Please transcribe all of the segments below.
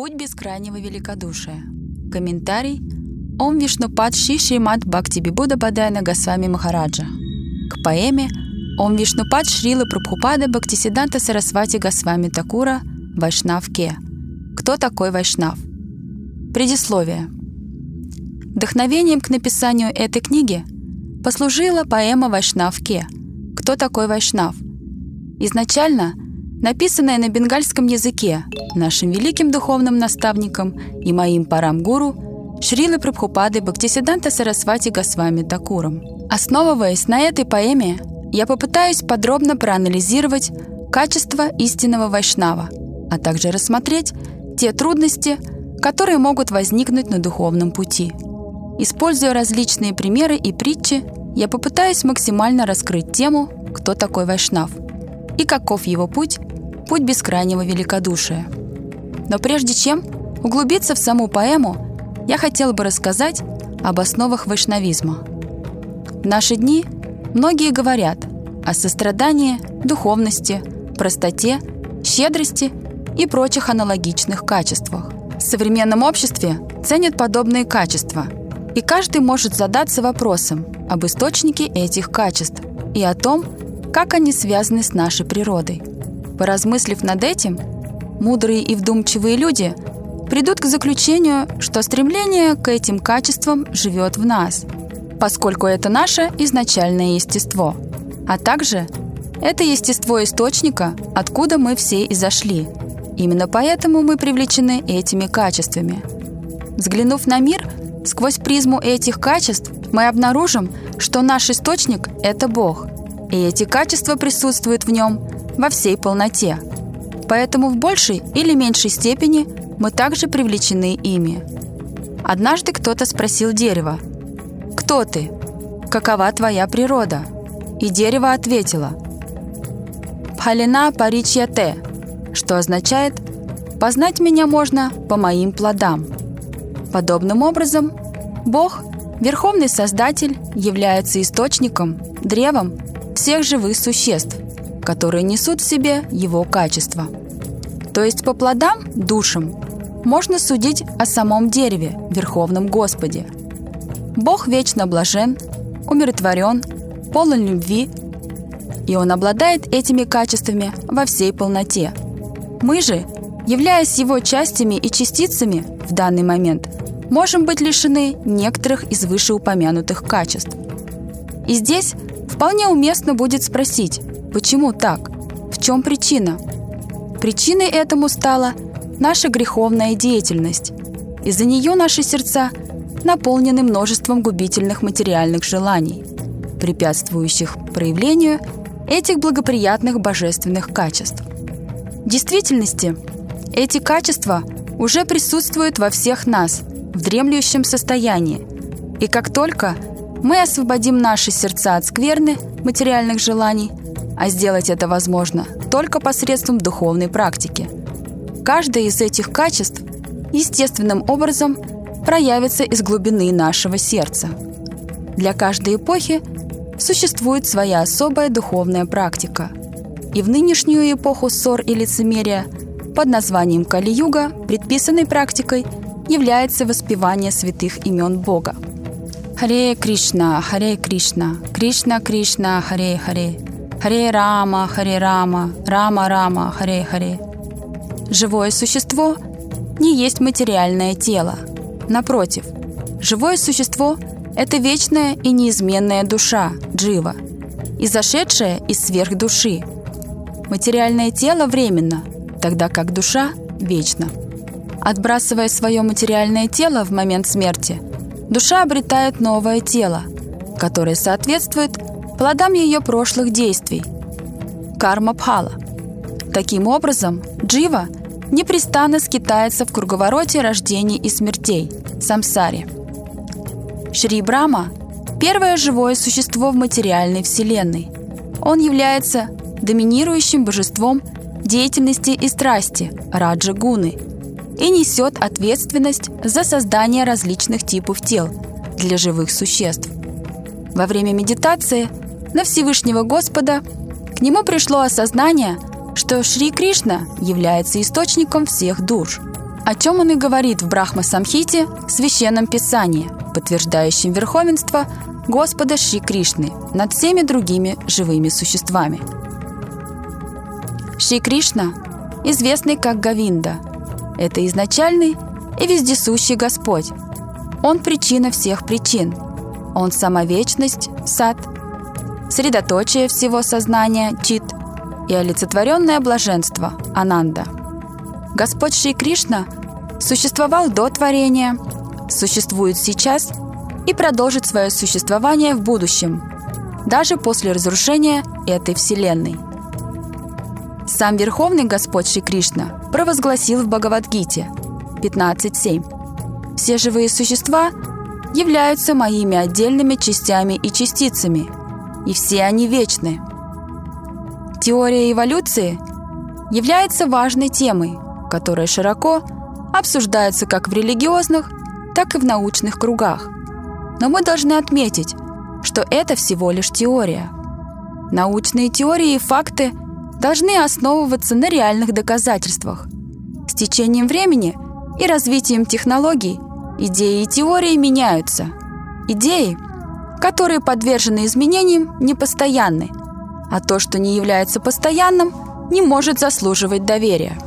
Путь бескрайнего великодушия. Комментарий Ом Вишнупад Ши Шримад Бхакти Бибуда Бадайна Госвами Махараджа. К поэме Ом Вишнупад Шрила Прабхупада Бхактисиданта Сарасвати Госвами Такура Вайшнав Ке. Кто такой Вайшнав? Предисловие. Вдохновением к написанию этой книги послужила поэма Вайшнав Ке. Кто такой Вайшнав? Изначально написанная на бенгальском языке нашим великим духовным наставником и моим парам-гуру Шрилы Прабхупады Бхактисиданта Сарасвати Госвами Такуром. Основываясь на этой поэме, я попытаюсь подробно проанализировать качество истинного вайшнава, а также рассмотреть те трудности, которые могут возникнуть на духовном пути. Используя различные примеры и притчи, я попытаюсь максимально раскрыть тему «Кто такой вайшнав?» И каков его путь путь бескрайнего великодушия. Но прежде чем углубиться в саму поэму, я хотела бы рассказать об основах вайшнавизма. В наши дни многие говорят о сострадании, духовности, простоте, щедрости и прочих аналогичных качествах. В современном обществе ценят подобные качества, и каждый может задаться вопросом об источнике этих качеств и о том, как они связаны с нашей природой. Поразмыслив над этим, мудрые и вдумчивые люди придут к заключению, что стремление к этим качествам живет в нас, поскольку это наше изначальное естество, а также это естество источника, откуда мы все и зашли. Именно поэтому мы привлечены этими качествами. Взглянув на мир сквозь призму этих качеств, мы обнаружим, что наш источник — это Бог, и эти качества присутствуют в нем во всей полноте. Поэтому в большей или меньшей степени мы также привлечены ими. Однажды кто-то спросил дерево, «Кто ты? Какова твоя природа?» И дерево ответило, «Пхалина паричья те», что означает «познать меня можно по моим плодам». Подобным образом, Бог, Верховный Создатель, является источником, древом всех живых существ – которые несут в себе его качества. То есть по плодам, душам, можно судить о самом дереве, Верховном Господе. Бог вечно блажен, умиротворен, полон любви, и Он обладает этими качествами во всей полноте. Мы же, являясь Его частями и частицами в данный момент, можем быть лишены некоторых из вышеупомянутых качеств. И здесь вполне уместно будет спросить, Почему так? В чем причина? Причиной этому стала наша греховная деятельность. Из-за нее наши сердца наполнены множеством губительных материальных желаний, препятствующих проявлению этих благоприятных божественных качеств. В действительности, эти качества уже присутствуют во всех нас в дремлющем состоянии, и как только мы освободим наши сердца от скверны материальных желаний, а сделать это возможно только посредством духовной практики. Каждое из этих качеств естественным образом проявится из глубины нашего сердца. Для каждой эпохи существует своя особая духовная практика. И в нынешнюю эпоху ссор и лицемерия под названием Кали-юга предписанной практикой является воспевание святых имен Бога. Харе Кришна, Харе Кришна, Кришна Кришна, Харе Харе. Харе Рама, Харе Рама, Рама Рама, Харе Харе. Живое существо не есть материальное тело. Напротив, живое существо – это вечная и неизменная душа, джива, изошедшая из сверхдуши. Материальное тело временно, тогда как душа вечна. Отбрасывая свое материальное тело в момент смерти, душа обретает новое тело, которое соответствует плодам ее прошлых действий – карма Пхала. Таким образом, Джива непрестанно скитается в круговороте рождений и смертей – самсаре. Шри Брама – первое живое существо в материальной вселенной. Он является доминирующим божеством деятельности и страсти – Раджа Гуны и несет ответственность за создание различных типов тел для живых существ. Во время медитации – на Всевышнего Господа, к нему пришло осознание, что Шри Кришна является источником всех душ. о чем он и говорит в Брахма Самхите, священном писании, подтверждающем верховенство Господа Шри Кришны над всеми другими живыми существами. Шри Кришна, известный как Гавинда, это изначальный и вездесущий Господь. Он причина всех причин. Он самовечность, сад, средоточие всего сознания, чит, и олицетворенное блаженство, ананда. Господь Шри Кришна существовал до творения, существует сейчас и продолжит свое существование в будущем, даже после разрушения этой Вселенной. Сам Верховный Господь Шри Кришна провозгласил в Бхагавадгите 15.7 «Все живые существа являются моими отдельными частями и частицами, и все они вечны». Теория эволюции является важной темой, которая широко обсуждается как в религиозных, так и в научных кругах – но мы должны отметить, что это всего лишь теория. Научные теории и факты должны основываться на реальных доказательствах. С течением времени и развитием технологий идеи и теории меняются. Идеи, которые подвержены изменениям, непостоянны, а то, что не является постоянным, не может заслуживать доверия.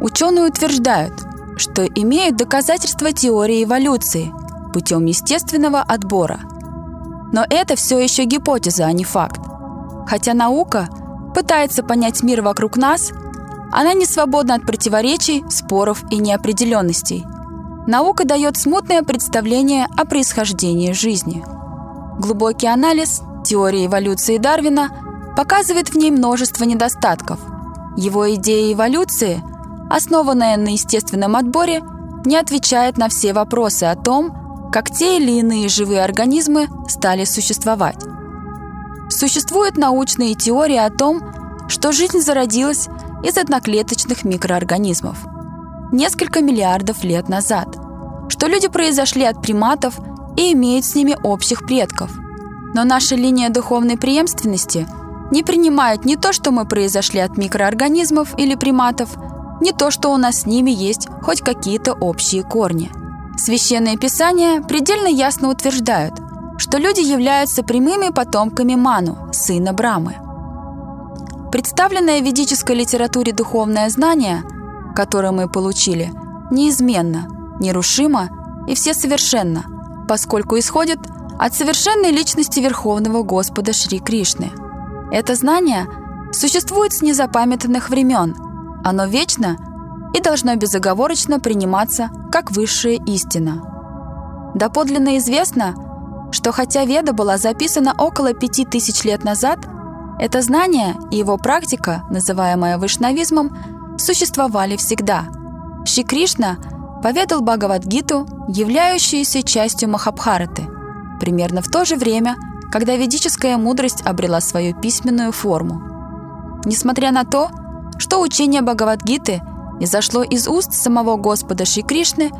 Ученые утверждают, что имеют доказательства теории эволюции – путем естественного отбора. Но это все еще гипотеза, а не факт. Хотя наука пытается понять мир вокруг нас, она не свободна от противоречий, споров и неопределенностей. Наука дает смутное представление о происхождении жизни. Глубокий анализ теории эволюции Дарвина показывает в ней множество недостатков. Его идея эволюции, основанная на естественном отборе, не отвечает на все вопросы о том, как те или иные живые организмы стали существовать. Существуют научные теории о том, что жизнь зародилась из одноклеточных микроорганизмов несколько миллиардов лет назад, что люди произошли от приматов и имеют с ними общих предков. Но наша линия духовной преемственности не принимает не то, что мы произошли от микроорганизмов или приматов, не то, что у нас с ними есть хоть какие-то общие корни – Священные писания предельно ясно утверждают, что люди являются прямыми потомками Ману, сына Брамы. Представленное в ведической литературе духовное знание, которое мы получили, неизменно, нерушимо и всесовершенно, поскольку исходит от совершенной личности Верховного Господа Шри Кришны. Это знание существует с незапамятных времен. Оно вечно – и должно безоговорочно приниматься как высшая истина. Доподлинно известно, что хотя Веда была записана около пяти тысяч лет назад, это знание и его практика, называемая вайшнавизмом, существовали всегда. Шри Кришна поведал Бхагавадгиту, являющуюся частью Махабхараты, примерно в то же время, когда ведическая мудрость обрела свою письменную форму. Несмотря на то, что учение Бхагавадгиты и зашло из уст самого Господа Шри Кришны,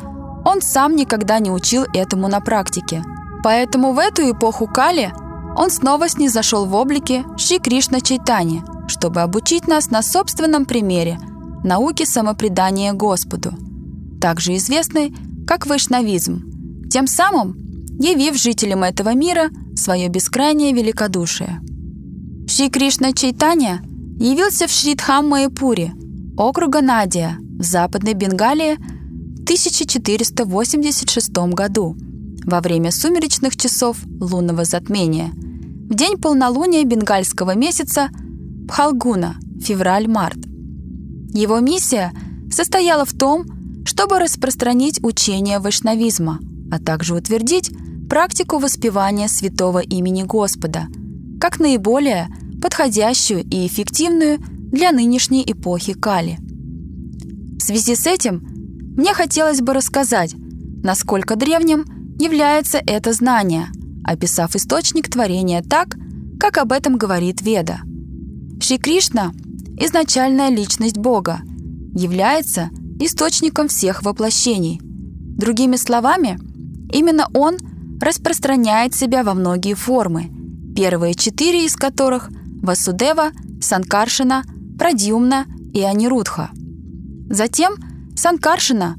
он сам никогда не учил этому на практике. Поэтому в эту эпоху Кали он снова снизошел в облике Шри Кришна Чайтани, чтобы обучить нас на собственном примере науке самопредания Господу, также известной как вайшнавизм, тем самым явив жителям этого мира свое бескрайнее великодушие. Шри Кришна Чайтанья явился в Шридхам Майпуре – округа Надия в Западной Бенгалии в 1486 году во время сумеречных часов лунного затмения, в день полнолуния бенгальского месяца Пхалгуна, февраль-март. Его миссия состояла в том, чтобы распространить учение вайшнавизма, а также утвердить практику воспевания святого имени Господа, как наиболее подходящую и эффективную для нынешней эпохи Кали. В связи с этим мне хотелось бы рассказать, насколько древним является это знание, описав источник творения так, как об этом говорит Веда. Шри Кришна – изначальная личность Бога, является источником всех воплощений. Другими словами, именно Он распространяет себя во многие формы, первые четыре из которых – Васудева, Санкаршина – Прадьюмна и Анирудха. Затем Санкаршина,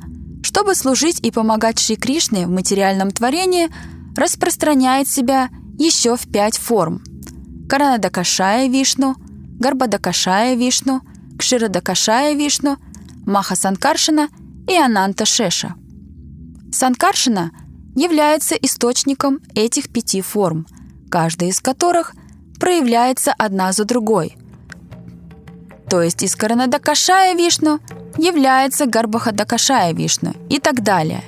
чтобы служить и помогать Шри Кришне в материальном творении, распространяет себя еще в пять форм. Каранадакашая Вишну, Гарбадакашая Вишну, Кширадакашая Вишну, Маха Санкаршина и Ананта Шеша. Санкаршина является источником этих пяти форм, каждая из которых проявляется одна за другой. То есть из Каранадакашая Вишну является Гарбахадакашая Вишну и так далее.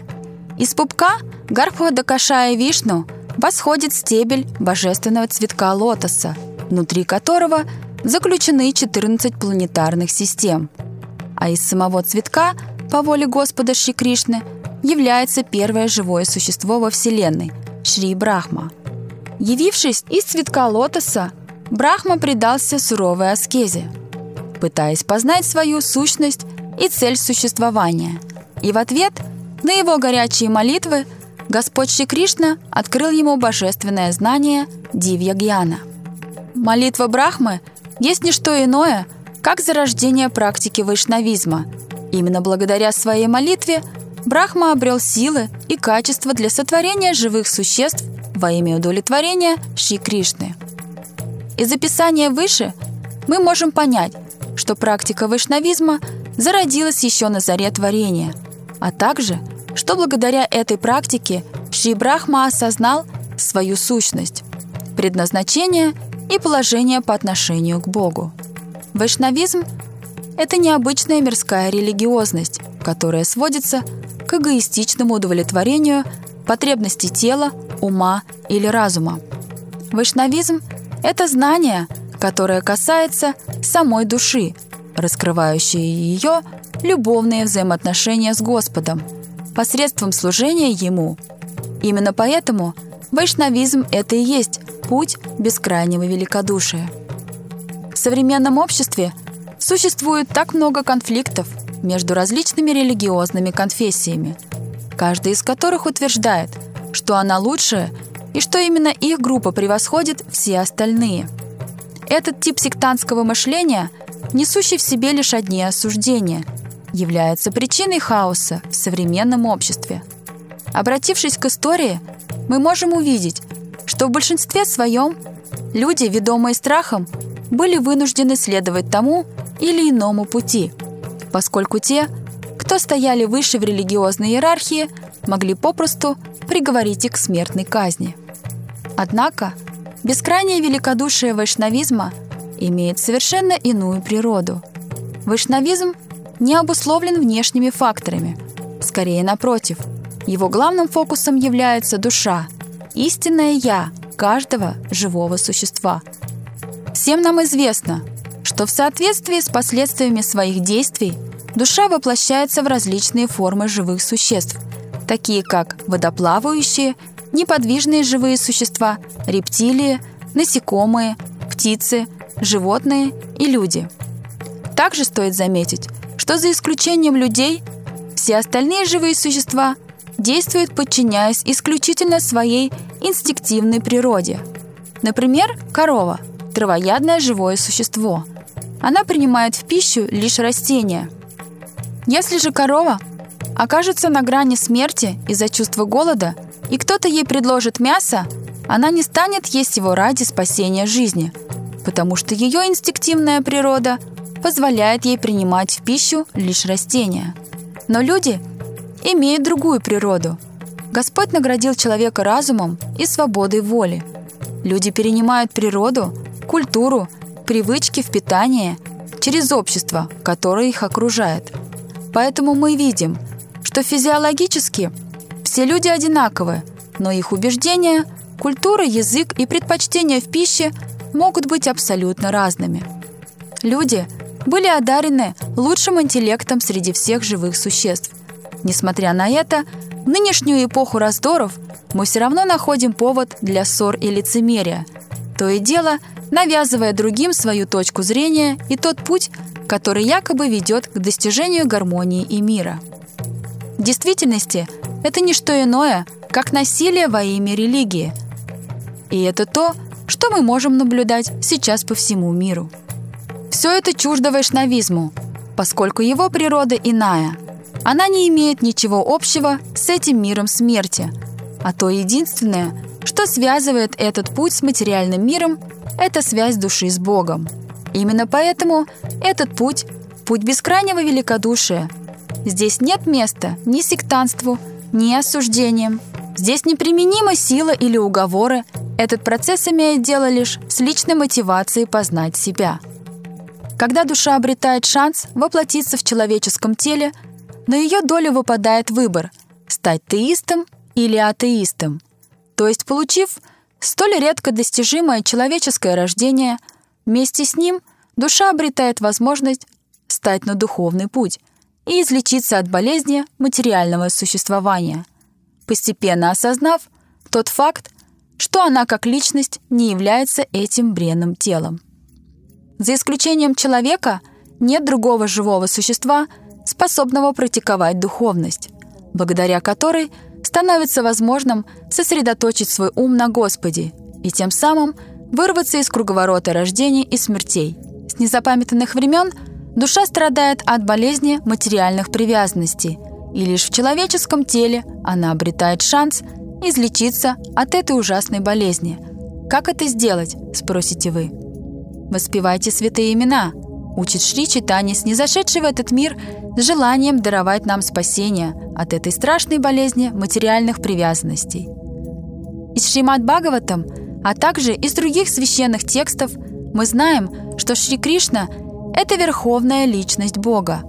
Из пупка Гарбахадакашая Вишну восходит стебель божественного цветка лотоса, внутри которого заключены 14 планетарных систем. А из самого цветка, по воле Господа Шри Кришны, является первое живое существо во Вселенной – Шри Брахма. Явившись из цветка лотоса, Брахма предался суровой аскезе, пытаясь познать свою сущность и цель существования. И в ответ на его горячие молитвы Господь Шри Кришна открыл ему божественное знание Дивья Гьяна. Молитва Брахмы есть не что иное, как зарождение практики вайшнавизма. Именно благодаря своей молитве Брахма обрел силы и качества для сотворения живых существ во имя удовлетворения Шри Кришны. Из описания выше мы можем понять, что практика вайшнавизма зародилась еще на заре творения, а также, что благодаря этой практике Шри Брахма осознал свою сущность, предназначение и положение по отношению к Богу. Вайшнавизм – это необычная мирская религиозность, которая сводится к эгоистичному удовлетворению потребностей тела, ума или разума. Вайшнавизм – это знание, которое касается самой души, раскрывающее ее любовные взаимоотношения с Господом посредством служения Ему. Именно поэтому вайшнавизм – это и есть путь бескрайнего великодушия. В современном обществе существует так много конфликтов между различными религиозными конфессиями, каждая из которых утверждает, что она лучшая и что именно их группа превосходит все остальные. Этот тип сектантского мышления, несущий в себе лишь одни осуждения, является причиной хаоса в современном обществе. Обратившись к истории, мы можем увидеть, что в большинстве своем люди, ведомые страхом, были вынуждены следовать тому или иному пути, поскольку те, кто стояли выше в религиозной иерархии, могли попросту приговорить их к смертной казни. Однако бескрайнее великодушие вайшнавизма имеет совершенно иную природу. Вайшнавизм не обусловлен внешними факторами. Скорее, напротив, его главным фокусом является душа, истинное «я» каждого живого существа. Всем нам известно, что в соответствии с последствиями своих действий душа воплощается в различные формы живых существ, такие как водоплавающие, неподвижные живые существа, рептилии, насекомые, птицы, животные и люди. Также стоит заметить, что за исключением людей, все остальные живые существа действуют, подчиняясь исключительно своей инстинктивной природе. Например, корова – травоядное живое существо. Она принимает в пищу лишь растения. Если же корова окажется на грани смерти из-за чувства голода, и кто-то ей предложит мясо, она не станет есть его ради спасения жизни, потому что ее инстинктивная природа позволяет ей принимать в пищу лишь растения. Но люди имеют другую природу – Господь наградил человека разумом и свободой воли. Люди перенимают природу, культуру, привычки в питании через общество, которое их окружает. Поэтому мы видим, что физиологически все люди одинаковы, но их убеждения, культура, язык и предпочтения в пище могут быть абсолютно разными. Люди были одарены лучшим интеллектом среди всех живых существ. Несмотря на это, в нынешнюю эпоху раздоров мы все равно находим повод для ссор и лицемерия, то и дело навязывая другим свою точку зрения и тот путь, который якобы ведет к достижению гармонии и мира. В действительности это не что иное, как насилие во имя религии. И это то, что мы можем наблюдать сейчас по всему миру. Все это чуждо вайшнавизму, поскольку его природа иная – Она не имеет ничего общего с этим миром смерти, а то единственное, что связывает этот путь с материальным миром, это связь души с Богом. Именно поэтому этот путь – путь бескрайнего великодушия. Здесь нет места ни сектанству, ни осуждениям. Здесь неприменима сила или уговоры. Этот процесс имеет дело лишь с личной мотивацией познать себя. Когда душа обретает шанс воплотиться в человеческом теле, на ее долю выпадает выбор – стать теистом или атеистом. То есть, получив столь редко достижимое человеческое рождение, вместе с ним душа обретает возможность стать на духовный путь и излечиться от болезни материального существования, постепенно осознав тот факт, что она как личность не является этим бренным телом. За исключением человека нет другого живого существа, способного практиковать духовность, благодаря которой становится возможным сосредоточить свой ум на Господе и тем самым вырваться из круговорота рождений и смертей. С незапамятных времен душа страдает от болезни материальных привязанностей, и лишь в человеческом теле она обретает шанс излечиться от этой ужасной болезни. Как это сделать, спросите вы? Воспевайте святые имена, учит Шри Читани, снизошедший в этот мир с желанием даровать нам спасение от этой страшной болезни материальных привязанностей. Из Шримад Бхагаватам, а также из других священных текстов мы знаем, что Шри Кришна – это верховная личность Бога.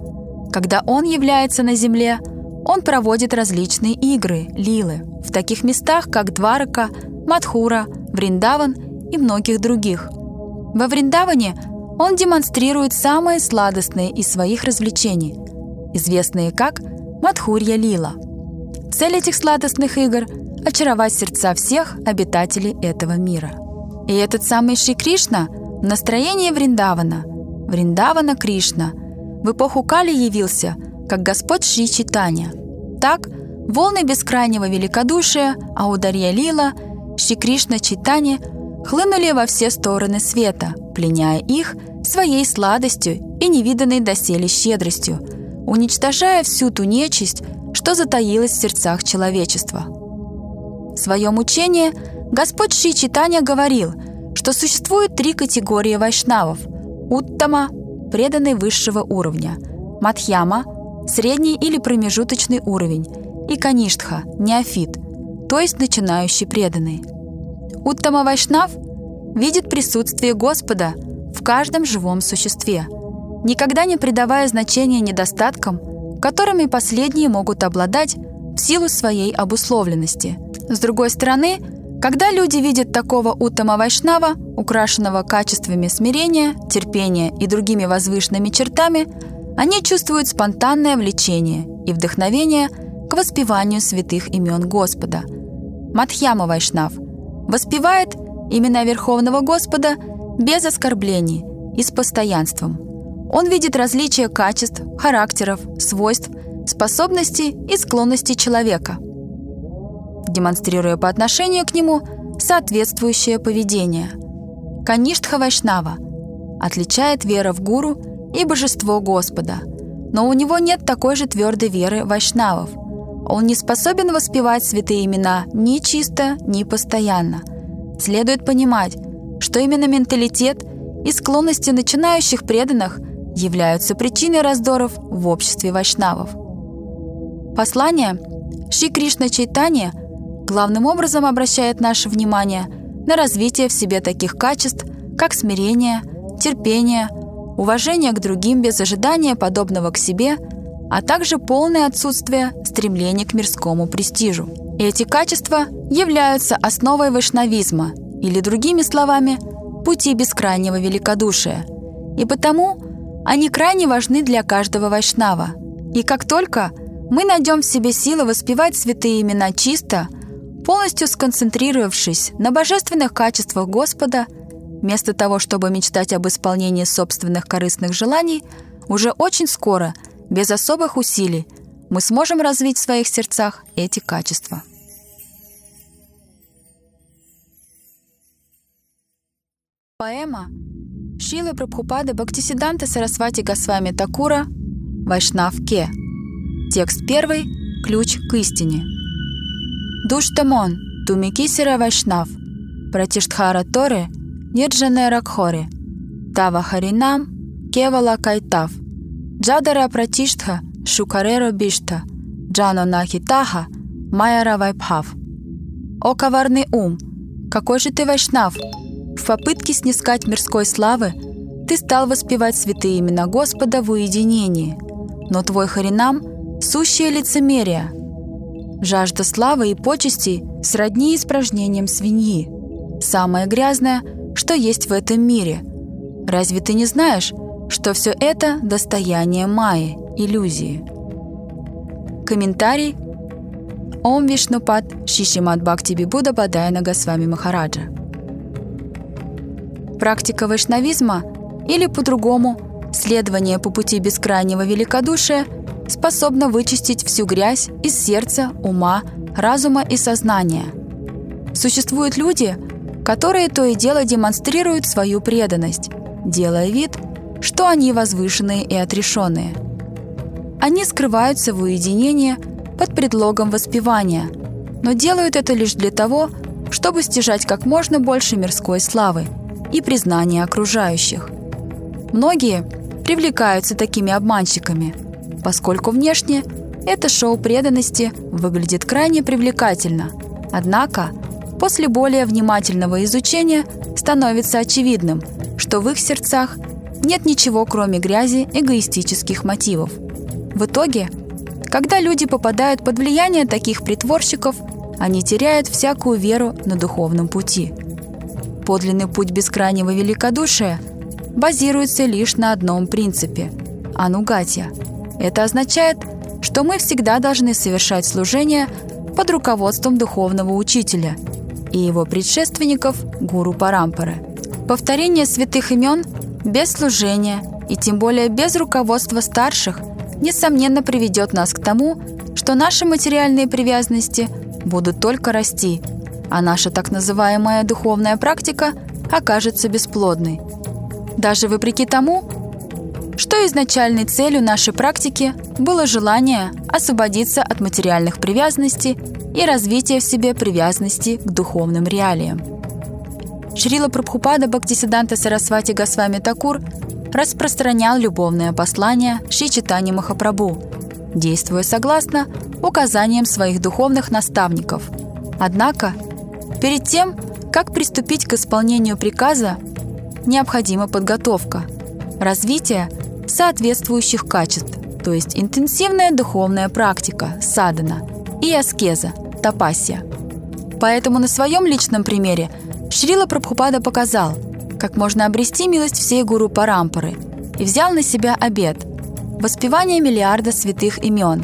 Когда Он является на земле, Он проводит различные игры, лилы, в таких местах, как Дварака, Мадхура, Вриндаван и многих других. Во Вриндаване он демонстрирует самые сладостные из своих развлечений, известные как Мадхурья Лила. Цель этих сладостных игр – очаровать сердца всех обитателей этого мира. И этот самый Шри Кришна в настроении Вриндавана, Вриндавана Кришна, в эпоху Кали явился как Господь Шри Читания. Так, волны бескрайнего великодушия, Аударья Лила, Шри Кришна Читания хлынули во все стороны света, пленяя их своей сладостью и невиданной доселе щедростью, уничтожая всю ту нечисть, что затаилась в сердцах человечества. В своем учении Господь Шри Читания говорил, что существует три категории вайшнавов – Уттама – преданный высшего уровня, Мадхьяма – средний или промежуточный уровень, и Каништха – неофит, то есть начинающий преданный. Уттама Вайшнав видит присутствие Господа в каждом живом существе, никогда не придавая значения недостаткам, которыми последние могут обладать в силу своей обусловленности. С другой стороны, когда люди видят такого Уттама Вайшнава, украшенного качествами смирения, терпения и другими возвышенными чертами, они чувствуют спонтанное влечение и вдохновение к воспеванию святых имен Господа. Мадхьяма Вайшнав воспевает имена Верховного Господа без оскорблений и с постоянством. Он видит различия качеств, характеров, свойств, способностей и склонностей человека, демонстрируя по отношению к нему соответствующее поведение. Каништха Вайшнава отличает вера в гуру и божество Господа, но у него нет такой же твердой веры вайшнавов. Он не способен воспевать святые имена ни чисто, ни постоянно. Следует понимать, что именно менталитет и склонности начинающих преданных являются причиной раздоров в обществе вайшнавов. Послание Шри Кришна Чайтанья главным образом обращает наше внимание на развитие в себе таких качеств, как смирение, терпение, уважение к другим без ожидания подобного к себе, а также полное отсутствие стремления к мирскому престижу. Эти качества являются основой вайшнавизма, или другими словами, пути бескрайнего великодушия. И потому они крайне важны для каждого вайшнава. И как только мы найдем в себе силы воспевать святые имена чисто, полностью сконцентрировавшись на божественных качествах Господа, вместо того, чтобы мечтать об исполнении собственных корыстных желаний, уже очень скоро, без особых усилий, мы сможем развить в своих сердцах эти качества. Поэма Шилы Прабхупады Бхактисиданта Сарасвати Госвами Такура Вайшнав Ке Текст первый – ключ к истине. Душтамон, тумикисера вайшнав, пратиштхара торе, нирджане ракхоре, тава харинам, кевала кайтав, джадара пратиштха, шукареро биштха, джано нахитаха, майара вайпхав. О коварный ум, какой же ты вайшнав! В попытке снискать мирской славы ты стал воспевать святые имена Господа в уединении, но твой харинам — сущее лицемерие. Жажда славы и почестей сродни испражнением свиньи. Самое грязное, что есть в этом мире. Разве ты не знаешь, что все это — достояние Майи, иллюзии? Комментарий Ом Вишнупад Шишимат Бхакти Бибуда Бадайна Госвами Махараджа. Практика вайшнавизма, или по-другому, следование по пути бескрайнего великодушия, способна вычистить всю грязь из сердца, ума, разума и сознания. Существуют люди, которые то и дело демонстрируют свою преданность, делая вид, что они возвышенные и отрешенные. Они скрываются в уединении – под предлогом воспевания, но делают это лишь для того, чтобы стяжать как можно больше мирской славы и признания окружающих. Многие привлекаются такими обманщиками, поскольку внешне это шоу преданности выглядит крайне привлекательно. Однако, после более внимательного изучения становится очевидным, что в их сердцах нет ничего, кроме грязи эгоистических мотивов. В итоге – когда люди попадают под влияние таких притворщиков, они теряют всякую веру на духовном пути. Подлинный путь бескрайнего великодушия базируется лишь на одном принципе – анугатия. Это означает, что мы всегда должны совершать служение под руководством духовного учителя и его предшественников – гуру Парампары. Повторение святых имен без служения и тем более без руководства старших – несомненно приведет нас к тому, что наши материальные привязанности будут только расти, а наша так называемая духовная практика окажется бесплодной. Даже вопреки тому, что изначальной целью нашей практики было желание освободиться от материальных привязанностей и развития в себе привязанности к духовным реалиям. Шрила Прабхупада Бхактисиданта Сарасвати Госвами Такур распространял любовное послание Шри Читани Махапрабху, действуя согласно указаниям своих духовных наставников. Однако, перед тем, как приступить к исполнению приказа, необходима подготовка, развитие соответствующих качеств, то есть интенсивная духовная практика, садана, и аскеза, тапасия. Поэтому на своем личном примере Шрила Прабхупада показал – как можно обрести милость всей гуру Парампары, и взял на себя обет – воспевание миллиарда святых имен,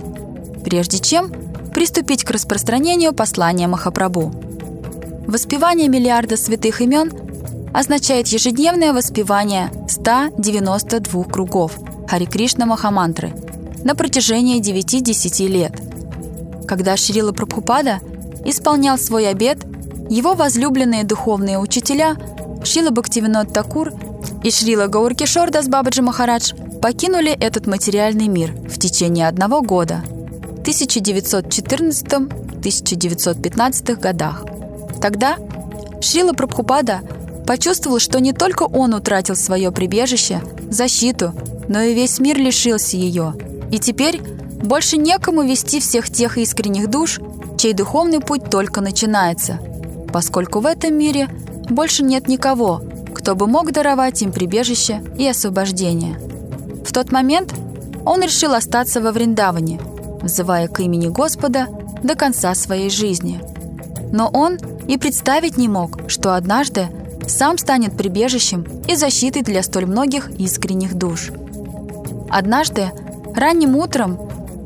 прежде чем приступить к распространению послания Махапрабху. Воспевание миллиарда святых имен означает ежедневное воспевание 192 кругов Хари Кришна Махамантры на протяжении 9-10 лет. Когда Шрила Прабхупада исполнял свой обет, его возлюбленные духовные учителя – Шила Бхактивинод Такур и Шрила Гауркишор Дас Бабаджи Махарадж покинули этот материальный мир в течение одного года, 1914-1915 годах. Тогда Шрила Прабхупада почувствовал, что не только он утратил свое прибежище, защиту, но и весь мир лишился ее. И теперь больше некому вести всех тех искренних душ, чей духовный путь только начинается, поскольку в этом мире – больше нет никого, кто бы мог даровать им прибежище и освобождение. В тот момент он решил остаться во Вриндаване, взывая к имени Господа до конца своей жизни. Но он и представить не мог, что однажды сам станет прибежищем и защитой для столь многих искренних душ. Однажды, ранним утром,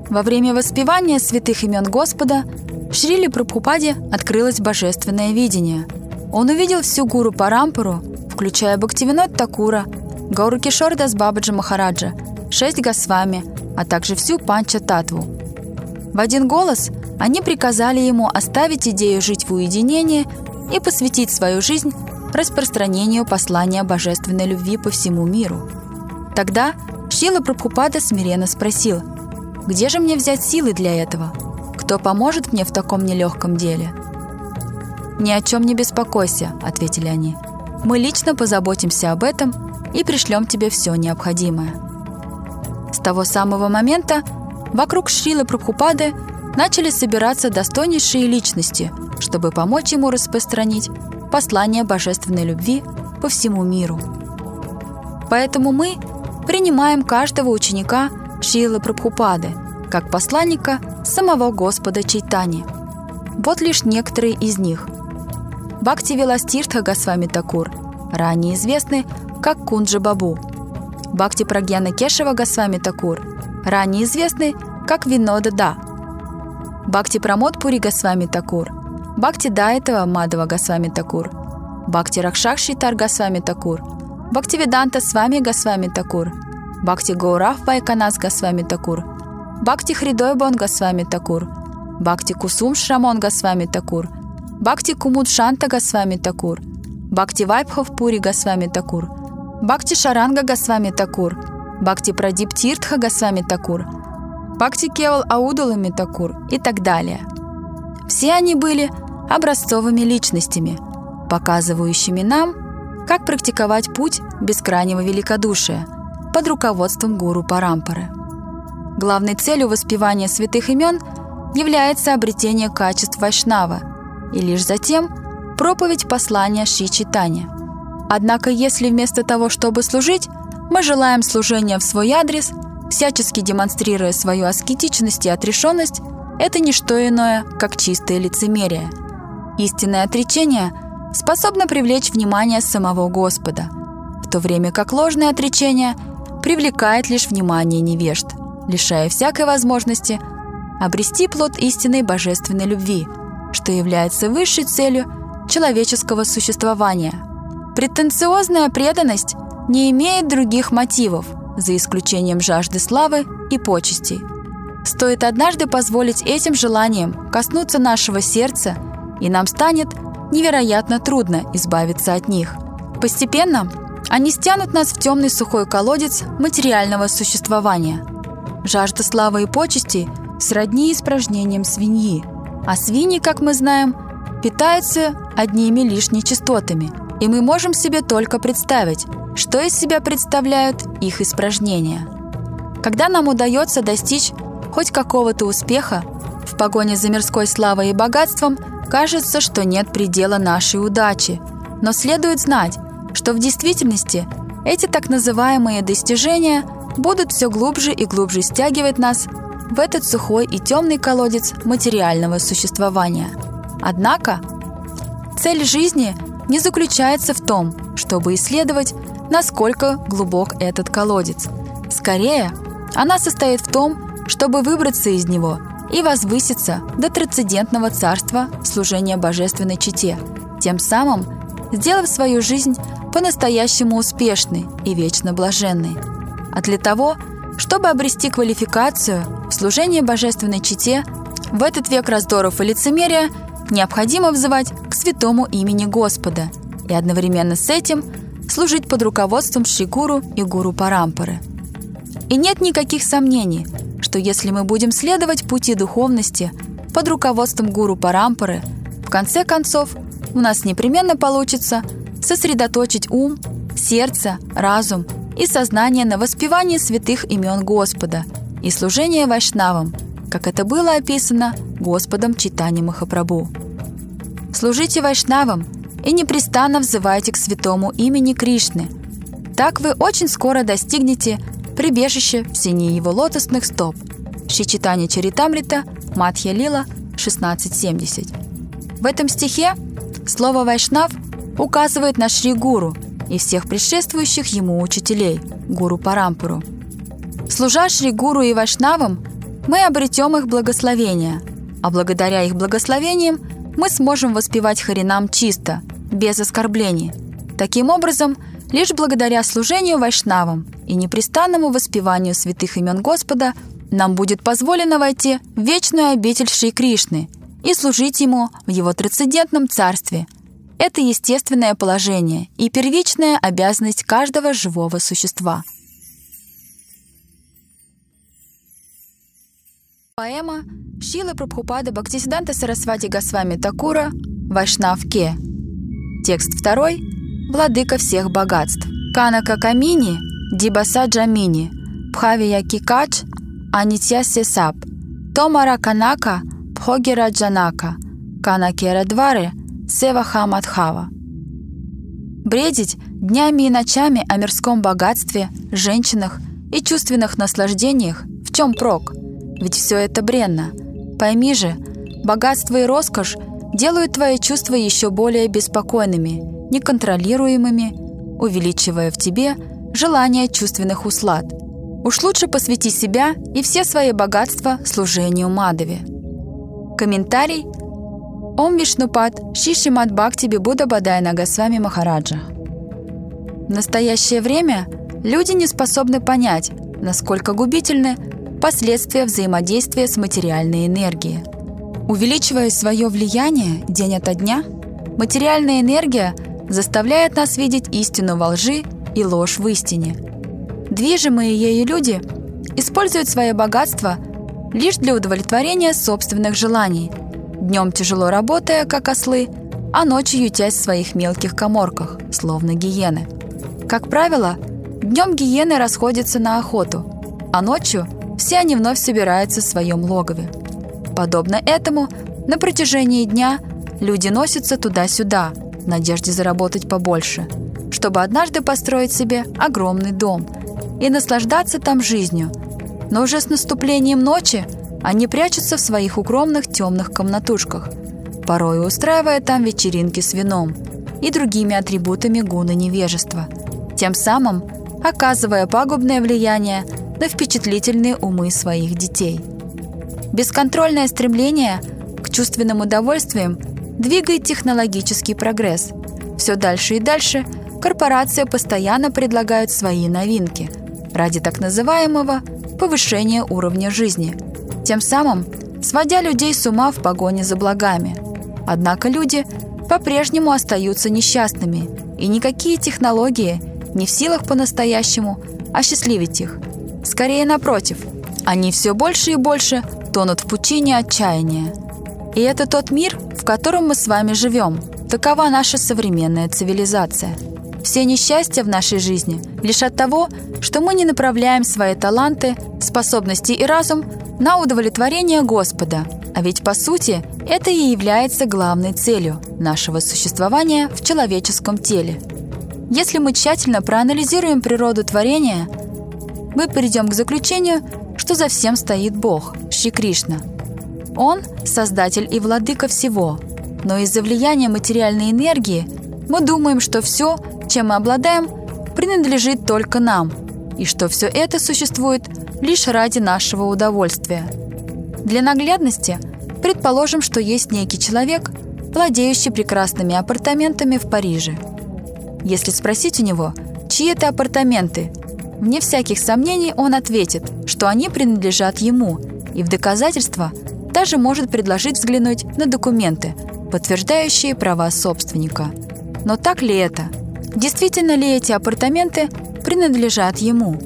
во время воспевания святых имен Господа, в Шриле Прабхупаде открылось божественное видение – он увидел всю гуру Парампуру, включая Бхактивинод Такура, Гауру Кишордас Бабаджа Махараджа, шесть Госвами, а также всю Панча Татву. В один голос они приказали ему оставить идею жить в уединении и посвятить свою жизнь распространению послания божественной любви по всему миру. Тогда Шила Прабхупада смиренно спросил, Где же мне взять силы для этого? Кто поможет мне в таком нелегком деле?» «Ни о чем не беспокойся», — ответили они. «Мы лично позаботимся об этом и пришлем тебе все необходимое». С того самого момента вокруг Шрилы Прабхупады начали собираться достойнейшие личности, чтобы помочь ему распространить послание божественной любви по всему миру. Поэтому мы принимаем каждого ученика Шилы Прабхупады как посланника самого Господа Чайтани. Вот лишь некоторые из них. Бхакти Веластиртха Госвами Такур, ранее известный как Кунджа Бабу. Бхакти Прагьяна Кешева Госвами Такур, ранее известный как Винода Да. Бхакти Прамод Пури Госвами Такур, Бхакти Дайтава Мадава Госвами Такур, Бхакти Ракшакши Тар Госвами Такур, Бхакти Веданта Свами Госвами Такур, Бхакти Гаураф Байканас Госвами Такур, Бхакти Хридойбон Госвами Такур, Бхакти Кусум Шрамон Госвами Такур, Бхакти Кумуд Шанта Госвами Такур, Бхакти Вайбхов Пури Госвами Такур, Бхакти Шаранга Госвами Такур, Бхакти Прадип Тиртха Госвами Такур, Бхакти Кевал Аудулами Такур и так далее. Все они были образцовыми личностями, показывающими нам, как практиковать путь бескрайнего великодушия под руководством гуру Парампары. Главной целью воспевания святых имен является обретение качеств Вайшнава и лишь затем проповедь послания Ши Читания. Однако если вместо того, чтобы служить, мы желаем служения в свой адрес, всячески демонстрируя свою аскетичность и отрешенность, это не что иное, как чистое лицемерие. Истинное отречение способно привлечь внимание самого Господа, в то время как ложное отречение привлекает лишь внимание невежд, лишая всякой возможности обрести плод истинной божественной любви, что является высшей целью человеческого существования. Претенциозная преданность не имеет других мотивов, за исключением жажды славы и почестей. Стоит однажды позволить этим желаниям коснуться нашего сердца, и нам станет невероятно трудно избавиться от них. Постепенно они стянут нас в темный сухой колодец материального существования. Жажда славы и почести сродни испражнением свиньи, а свиньи, как мы знаем, питаются одними лишь нечистотами, и мы можем себе только представить, что из себя представляют их испражнения. Когда нам удается достичь хоть какого-то успеха, в погоне за мирской славой и богатством кажется, что нет предела нашей удачи. Но следует знать, что в действительности эти так называемые достижения будут все глубже и глубже стягивать нас в этот сухой и темный колодец материального существования. Однако цель жизни не заключается в том, чтобы исследовать, насколько глубок этот колодец. Скорее, она состоит в том, чтобы выбраться из него и возвыситься до трансцендентного царства служения божественной чите, тем самым сделав свою жизнь по-настоящему успешной и вечно блаженной. А для того, чтобы обрести квалификацию в служении божественной чите, в этот век раздоров и лицемерия необходимо взывать к святому имени Господа и одновременно с этим служить под руководством Шигуру и Гуру Парампары. И нет никаких сомнений – что если мы будем следовать пути духовности под руководством гуру Парампары, в конце концов у нас непременно получится сосредоточить ум, сердце, разум и сознание на воспевании святых имен Господа и служение вайшнавам, как это было описано Господом Читани Махапрабху. Служите вайшнавам и непрестанно взывайте к святому имени Кришны. Так вы очень скоро достигнете прибежище в сине его лотосных стоп. Шичитани Чаритамрита, Матхья Лила, 1670. В этом стихе слово «вайшнав» указывает на Шри Гуру и всех предшествующих ему учителей, Гуру Парампуру. Служа Шри Гуру и Вайшнавам, мы обретем их благословение, а благодаря их благословениям мы сможем воспевать Харинам чисто, без оскорблений. Таким образом, лишь благодаря служению Вайшнавам и непрестанному воспеванию святых имен Господа нам будет позволено войти в вечную обитель Шри Кришны и служить Ему в Его трансцендентном царстве. Это естественное положение и первичная обязанность каждого живого существа – Поэма Шила Прабхупада Бхактисиданта Сарасвати Госвами Такура «Вайшнавке». Текст второй «Владыка всех богатств». Канака Камини, Дибаса Джамини, Пхавия Кикач, Анитья Сесап, Томара Канака, Пхогера Джанака, Канакера Двары, Сева Хамадхава. Бредить днями и ночами о мирском богатстве, женщинах и чувственных наслаждениях в чем прок? Ведь все это бренно. Пойми же, богатство и роскошь делают твои чувства еще более беспокойными, неконтролируемыми, увеличивая в тебе желание чувственных услад. Уж лучше посвяти себя и все свои богатства служению Мадове. Комментарий Ом Вишнупад Шишимат Бхакти Бибуда Бадайна Госвами Махараджа. В настоящее время люди не способны понять, насколько губительны последствия взаимодействия с материальной энергией. Увеличивая свое влияние день ото дня, материальная энергия заставляет нас видеть истину во лжи и ложь в истине. Движимые ею люди используют свое богатство лишь для удовлетворения собственных желаний, днем тяжело работая, как ослы, а ночью ютясь в своих мелких коморках, словно гиены. Как правило, днем гиены расходятся на охоту, а ночью все они вновь собираются в своем логове. Подобно этому, на протяжении дня люди носятся туда-сюда, в надежде заработать побольше, чтобы однажды построить себе огромный дом и наслаждаться там жизнью. Но уже с наступлением ночи они прячутся в своих укромных темных комнатушках, порой устраивая там вечеринки с вином и другими атрибутами гуна невежества, тем самым оказывая пагубное влияние на впечатлительные умы своих детей – Бесконтрольное стремление к чувственным удовольствиям двигает технологический прогресс. Все дальше и дальше корпорации постоянно предлагают свои новинки ради так называемого повышения уровня жизни, тем самым сводя людей с ума в погоне за благами. Однако люди по-прежнему остаются несчастными, и никакие технологии не в силах по-настоящему осчастливить их. Скорее напротив, они все больше и больше тонут в пучине отчаяния. И это тот мир, в котором мы с вами живем. Такова наша современная цивилизация. Все несчастья в нашей жизни лишь от того, что мы не направляем свои таланты, способности и разум на удовлетворение Господа. А ведь по сути это и является главной целью нашего существования в человеческом теле. Если мы тщательно проанализируем природу творения, мы придем к заключению, что за всем стоит Бог – Шри Кришна. Он – создатель и владыка всего, но из-за влияния материальной энергии мы думаем, что все, чем мы обладаем, принадлежит только нам, и что все это существует лишь ради нашего удовольствия. Для наглядности предположим, что есть некий человек, владеющий прекрасными апартаментами в Париже. Если спросить у него, чьи это апартаменты, вне всяких сомнений он ответит, что они принадлежат ему – и в доказательство даже может предложить взглянуть на документы, подтверждающие права собственника. Но так ли это? Действительно ли эти апартаменты принадлежат ему?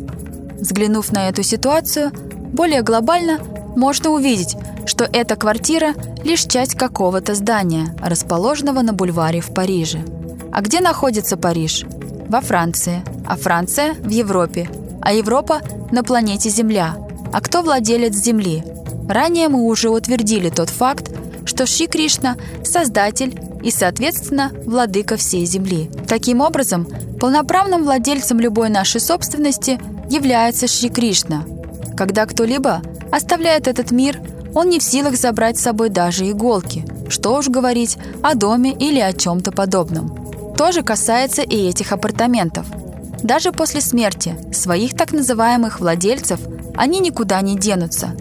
Взглянув на эту ситуацию, более глобально можно увидеть, что эта квартира – лишь часть какого-то здания, расположенного на бульваре в Париже. А где находится Париж? Во Франции. А Франция – в Европе. А Европа – на планете Земля – а кто владелец Земли? Ранее мы уже утвердили тот факт, что Шри Кришна – создатель и, соответственно, владыка всей Земли. Таким образом, полноправным владельцем любой нашей собственности является Шри Кришна. Когда кто-либо оставляет этот мир, он не в силах забрать с собой даже иголки. Что уж говорить о доме или о чем-то подобном. То же касается и этих апартаментов. Даже после смерти своих так называемых владельцев – они никуда не денутся.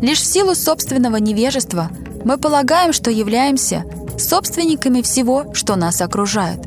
Лишь в силу собственного невежества мы полагаем, что являемся собственниками всего, что нас окружает.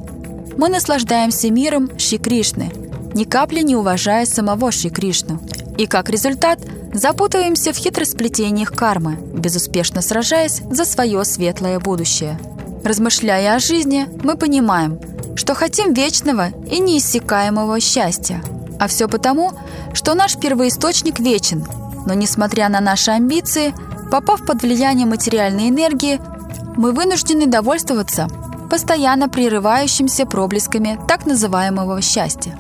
Мы наслаждаемся миром Шри Кришны, ни капли не уважая самого Шри Кришну. И как результат запутываемся в хитросплетениях кармы, безуспешно сражаясь за свое светлое будущее. Размышляя о жизни, мы понимаем, что хотим вечного и неиссякаемого счастья. А все потому, что наш первоисточник вечен, Но несмотря на наши амбиции, попав под влияние материальной энергии, мы вынуждены довольствоваться постоянно прерывающимся проблесками так называемого счастья.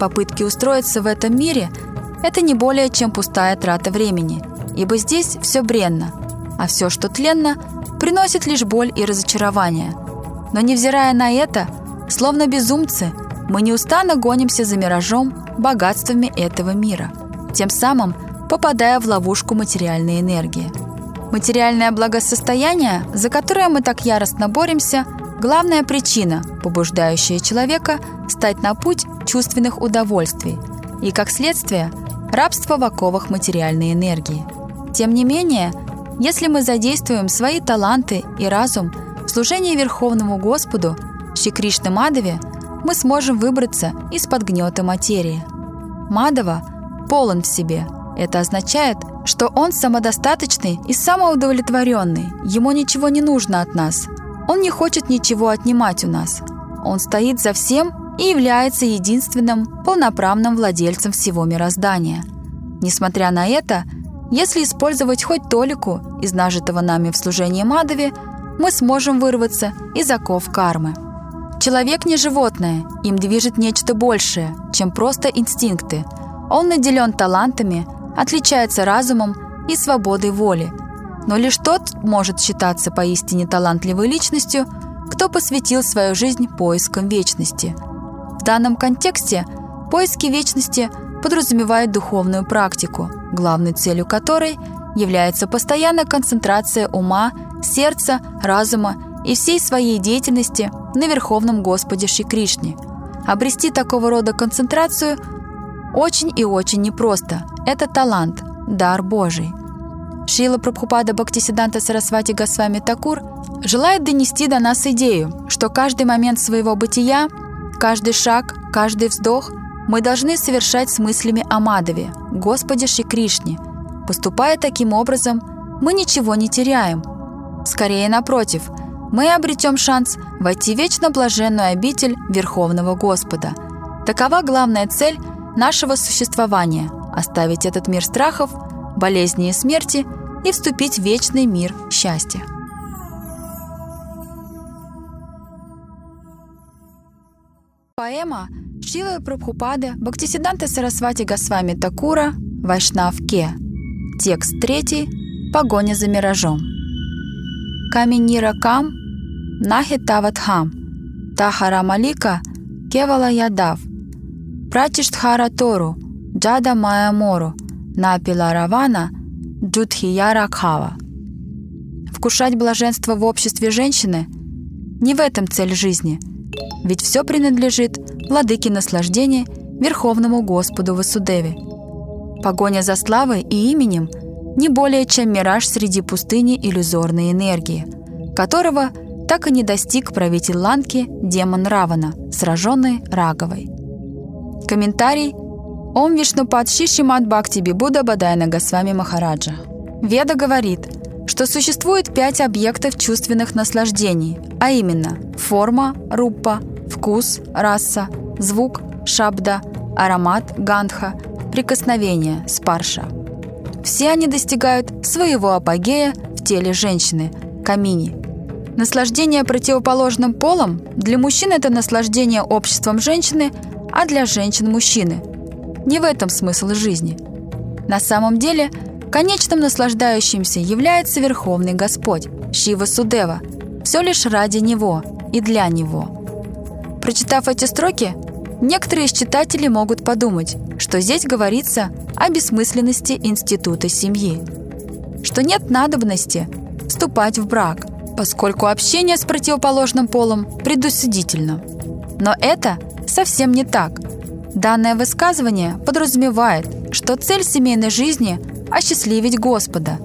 Попытки устроиться в этом мире – это не более чем пустая трата времени, ибо здесь все бренно, а все, что тленно, приносит лишь боль и разочарование. Но невзирая на это, словно безумцы, мы неустанно гонимся за миражом, богатствами этого мира, тем самым попадая в ловушку материальной энергии. Материальное благосостояние, за которое мы так яростно боремся, главная причина, побуждающая человека стать на путь чувственных удовольствий и, как следствие, рабство в оковах материальной энергии. Тем не менее, если мы задействуем свои таланты и разум в служении Верховному Господу, Шри Кришна Мадаве, мы сможем выбраться из-под гнета материи. Мадава полон в себе. Это означает, что он самодостаточный и самоудовлетворенный. Ему ничего не нужно от нас. Он не хочет ничего отнимать у нас. Он стоит за всем и является единственным полноправным владельцем всего мироздания. Несмотря на это, если использовать хоть толику из нажитого нами в служении Мадове, мы сможем вырваться из оков кармы. Человек не животное, им движет нечто большее, чем просто инстинкты. Он наделен талантами, отличается разумом и свободой воли. Но лишь тот может считаться поистине талантливой личностью, кто посвятил свою жизнь поискам вечности. В данном контексте поиски вечности подразумевают духовную практику, главной целью которой является постоянная концентрация ума, сердца, разума и всей своей деятельности на Верховном Господе Шри Кришне. Обрести такого рода концентрацию очень и очень непросто. Это талант, дар Божий. Шила Прабхупада Бхактисиданта Сарасвати Госвами Такур желает донести до нас идею, что каждый момент своего бытия, каждый шаг, каждый вздох мы должны совершать с мыслями о Мадове, Господе Шри Кришне. Поступая таким образом, мы ничего не теряем. Скорее, напротив – мы обретем шанс войти в вечно блаженную обитель Верховного Господа. Такова главная цель нашего существования – оставить этот мир страхов, болезни и смерти и вступить в вечный мир счастья. Поэма Шилы Прабхупады Бхактисиданта Сарасвати Госвами Такура Вайшнав Ке. Текст третий. Погоня за миражом. Каменира Кам Нахитаватхам, Тахара Малика, Кевала Ядав, Пратиштхара Тору, Джада Майя Мору, Напила Равана, Джудхияра Кхава. Вкушать блаженство в обществе женщины – не в этом цель жизни, ведь все принадлежит владыке наслаждения Верховному Господу Васудеве. Погоня за славой и именем – не более чем мираж среди пустыни иллюзорной энергии, которого – так и не достиг правитель Ланки демон Равана, сраженный Раговой. Комментарий Ом Вишнупад Шишимат Бхакти Бибуда Бадайна Госвами Махараджа. Веда говорит, что существует пять объектов чувственных наслаждений, а именно форма, руппа, вкус, раса, звук, шабда, аромат, гандха, прикосновение, спарша. Все они достигают своего апогея в теле женщины, камини, Наслаждение противоположным полом для мужчин это наслаждение обществом женщины, а для женщин мужчины. Не в этом смысл жизни. На самом деле, конечным наслаждающимся является Верховный Господь, Шива Судева, все лишь ради Него и для Него. Прочитав эти строки, некоторые из читателей могут подумать, что здесь говорится о бессмысленности института семьи, что нет надобности вступать в брак – поскольку общение с противоположным полом предусудительно. Но это совсем не так. Данное высказывание подразумевает, что цель семейной жизни – осчастливить Господа.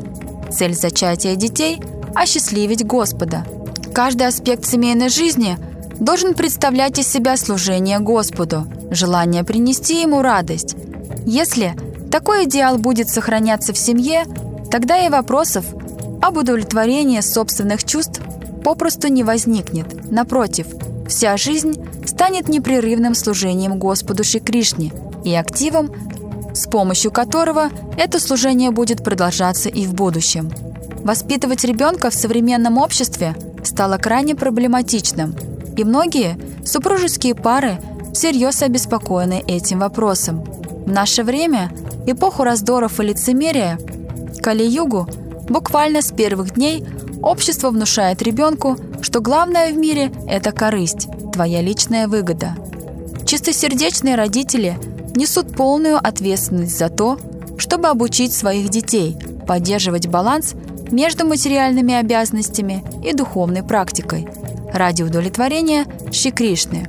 Цель зачатия детей – осчастливить Господа. Каждый аспект семейной жизни должен представлять из себя служение Господу, желание принести Ему радость. Если такой идеал будет сохраняться в семье, тогда и вопросов об удовлетворении собственных чувств попросту не возникнет. Напротив, вся жизнь станет непрерывным служением Господу Шри Кришне и активом с помощью которого это служение будет продолжаться и в будущем. Воспитывать ребенка в современном обществе стало крайне проблематичным, и многие супружеские пары всерьез обеспокоены этим вопросом. В наше время, эпоху раздоров и лицемерия, Кали-Югу, буквально с первых дней общество внушает ребенку, что главное в мире – это корысть, твоя личная выгода. Чистосердечные родители несут полную ответственность за то, чтобы обучить своих детей поддерживать баланс между материальными обязанностями и духовной практикой ради удовлетворения Шри Кришны.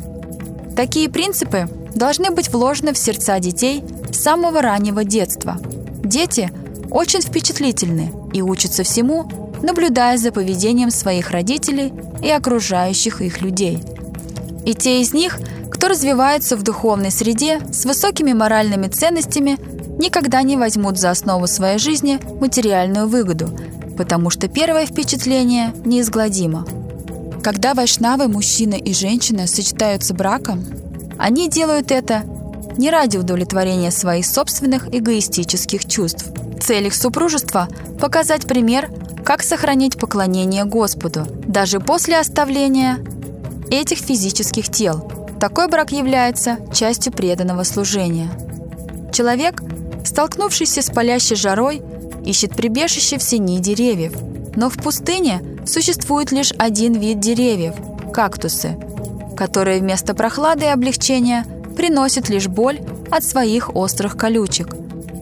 Такие принципы должны быть вложены в сердца детей с самого раннего детства. Дети очень впечатлительны и учатся всему, наблюдая за поведением своих родителей и окружающих их людей. И те из них, кто развивается в духовной среде с высокими моральными ценностями, никогда не возьмут за основу своей жизни материальную выгоду, потому что первое впечатление неизгладимо. Когда вайшнавы, мужчина и женщина сочетаются браком, они делают это не ради удовлетворения своих собственных эгоистических чувств. Цель их супружества – показать пример, как сохранить поклонение Господу, даже после оставления этих физических тел. Такой брак является частью преданного служения. Человек, столкнувшийся с палящей жарой, ищет прибежище в сени деревьев. Но в пустыне существует лишь один вид деревьев – кактусы, которые вместо прохлады и облегчения приносят лишь боль от своих острых колючек.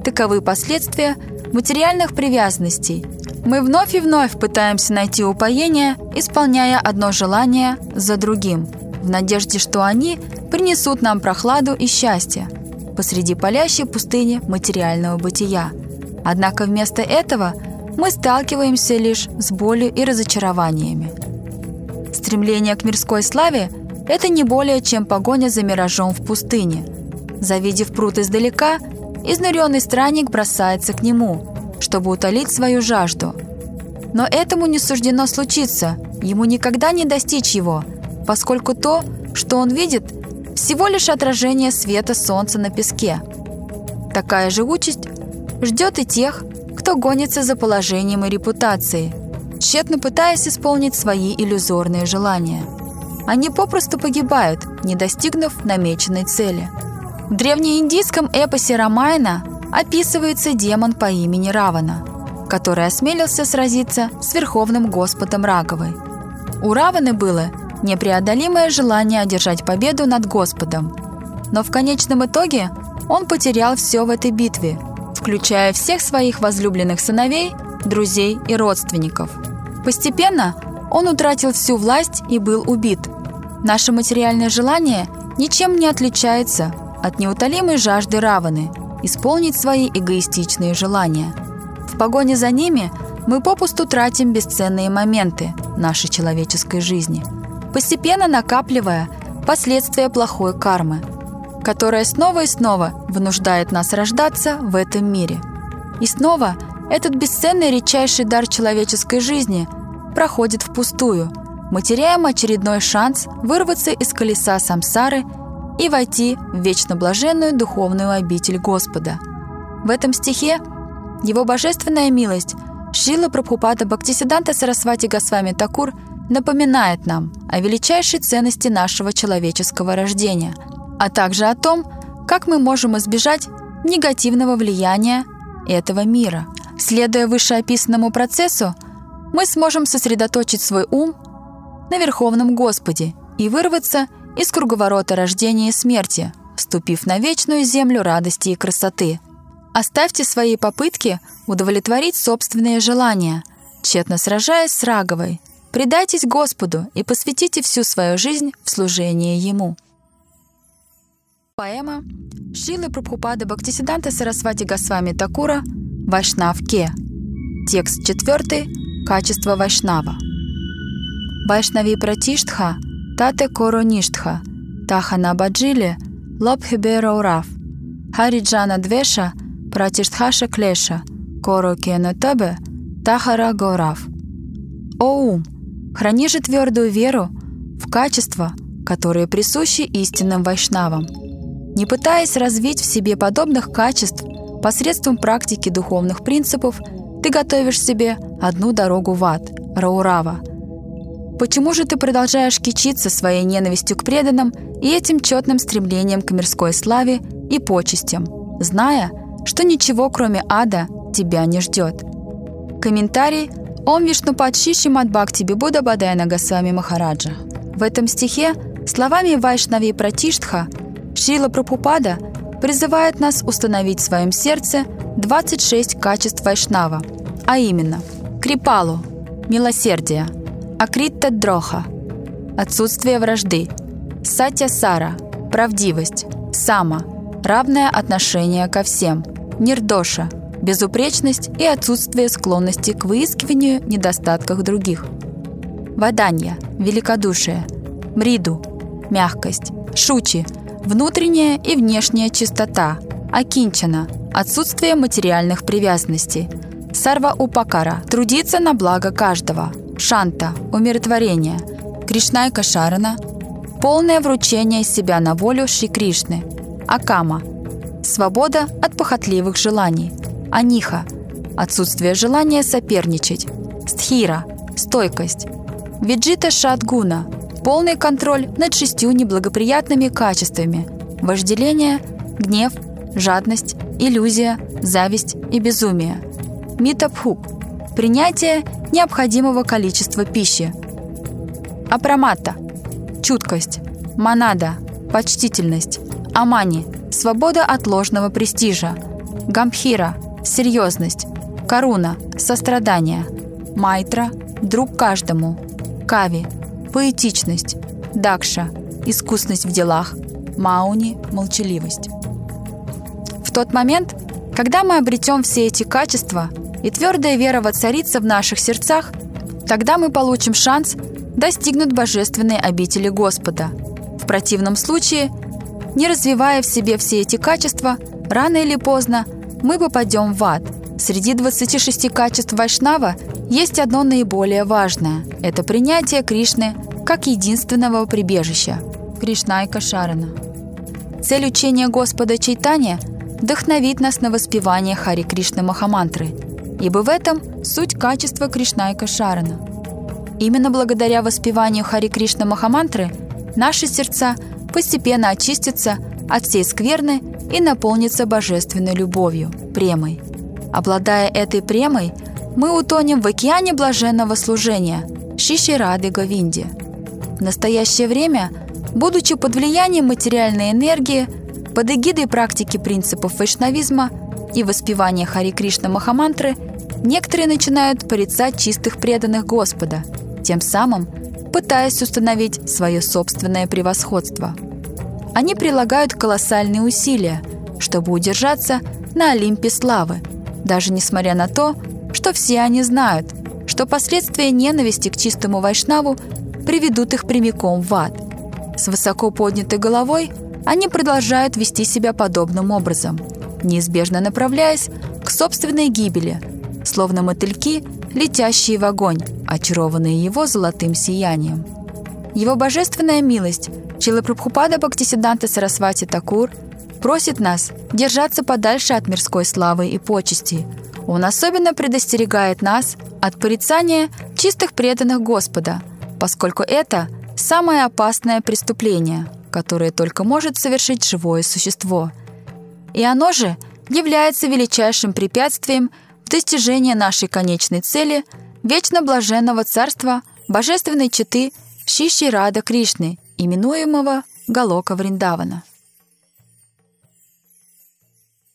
Таковы последствия материальных привязанностей. Мы вновь и вновь пытаемся найти упоение, исполняя одно желание за другим, в надежде, что они принесут нам прохладу и счастье посреди палящей пустыни материального бытия – Однако вместо этого мы сталкиваемся лишь с болью и разочарованиями. Стремление к мирской славе – это не более чем погоня за миражом в пустыне. Завидев пруд издалека, изнуренный странник бросается к нему, чтобы утолить свою жажду. Но этому не суждено случиться, ему никогда не достичь его, поскольку то, что он видит, всего лишь отражение света солнца на песке. Такая же участь ждет и тех, кто гонится за положением и репутацией, тщетно пытаясь исполнить свои иллюзорные желания. Они попросту погибают, не достигнув намеченной цели. В древнеиндийском эпосе Рамайна описывается демон по имени Равана, который осмелился сразиться с Верховным Господом Раговой. У Раваны было непреодолимое желание одержать победу над Господом, но в конечном итоге он потерял все в этой битве – включая всех своих возлюбленных сыновей, друзей и родственников. Постепенно он утратил всю власть и был убит. Наше материальное желание ничем не отличается от неутолимой жажды Раваны исполнить свои эгоистичные желания. В погоне за ними мы попусту тратим бесценные моменты нашей человеческой жизни, постепенно накапливая последствия плохой кармы – которая снова и снова вынуждает нас рождаться в этом мире. И снова этот бесценный редчайший дар человеческой жизни проходит впустую. Мы теряем очередной шанс вырваться из колеса самсары и войти в вечно блаженную духовную обитель Господа. В этом стихе его божественная милость Шила Прабхупада Бхактисиданта Сарасвати Госвами Такур напоминает нам о величайшей ценности нашего человеческого рождения – а также о том, как мы можем избежать негативного влияния этого мира. Следуя вышеописанному процессу, мы сможем сосредоточить свой ум на Верховном Господе и вырваться из круговорота рождения и смерти, вступив на вечную землю радости и красоты. Оставьте свои попытки удовлетворить собственные желания, тщетно сражаясь с Раговой. Предайтесь Господу и посвятите всю свою жизнь в служение Ему. Поэма Шилы Прабхупада Бхактисиданта Сарасвати Госвами Такура «Вайшнав Ке». Текст четвертый. Качество Вайшнава. Вайшнави Пратиштха Тате Короништха Тахана Баджиле Лобхебе урав Хариджана Двеша Пратиштхаша Клеша Коро Кено Тебе Тахара Горав. О ум, храни же твердую веру в качества, которые присущи истинным вайшнавам – не пытаясь развить в себе подобных качеств, посредством практики духовных принципов ты готовишь себе одну дорогу в ад – Раурава. Почему же ты продолжаешь кичиться своей ненавистью к преданным и этим четным стремлением к мирской славе и почестям, зная, что ничего, кроме ада, тебя не ждет? Комментарий Ом Вишнупад Шиши Мадбхакти Бибуда Бадайна Госвами Махараджа. В этом стихе словами Вайшнави Пратиштха Шрила Прабхупада призывает нас установить в своем сердце 26 качеств Вайшнава, а именно Крипалу – милосердие, Акритта Дроха – отсутствие вражды, Сатя Сара – правдивость, Сама – равное отношение ко всем, Нирдоша – безупречность и отсутствие склонности к выискиванию недостатков других, Ваданья – великодушие, Мриду – мягкость, Шучи – внутренняя и внешняя чистота, акинчана – отсутствие материальных привязанностей, сарва упакара – трудиться на благо каждого, шанта – умиротворение, кришнайка шарана – полное вручение себя на волю Шри Кришны, акама – свобода от похотливых желаний, аниха – отсутствие желания соперничать, стхира – стойкость, виджита шатгуна – полный контроль над шестью неблагоприятными качествами – вожделение, гнев, жадность, иллюзия, зависть и безумие. Митапхуп – принятие необходимого количества пищи. Апрамата – чуткость. Манада – почтительность. Амани – свобода от ложного престижа. Гамхира – серьезность. Каруна – сострадание. Майтра – друг каждому. Кави – поэтичность, дакша, искусность в делах, мауни, молчаливость. В тот момент, когда мы обретем все эти качества и твердая вера воцарится в наших сердцах, тогда мы получим шанс достигнуть божественной обители Господа. В противном случае, не развивая в себе все эти качества, рано или поздно мы попадем в ад. Среди 26 качеств Вайшнава есть одно наиболее важное – это принятие Кришны как единственного прибежища – Кришнайка Шарана. Цель учения Господа Чайтания – вдохновить нас на воспевание Хари Кришны Махамантры, ибо в этом суть качества Кришнайка Шарана. Именно благодаря воспеванию Хари Кришны Махамантры наши сердца постепенно очистятся от всей скверны и наполнятся божественной любовью, премой. Обладая этой премой – мы утонем в океане блаженного служения Шиши Рады Говинди. В настоящее время, будучи под влиянием материальной энергии, под эгидой практики принципов вайшнавизма и воспевания Хари Кришна Махамантры, некоторые начинают порицать чистых преданных Господа, тем самым пытаясь установить свое собственное превосходство. Они прилагают колоссальные усилия, чтобы удержаться на Олимпе славы, даже несмотря на то, что все они знают, что последствия ненависти к чистому вайшнаву приведут их прямиком в ад. С высоко поднятой головой они продолжают вести себя подобным образом, неизбежно направляясь к собственной гибели, словно мотыльки, летящие в огонь, очарованные его золотым сиянием. Его божественная милость, Чилапрабхупада Бхактисиданта Сарасвати Такур, просит нас держаться подальше от мирской славы и почести – он особенно предостерегает нас от порицания чистых преданных Господа, поскольку это самое опасное преступление, которое только может совершить живое существо. И оно же является величайшим препятствием в достижении нашей конечной цели вечно блаженного царства божественной четы Шиши Рада Кришны, именуемого Галока Вриндавана.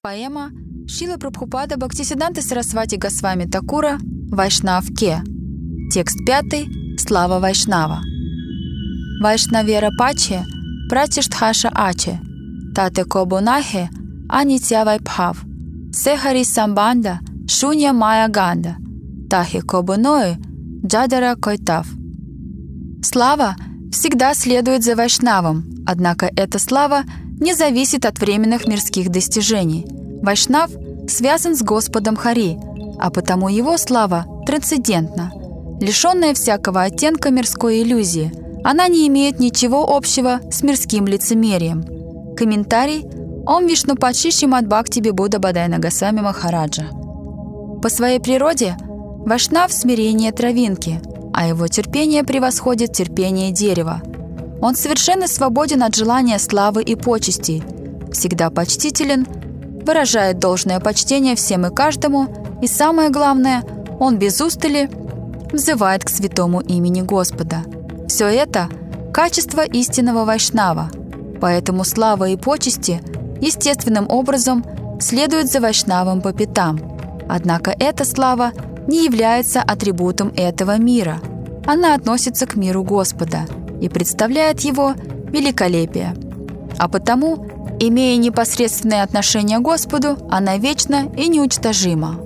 Поэма Шила Прабхупада Бхактисиданта Сарасвати Госвами Такура Вайшнав Ке. Текст пятый. Слава Вайшнава. Вайшнавера Паче Пратиштхаша Аче Тате Кобунахе Анитя Вайпхав Сехари Самбанда Шунья Майя Ганда Тахи Кобунои Джадара Койтав. Слава всегда следует за Вайшнавом, однако эта слава не зависит от временных мирских достижений. Вайшнав связан с Господом Хари, а потому его слава трансцендентна. Лишенная всякого оттенка мирской иллюзии, она не имеет ничего общего с мирским лицемерием. Комментарий Ом Вишнупад Шишимад Бхакти Будда Бадай Нагасами Махараджа. По своей природе Вашнав – смирение травинки, а его терпение превосходит терпение дерева. Он совершенно свободен от желания славы и почестей, всегда почтителен, выражает должное почтение всем и каждому, и самое главное, он без устали взывает к святому имени Господа. Все это – качество истинного вайшнава, поэтому слава и почести естественным образом следуют за вайшнавом по пятам. Однако эта слава не является атрибутом этого мира. Она относится к миру Господа и представляет его великолепие. А потому, имея непосредственное отношение к Господу, она вечна и неуничтожима.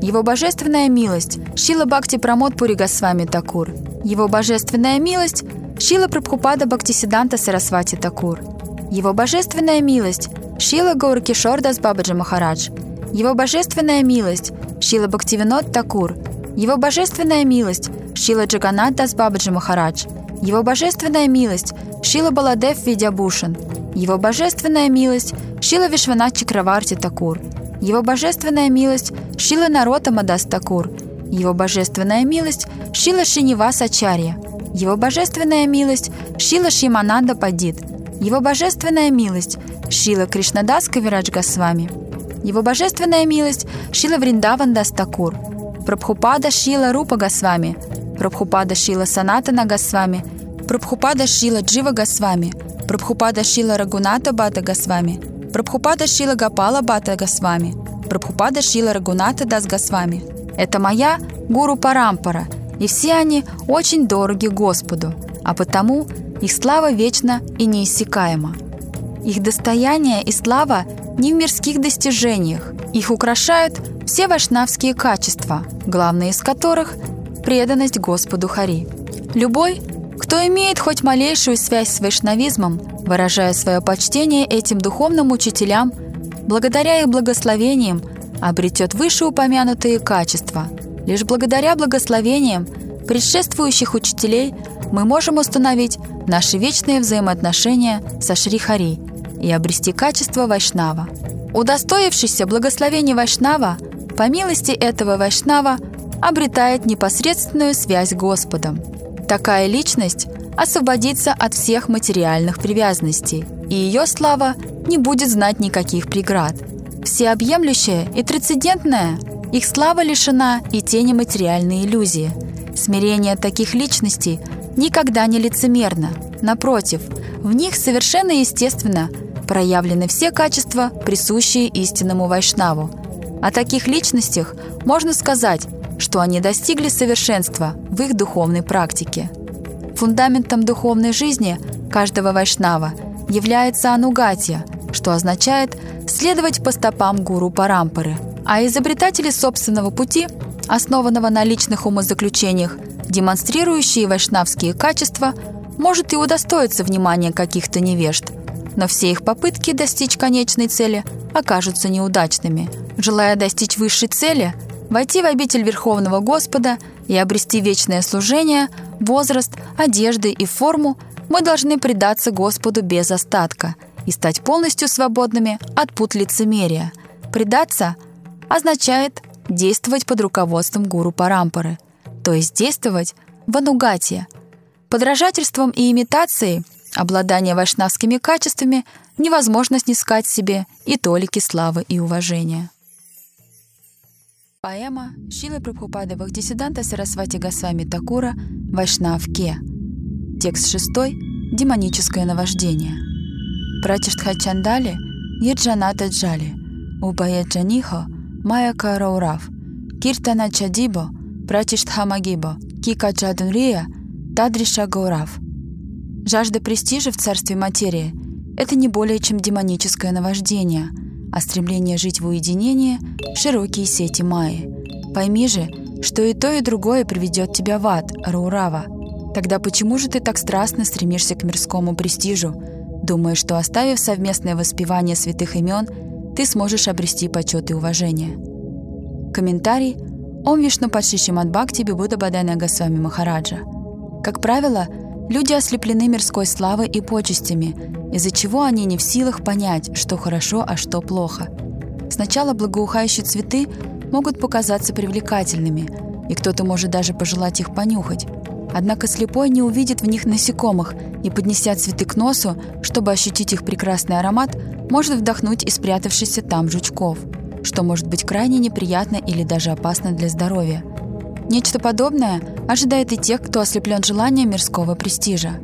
Его божественная милость Шила Бхакти Прамод Пури Госвами Такур. Его божественная милость Шила Прабхупада Бхактисиданта Сарасвати Такур. Его божественная милость Шила Гауркишор Дас Бабаджи Махарадж. Его божественная милость Шила Бхактивинод Такур. Его божественная милость Шила Джаганат Дас Бабаджи Махарадж. Его божественная милость Шила Баладев Видябушин. Его божественная милость Шила Вишванат Чакраварти Такур – его божественная милость Шила Нарота Мадастакур, Его божественная милость Шила Шиниваса Ачарья, Его божественная милость Шила Шимананда Падит, Его божественная милость Шила Кришнадас Кавирадж Госвами, Его божественная милость Шила Вриндаван Дастакур, Прабхупада Шила Рупа Госвами, Прабхупада Шила Санатана Госвами, Прабхупада Шила Джива Госвами, Прабхупада Шила Рагуната Бата Госвами – Прабхупада Шила Гапала Бата Госвами, Прабхупада Шила Рагуната Дас Госвами. Это моя гуру Парампара, и все они очень дороги Господу, а потому их слава вечна и неиссякаема. Их достояние и слава не в мирских достижениях. Их украшают все вайшнавские качества, главные из которых – преданность Господу Хари. Любой, кто имеет хоть малейшую связь с вайшнавизмом, выражая свое почтение этим духовным учителям, благодаря их благословениям обретет вышеупомянутые качества. Лишь благодаря благословениям предшествующих учителей мы можем установить наши вечные взаимоотношения со Шри Хари и обрести качество Вайшнава. Удостоившийся благословения Вайшнава, по милости этого Вайшнава, обретает непосредственную связь с Господом. Такая личность освободиться от всех материальных привязанностей, и ее слава не будет знать никаких преград. Всеобъемлющая и трансцендентная, их слава лишена и тени материальной иллюзии. Смирение таких личностей никогда не лицемерно. Напротив, в них совершенно естественно проявлены все качества, присущие истинному вайшнаву. О таких личностях можно сказать, что они достигли совершенства в их духовной практике. Фундаментом духовной жизни каждого вайшнава является анугатия, что означает следовать по стопам гуру Парампары. А изобретатели собственного пути, основанного на личных умозаключениях, демонстрирующие вайшнавские качества, может и удостоиться внимания каких-то невежд, но все их попытки достичь конечной цели окажутся неудачными. Желая достичь высшей цели, войти в обитель Верховного Господа и обрести вечное служение – возраст, одежды и форму, мы должны предаться Господу без остатка и стать полностью свободными от пут лицемерия. Предаться означает действовать под руководством гуру Парампары, то есть действовать в анугатия. Подражательством и имитацией обладание вайшнавскими качествами невозможно снискать себе и толики славы и уважения. Поэма Шилы Прабхупады Бхактисиданта Сарасвати Госвами Такура «Вайшнав Ке». Текст шестой «Демоническое наваждение». Пратиштхачандали Еджаната Джали Убая Джанихо Майя Караурав Киртана Чадибо Пратиштхамагибо Кика Джадунрия Тадриша Гаурав. Жажда престижа в царстве материи — это не более чем демоническое наваждение — а стремление жить в уединении — широкие сети Майи. Пойми же, что и то, и другое приведет тебя в ад, Раурава. Тогда почему же ты так страстно стремишься к мирскому престижу, думая, что, оставив совместное воспевание святых имен, ты сможешь обрести почет и уважение? Комментарий Ом Вишну Патши Шимад Бхакти Бибуда Бадайна Госвами Махараджа. Как правило, Люди ослеплены мирской славой и почестями, из-за чего они не в силах понять, что хорошо, а что плохо. Сначала благоухающие цветы могут показаться привлекательными, и кто-то может даже пожелать их понюхать. Однако слепой не увидит в них насекомых и, поднеся цветы к носу, чтобы ощутить их прекрасный аромат, может вдохнуть и спрятавшихся там жучков, что может быть крайне неприятно или даже опасно для здоровья. Нечто подобное ожидает и тех, кто ослеплен желанием мирского престижа.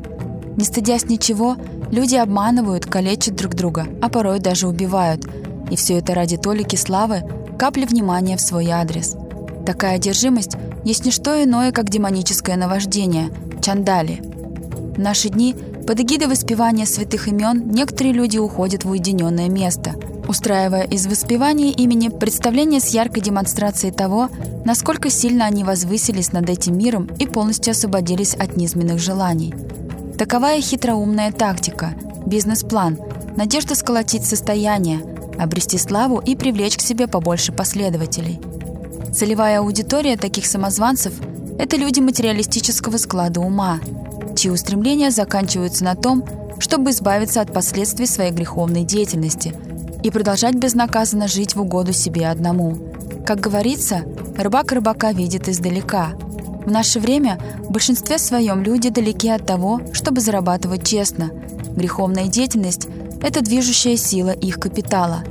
Не стыдясь ничего, люди обманывают, калечат друг друга, а порой даже убивают. И все это ради толики славы, капли внимания в свой адрес. Такая одержимость есть не что иное, как демоническое наваждение – чандали. В наши дни под эгидой воспевания святых имен некоторые люди уходят в уединенное место, устраивая из воспевания имени представление с яркой демонстрацией того, насколько сильно они возвысились над этим миром и полностью освободились от низменных желаний. Таковая хитроумная тактика, бизнес-план, надежда сколотить состояние, обрести славу и привлечь к себе побольше последователей. Целевая аудитория таких самозванцев – это люди материалистического склада ума, чьи устремления заканчиваются на том, чтобы избавиться от последствий своей греховной деятельности и продолжать безнаказанно жить в угоду себе одному. Как говорится, рыбак рыбака видит издалека. В наше время в большинстве своем люди далеки от того, чтобы зарабатывать честно. Греховная деятельность – это движущая сила их капитала.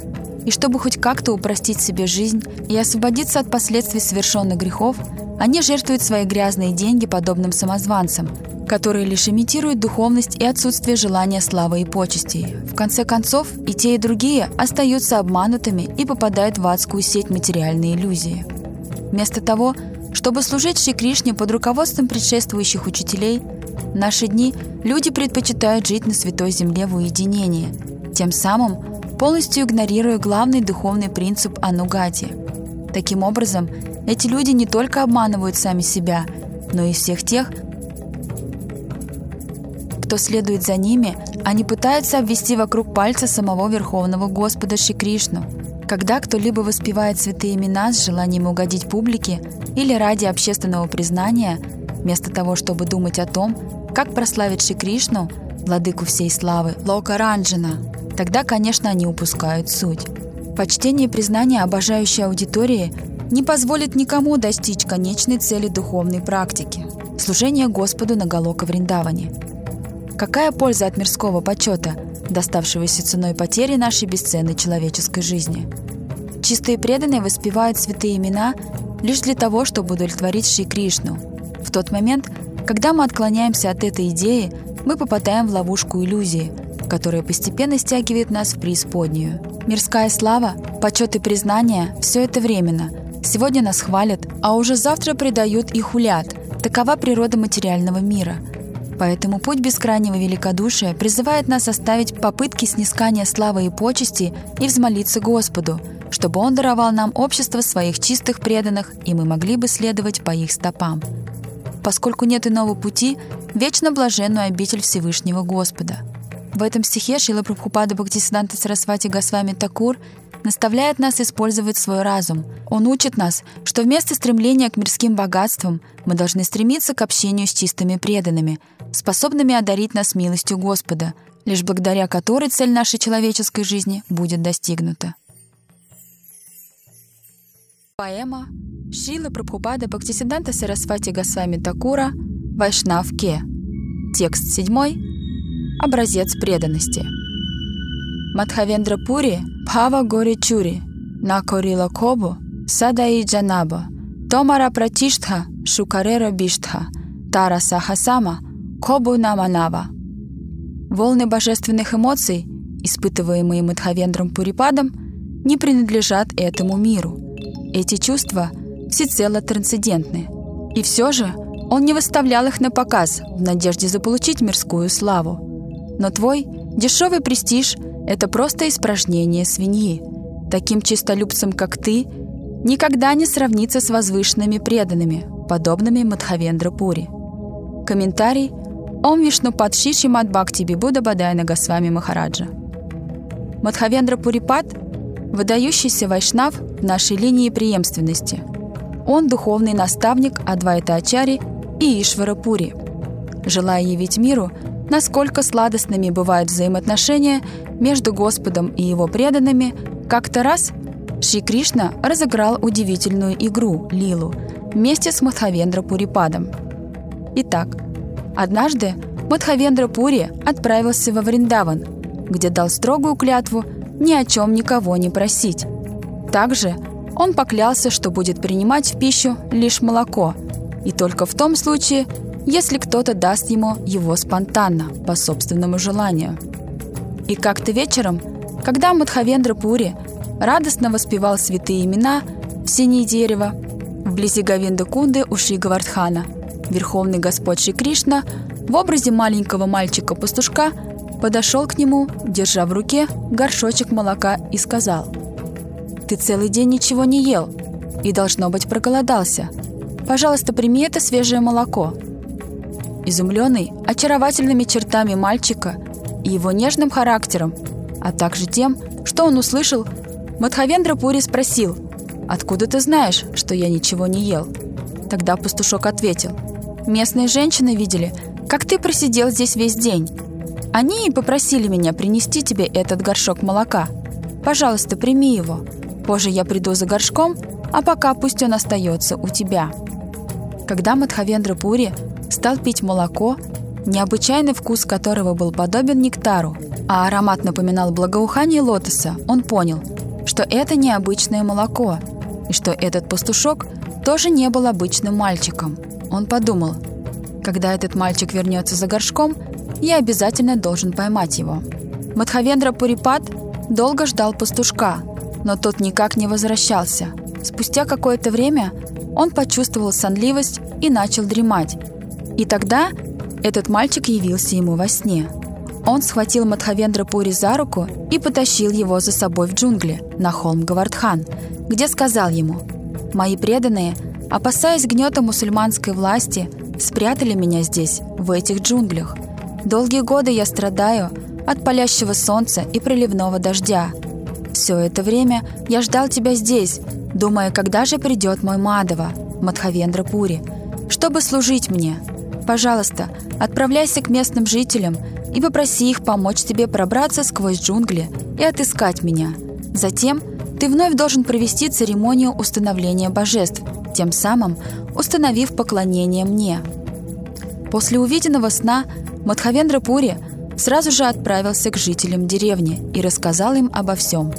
И чтобы хоть как-то упростить себе жизнь и освободиться от последствий совершенных грехов, они жертвуют свои грязные деньги подобным самозванцам – которые лишь имитируют духовность и отсутствие желания славы и почестей. В конце концов, и те, и другие остаются обманутыми и попадают в адскую сеть материальной иллюзии. Вместо того, чтобы служить Шри Кришне под руководством предшествующих учителей, в наши дни люди предпочитают жить на Святой Земле в уединении, тем самым полностью игнорируя главный духовный принцип анугати. Таким образом, эти люди не только обманывают сами себя, но и всех тех, кто следует за ними, они пытаются обвести вокруг пальца самого Верховного Господа Шри Кришну. Когда кто-либо воспевает святые имена с желанием угодить публике или ради общественного признания, вместо того, чтобы думать о том, как прославить Шри Кришну, владыку всей славы, Лока Ранджина, тогда, конечно, они упускают суть. Почтение и признание обожающей аудитории не позволит никому достичь конечной цели духовной практики – служения Господу на Галока Вриндаване – Какая польза от мирского почета, доставшегося ценой потери нашей бесценной человеческой жизни? Чистые преданные воспевают святые имена лишь для того, чтобы удовлетворить Шри Кришну. В тот момент, когда мы отклоняемся от этой идеи, мы попадаем в ловушку иллюзии, которая постепенно стягивает нас в преисподнюю. Мирская слава, почет и признание – все это временно. Сегодня нас хвалят, а уже завтра предают и хулят. Такова природа материального мира – Поэтому путь бескрайнего великодушия призывает нас оставить попытки снискания славы и почести и взмолиться Господу, чтобы Он даровал нам общество своих чистых преданных, и мы могли бы следовать по их стопам. Поскольку нет иного пути, вечно блаженную обитель Всевышнего Господа. В этом стихе Шила Прабхупада Бхактисиданта Сарасвати Госвами Такур наставляет нас использовать свой разум. Он учит нас, что вместо стремления к мирским богатствам мы должны стремиться к общению с чистыми преданными – способными одарить нас милостью Господа, лишь благодаря которой цель нашей человеческой жизни будет достигнута. Поэма Шила Прабхупада Бхактисиданта Сарасвати Госвами Такура Вайшнав Ке. Текст седьмой. Образец преданности. Мадхавендра Пури Бхава Гори Чури Накорила Кобу Садаи Джанаба Томара Пратиштха Шукарера Биштха Тара Сахасама – Кобу Наманава. Волны божественных эмоций, испытываемые Мадхавендром Пурипадом, не принадлежат этому миру. Эти чувства всецело трансцендентны. И все же он не выставлял их на показ в надежде заполучить мирскую славу. Но твой дешевый престиж — это просто испражнение свиньи. Таким чистолюбцем, как ты, никогда не сравнится с возвышенными преданными, подобными Мадхавендра Пури. Комментарий Ом Вишнупад Шри Шримад Бхакти Вибудха Бодхаяна Госвами Махараджа. Мадхавендра Пурипад – выдающийся вайшнав в нашей линии преемственности. Он – духовный наставник Адвайта Ачарьи и Ишвара Пури. желая явить миру, насколько сладостными бывают взаимоотношения между Господом и его преданными, как-то раз Шри Кришна разыграл удивительную игру Лилу вместе с Мадхавендра Пурипадом. Итак, однажды Мадхавендра Пури отправился во Вриндаван, где дал строгую клятву ни о чем никого не просить. Также он поклялся, что будет принимать в пищу лишь молоко, и только в том случае, если кто-то даст ему его спонтанно, по собственному желанию. И как-то вечером, когда Мадхавендра Пури радостно воспевал святые имена в синее дерево, вблизи Гавинда Кунды у Шри Гавардхана, Верховный Господь Шри Кришна в образе маленького мальчика-пастушка подошел к нему, держа в руке горшочек молока и сказал «Ты целый день ничего не ел и, должно быть, проголодался. Пожалуйста, прими это свежее молоко». Изумленный очаровательными чертами мальчика и его нежным характером, а также тем, что он услышал, Мадхавендра Пури спросил, «Откуда ты знаешь, что я ничего не ел?» Тогда пастушок ответил, «Местные женщины видели, как ты просидел здесь весь день. Они и попросили меня принести тебе этот горшок молока. Пожалуйста, прими его. Позже я приду за горшком, а пока пусть он остается у тебя». Когда Мадхавендра Пури стал пить молоко, необычайный вкус которого был подобен нектару, а аромат напоминал благоухание лотоса, он понял, что это необычное молоко, и что этот пастушок тоже не был обычным мальчиком. Он подумал, когда этот мальчик вернется за горшком, я обязательно должен поймать его. Мадхавендра Пурипат долго ждал пастушка, но тот никак не возвращался. Спустя какое-то время он почувствовал сонливость и начал дремать, и тогда этот мальчик явился ему во сне. Он схватил Мадхавендра Пури за руку и потащил его за собой в джунгли, на холм Гавардхан, где сказал ему «Мои преданные, опасаясь гнета мусульманской власти, спрятали меня здесь, в этих джунглях. Долгие годы я страдаю от палящего солнца и проливного дождя. Все это время я ждал тебя здесь, думая, когда же придет мой Мадова, Мадхавендра Пури, чтобы служить мне, Пожалуйста, отправляйся к местным жителям и попроси их помочь тебе пробраться сквозь джунгли и отыскать меня. Затем ты вновь должен провести церемонию установления божеств, тем самым установив поклонение мне. После увиденного сна Мадхавендра Пури сразу же отправился к жителям деревни и рассказал им обо всем.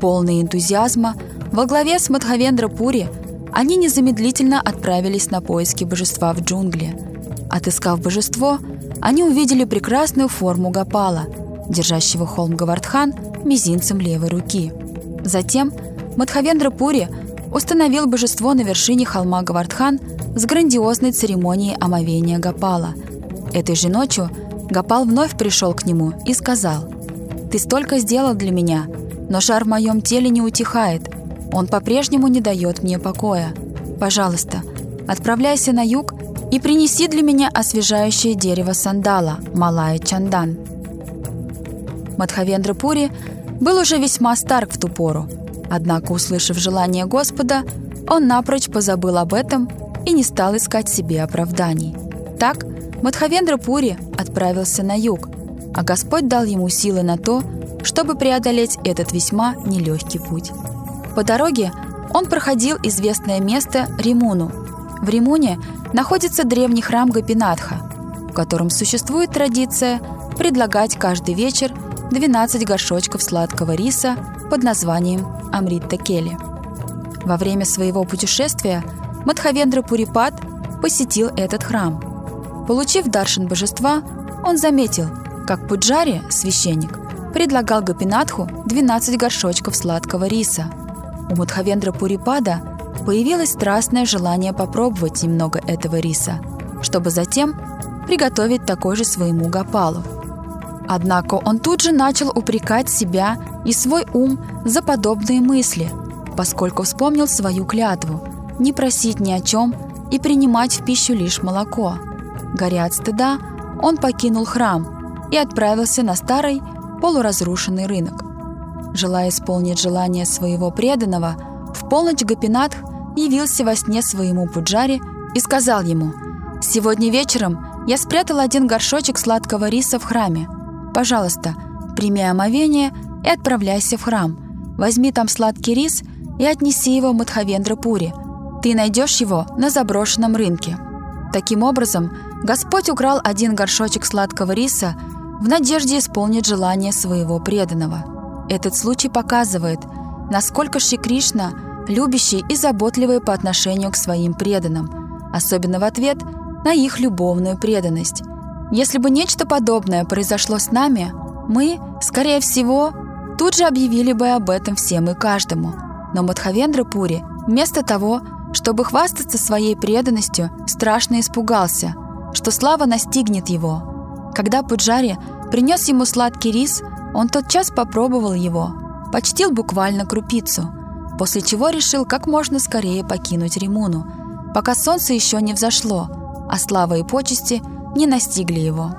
Полный энтузиазма, во главе с Мадхавендра Пури они незамедлительно отправились на поиски божества в джунгли – Отыскав божество, они увидели прекрасную форму Гапала, держащего холм Гавардхан мизинцем левой руки. Затем Мадхавендра Пури установил божество на вершине холма Гавардхан с грандиозной церемонией омовения Гапала. Этой же ночью Гапал вновь пришел к нему и сказал, «Ты столько сделал для меня, но жар в моем теле не утихает. Он по-прежнему не дает мне покоя. Пожалуйста, отправляйся на юг и принеси для меня освежающее дерево сандала, Малая Чандан. Мадхавендра Пури был уже весьма стар в ту пору, однако, услышав желание Господа, он напрочь позабыл об этом и не стал искать себе оправданий. Так Мадхавендра Пури отправился на юг, а Господь дал ему силы на то, чтобы преодолеть этот весьма нелегкий путь. По дороге он проходил известное место Римуну. В Римуне находится древний храм Гапинатха, в котором существует традиция предлагать каждый вечер 12 горшочков сладкого риса под названием Амритта Кели. Во время своего путешествия Мадхавендра Пурипат посетил этот храм. Получив даршин божества, он заметил, как Пуджари, священник, предлагал Гапинатху 12 горшочков сладкого риса. У Мадхавендра Пурипада появилось страстное желание попробовать немного этого риса, чтобы затем приготовить такой же своему Гапалу. Однако он тут же начал упрекать себя и свой ум за подобные мысли, поскольку вспомнил свою клятву не просить ни о чем и принимать в пищу лишь молоко. Горя от стыда, он покинул храм и отправился на старый полуразрушенный рынок. Желая исполнить желание своего преданного, в полночь Гапинатх явился во сне своему Пуджаре и сказал ему Сегодня вечером я спрятал один горшочек сладкого риса в храме. Пожалуйста, прими омовение и отправляйся в храм. Возьми там сладкий рис и отнеси его в Мадхавендра-Пури. Ты найдешь его на заброшенном рынке. Таким образом, Господь украл один горшочек сладкого риса в надежде исполнить желание своего преданного. Этот случай показывает, насколько Шри Кришна любящий и заботливый по отношению к своим преданным, особенно в ответ на их любовную преданность. Если бы нечто подобное произошло с нами, мы, скорее всего, тут же объявили бы об этом всем и каждому. Но Мадхавендра Пури, вместо того, чтобы хвастаться своей преданностью, страшно испугался, что слава настигнет его. Когда Пуджари принес ему сладкий рис, он тотчас попробовал его, почтил буквально крупицу, после чего решил как можно скорее покинуть Римуну, пока солнце еще не взошло, а слава и почести не настигли его.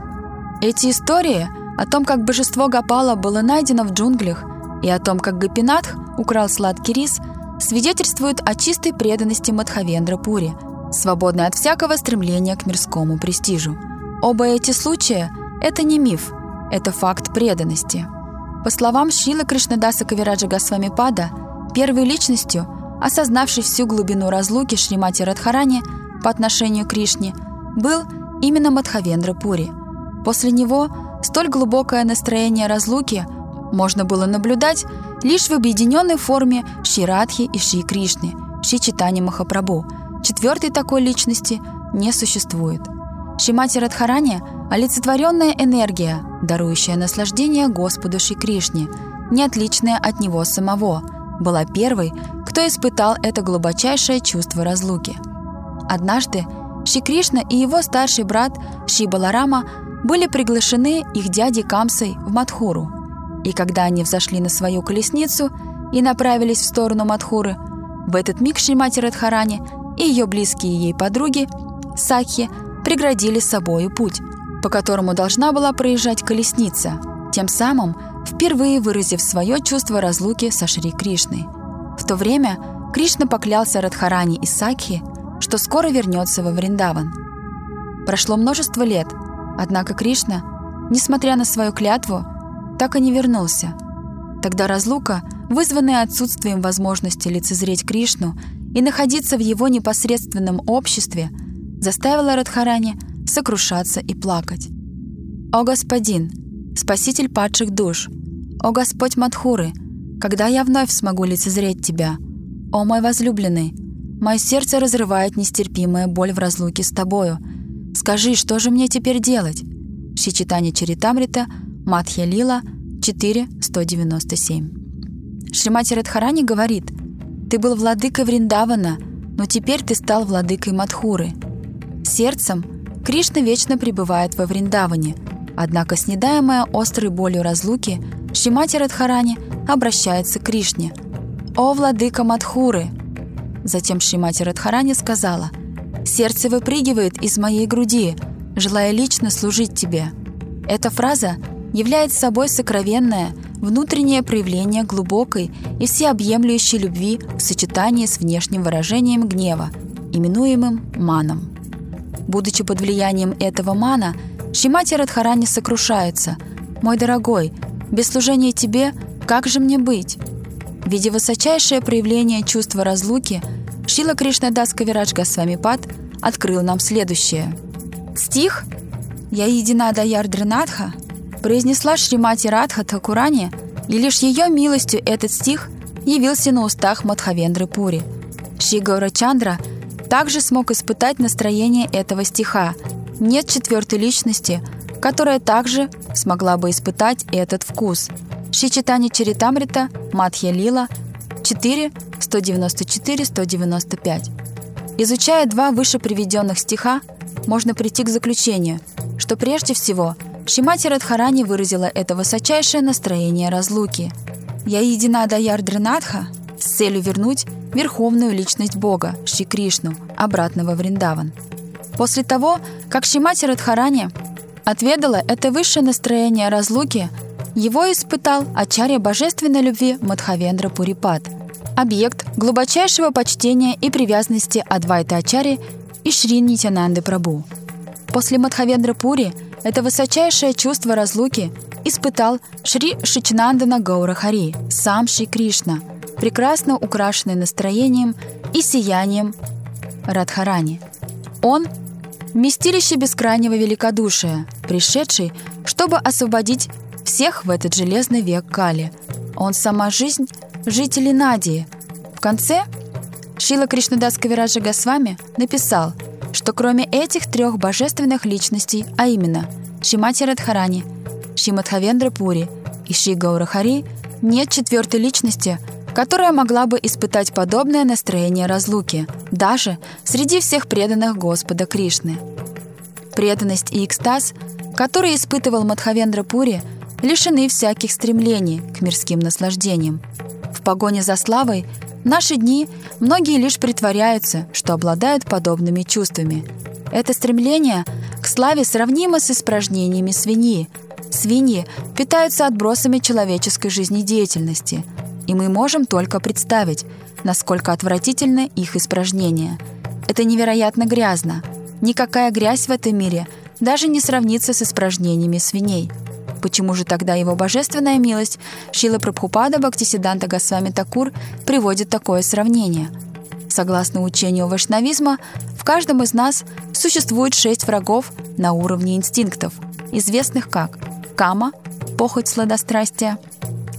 Эти истории о том, как божество Гапала было найдено в джунглях, и о том, как Гапинатх украл сладкий рис, свидетельствуют о чистой преданности Мадхавендра Пури, свободной от всякого стремления к мирскому престижу. Оба эти случая – это не миф, это факт преданности. По словам Шила Кришнадаса Кавираджа Госвамипада, первой личностью, осознавшей всю глубину разлуки Шримати Радхарани по отношению к Кришне, был именно Мадхавендра Пури. После него столь глубокое настроение разлуки можно было наблюдать лишь в объединенной форме Ширадхи и Шри Кришны, Шри Читани Махапрабху. Четвертой такой личности не существует. Шимати Радхарани – олицетворенная энергия, дарующая наслаждение Господу Шри Кришне, не отличная от него самого, была первой, кто испытал это глубочайшее чувство разлуки. Однажды Шри Кришна и его старший брат Шри Баларама были приглашены их дядей Камсой в Мадхуру. И когда они взошли на свою колесницу и направились в сторону Мадхуры, в этот миг Шримати Радхарани и ее близкие ей подруги Сакхи преградили собою путь, по которому должна была проезжать колесница, тем самым впервые выразив свое чувство разлуки со Шри Кришной. В то время Кришна поклялся Радхарани и Сакхи, что скоро вернется во Вриндаван. Прошло множество лет, однако Кришна, несмотря на свою клятву, так и не вернулся. Тогда разлука, вызванная отсутствием возможности лицезреть Кришну и находиться в его непосредственном обществе, заставила Радхарани сокрушаться и плакать. «О Господин, Спаситель падших душ! О Господь Мадхуры, когда я вновь смогу лицезреть Тебя? О мой возлюбленный! Мое сердце разрывает нестерпимая боль в разлуке с Тобою. Скажи, что же мне теперь делать?» Шичитани Чаритамрита, Матхья Лила, 4.197. Шримати Радхарани говорит, «Ты был владыкой Вриндавана, но теперь ты стал владыкой Мадхуры. Сердцем Кришна вечно пребывает во Вриндаване, однако снедаемая острой болью разлуки, Шримати Радхарани обращается к Кришне. «О, владыка Мадхуры!» Затем Шримати Радхарани сказала, «Сердце выпрыгивает из моей груди, желая лично служить тебе». Эта фраза является собой сокровенное, внутреннее проявление глубокой и всеобъемлющей любви в сочетании с внешним выражением гнева, именуемым маном. Будучи под влиянием этого мана, Шимати Радхарани сокрушается «Мой дорогой, без служения тебе, как же мне быть?» Видя высочайшее проявление чувства разлуки, Шила Кришнадас Кавирадж Госвамипад открыл нам следующее. Стих «Я едина Даяр Дринадха» произнесла Шримати Радха Такурани, и лишь ее милостью этот стих явился на устах Мадхавендры Пури. Шри Чандра также смог испытать настроение этого стиха. Нет четвертой личности, которая также смогла бы испытать этот вкус. Шичитани Чаритамрита, Матхья Лила, 4, 194-195. Изучая два выше приведенных стиха, можно прийти к заключению, что прежде всего – Шимати Радхарани выразила это высочайшее настроение разлуки. «Я едина Даяр Дринадха» с целью вернуть верховную личность Бога, Шри Кришну, обратно во Вриндаван. После того, как Шимати Радхарани отведала это высшее настроение разлуки, его испытал Ачарья божественной любви Мадхавендра Пурипад, объект глубочайшего почтения и привязанности Адвайта Ачари и Шри Нитянанды Прабу – После Мадхавендра Пури это высочайшее чувство разлуки испытал Шри Шичнандана Гаурахари, сам Шри Кришна, прекрасно украшенный настроением и сиянием Радхарани. Он — вместилище бескрайнего великодушия, пришедший, чтобы освободить всех в этот железный век Кали. Он сама жизнь жителей Надии. В конце Шила Кришнадас Кавираджа Госвами написал, что кроме этих трех божественных личностей, а именно Шимати Радхарани, Шимадхавендра Пури и Ши Гаурахари, нет четвертой личности, которая могла бы испытать подобное настроение разлуки, даже среди всех преданных Господа Кришны. Преданность и экстаз, которые испытывал Мадхавендра Пури, лишены всяких стремлений к мирским наслаждениям. В погоне за славой в наши дни многие лишь притворяются, что обладают подобными чувствами. Это стремление к славе сравнимо с испражнениями свиньи. Свиньи питаются отбросами человеческой жизнедеятельности, и мы можем только представить, насколько отвратительны их испражнения. Это невероятно грязно. Никакая грязь в этом мире даже не сравнится с испражнениями свиней – Почему же тогда его божественная милость Шила Прабхупада Бхактисиданта Госвами Такур приводит такое сравнение? Согласно учению вайшнавизма, в каждом из нас существует шесть врагов на уровне инстинктов, известных как кама – похоть сладострастия,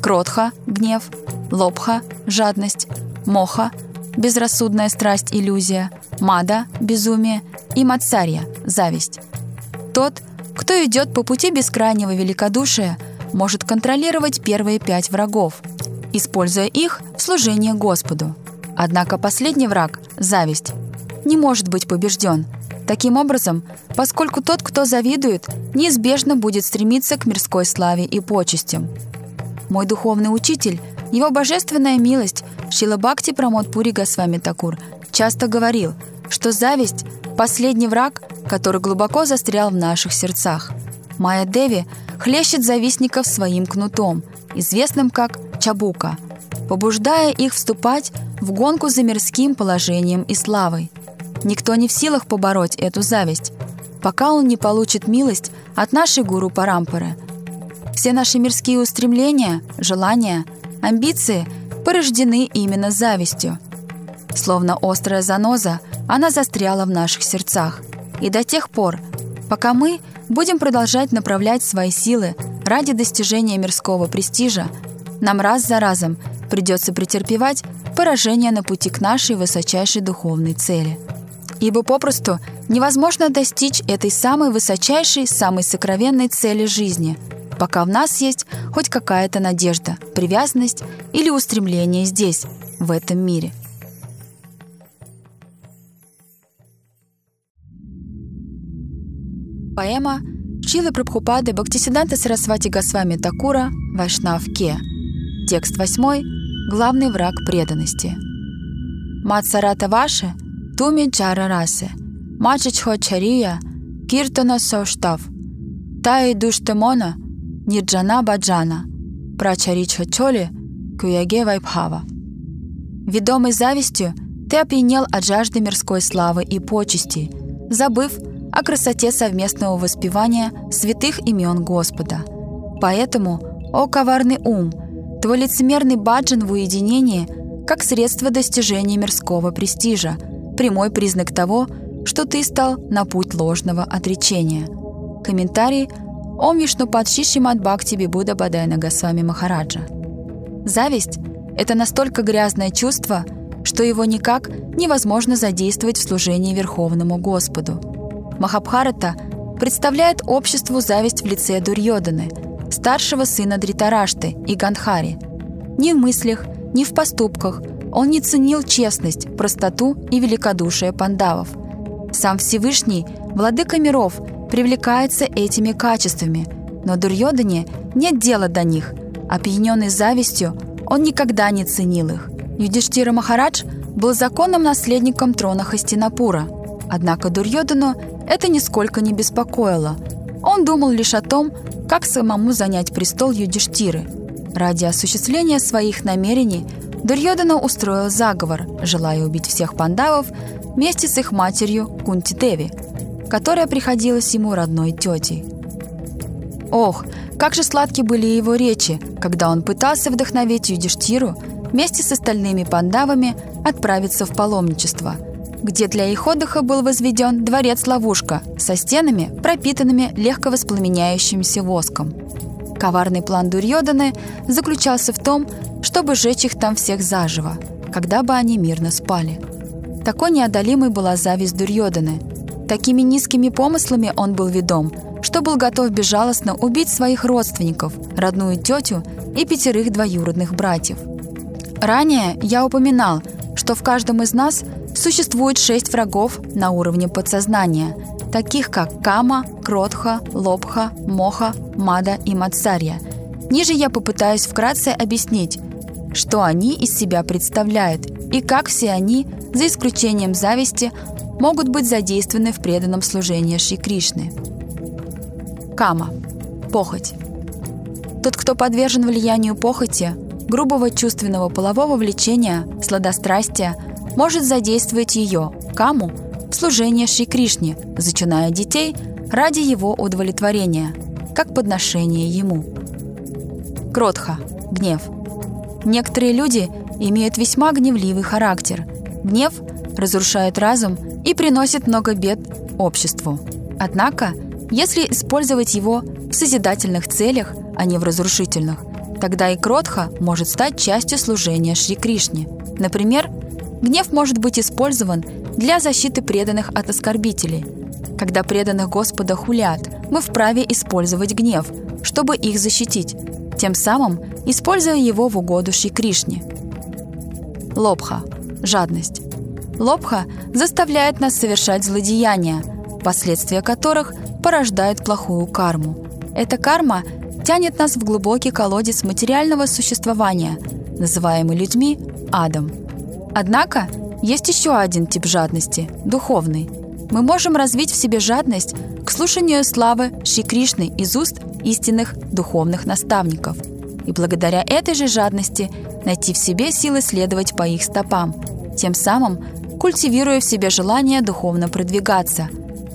кротха – гнев, лобха – жадность, моха – безрассудная страсть, иллюзия, мада – безумие и мацарья – зависть. Тот, кто идет по пути бескрайнего великодушия, может контролировать первые пять врагов, используя их в служении Господу. Однако последний враг – зависть – не может быть побежден. Таким образом, поскольку тот, кто завидует, неизбежно будет стремиться к мирской славе и почестям. Мой духовный учитель, его божественная милость, Шила Бхакти Прамод Пури Госвами Такур, часто говорил, что зависть – последний враг, который глубоко застрял в наших сердцах. Майя Деви хлещет завистников своим кнутом, известным как чабука, побуждая их вступать в гонку за мирским положением и славой. Никто не в силах побороть эту зависть, пока он не получит милость от нашей гуру Парампары. Все наши мирские устремления, желания, амбиции порождены именно завистью. Словно острая заноза, она застряла в наших сердцах – и до тех пор, пока мы будем продолжать направлять свои силы ради достижения мирского престижа, нам раз за разом придется претерпевать поражение на пути к нашей высочайшей духовной цели. Ибо попросту невозможно достичь этой самой высочайшей, самой сокровенной цели жизни, пока в нас есть хоть какая-то надежда, привязанность или устремление здесь, в этом мире – Поэма Чилы Прабхупады Бхактисиданта Сарасвати Госвами Такура Вайшнав. Текст восьмой. Главный враг преданности. Мацарата Ваше Туми Джара Расе Мачичхо Чария Киртана Соштав Таи Душтемона Нирджана Баджана Прачаричха Чоли Куяге Вайбхава. Ведомый завистью, ты опьянел от жажды мирской славы и почести, забыв, о красоте совместного воспевания святых имен Господа. Поэтому, о коварный ум, твой лицемерный баджан в уединении как средство достижения мирского престижа, прямой признак того, что ты стал на путь ложного отречения. Комментарий Ом Вишнупад Шишимат Бхакти Бибуда Бадайна Госвами Махараджа. Зависть – это настолько грязное чувство, что его никак невозможно задействовать в служении Верховному Господу – Махабхарата представляет обществу зависть в лице Дурьоданы, старшего сына Дритарашты и Гандхари. Ни в мыслях, ни в поступках он не ценил честность, простоту и великодушие пандавов. Сам Всевышний, владыка миров, привлекается этими качествами, но Дурьодане нет дела до них. Опьяненный завистью, он никогда не ценил их. Юдиштира Махарадж был законным наследником трона Хастинапура. Однако Дурьодану это нисколько не беспокоило. Он думал лишь о том, как самому занять престол Юдиштиры. Ради осуществления своих намерений Дурьодана устроил заговор, желая убить всех пандавов вместе с их матерью Кунти-Деви. Которая приходилась ему родной тетей. Ох, как же сладки были его речи, когда он пытался вдохновить Юдиштиру вместе с остальными пандавами отправиться в паломничество, где для их отдыха был возведен дворец-ловушка со стенами, пропитанными легко воспламеняющимся воском. Коварный план Дурьоданы заключался в том, чтобы сжечь их там всех заживо, когда бы они мирно спали. Такой неодолимой была зависть Дурьоданы. Такими низкими помыслами он был ведом, что был готов безжалостно убить своих родственников, родную тетю и пятерых двоюродных братьев. Ранее я упоминал, что в каждом из нас существует шесть врагов на уровне подсознания, таких как Кама, Кротха, Лобха, Моха, Мада и Мацарья. Ниже я попытаюсь вкратце объяснить, что они из себя представляют и как все они, за исключением зависти, могут быть задействованы в преданном служении Шри Кришны. Кама – похоть. Тот, кто подвержен влиянию похоти, грубого чувственного полового влечения, сладострастия, может задействовать ее, каму, в служение Шри Кришне, зачиная детей ради его удовлетворения, как подношение ему. Кротха – гнев. Некоторые люди имеют весьма гневливый характер. Гнев разрушает разум и приносит много бед обществу. Однако, если использовать его в созидательных целях, а не в разрушительных, тогда и кротха может стать частью служения Шри Кришне. Например, гнев может быть использован для защиты преданных от оскорбителей. Когда преданных Господа хулят, мы вправе использовать гнев, чтобы их защитить, тем самым используя его в угоду Шри Кришне. Лобха – жадность. Лобха заставляет нас совершать злодеяния, последствия которых порождают плохую карму. Эта карма тянет нас в глубокий колодец материального существования, называемый людьми адом. Однако есть еще один тип жадности – духовный. Мы можем развить в себе жадность к слушанию славы Шри Кришны из уст истинных духовных наставников. И благодаря этой же жадности найти в себе силы следовать по их стопам, тем самым культивируя в себе желание духовно продвигаться,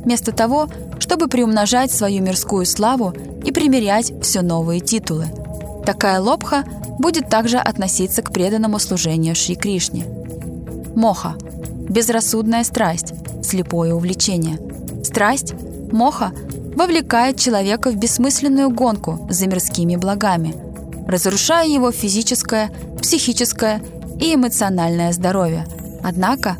вместо того, чтобы приумножать свою мирскую славу и примерять все новые титулы. Такая лобха будет также относиться к преданному служению Шри Кришне. Моха – безрассудная страсть, слепое увлечение. Страсть, моха, вовлекает человека в бессмысленную гонку за мирскими благами, разрушая его физическое, психическое и эмоциональное здоровье. Однако,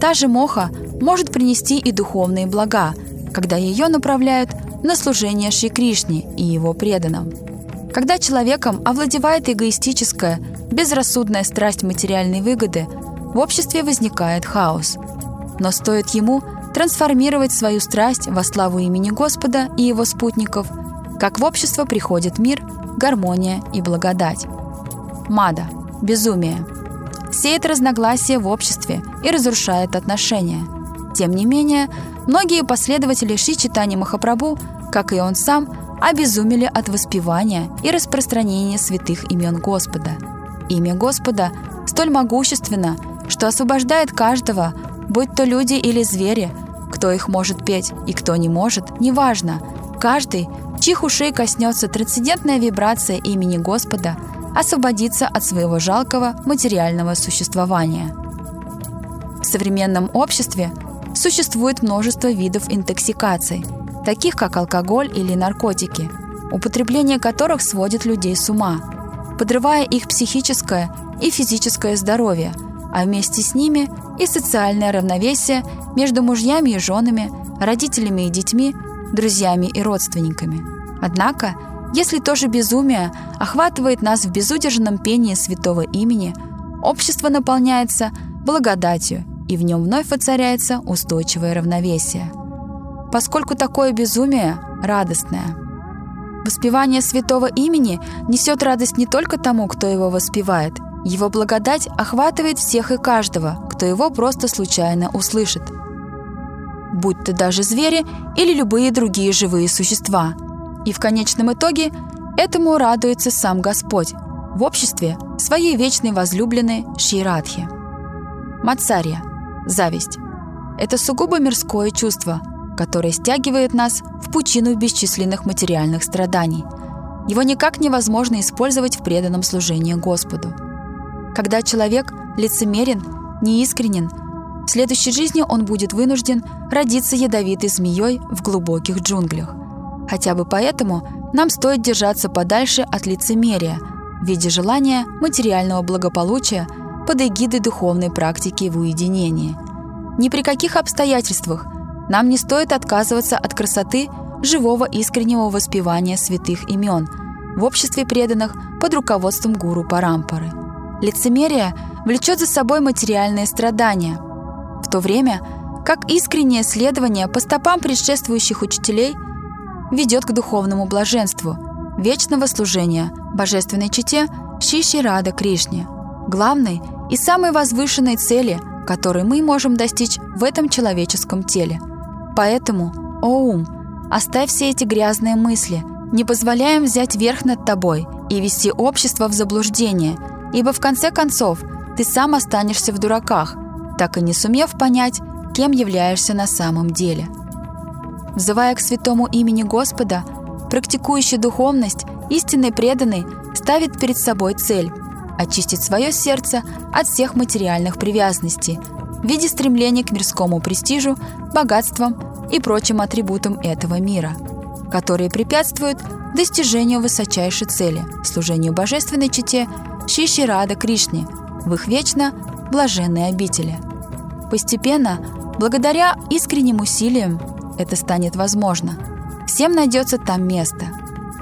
та же моха может принести и духовные блага, когда ее направляют на служение Шри Кришне и его преданным. Когда человеком овладевает эгоистическая, безрассудная страсть материальной выгоды, в обществе возникает хаос. Но стоит ему трансформировать свою страсть во славу имени Господа и его спутников, как в общество приходит мир, гармония и благодать. Мада – безумие. Сеет разногласия в обществе и разрушает отношения. Тем не менее, многие последователи Ши Читани Махапрабху как и он сам, обезумели от воспевания и распространения святых имен Господа. Имя Господа столь могущественно, что освобождает каждого, будь то люди или звери, кто их может петь и кто не может, неважно. Каждый, чьих ушей коснется трансцендентная вибрация имени Господа, освободится от своего жалкого материального существования. В современном обществе существует множество видов интоксикаций – таких как алкоголь или наркотики, употребление которых сводит людей с ума, подрывая их психическое и физическое здоровье, а вместе с ними и социальное равновесие между мужьями и женами, родителями и детьми, друзьями и родственниками. Однако, если то же безумие охватывает нас в безудержном пении святого имени, общество наполняется благодатью, и в нем вновь воцаряется устойчивое равновесие – поскольку такое безумие радостное. Воспевание святого имени несет радость не только тому, кто его воспевает. Его благодать охватывает всех и каждого, кто его просто случайно услышит. Будь то даже звери или любые другие живые существа. И в конечном итоге этому радуется сам Господь в обществе своей вечной возлюбленной Ширадхи. Мацария – зависть. Это сугубо мирское чувство – которое стягивает нас в пучину бесчисленных материальных страданий. Его никак невозможно использовать в преданном служении Господу. Когда человек лицемерен, неискренен, в следующей жизни он будет вынужден родиться ядовитой змеей в глубоких джунглях. Хотя бы поэтому нам стоит держаться подальше от лицемерия в виде желания материального благополучия под эгидой духовной практики в уединении. Ни при каких обстоятельствах нам не стоит отказываться от красоты живого искреннего воспевания святых имен в обществе преданных под руководством гуру Парампары. Лицемерие влечет за собой материальные страдания, в то время как искреннее следование по стопам предшествующих учителей ведет к духовному блаженству, вечного служения божественной чите Шиши Рада Кришне, главной и самой возвышенной цели, которой мы можем достичь в этом человеческом теле – Поэтому, о ум, оставь все эти грязные мысли, не позволяем взять верх над тобой и вести общество в заблуждение, ибо в конце концов ты сам останешься в дураках, так и не сумев понять, кем являешься на самом деле. Взывая к святому имени Господа, практикующий духовность, истинный преданный, ставит перед собой цель – очистить свое сердце от всех материальных привязанностей – в виде стремления к мирскому престижу, богатствам и прочим атрибутам этого мира, которые препятствуют достижению высочайшей цели – служению божественной чете Шиши Рада Кришне в их вечно блаженной обители. Постепенно, благодаря искренним усилиям, это станет возможно. Всем найдется там место.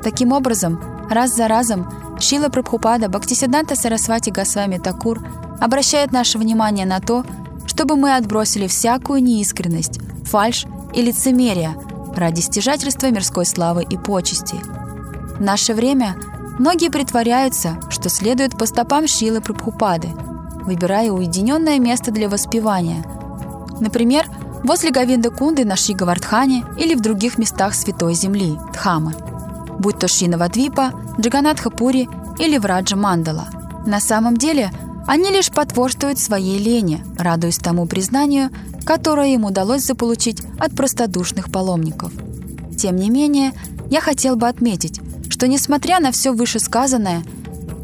Таким образом, раз за разом Шила Прабхупада Бхактисиданта Сарасвати Госвами Такур обращает наше внимание на то, чтобы мы отбросили всякую неискренность, фальшь и лицемерие ради стяжательства мирской славы и почести. В наше время многие притворяются, что следуют по стопам Шилы Прабхупады, выбирая уединенное место для воспевания. Например, возле Гавинда Кунды на Шигавардхане или в других местах Святой Земли, Дхамы, будь то Шинавадвипа, Джаганатхапури или Враджа Мандала. На самом деле – они лишь потворствуют своей лени, радуясь тому признанию, которое им удалось заполучить от простодушных паломников. Тем не менее, я хотел бы отметить, что несмотря на все вышесказанное,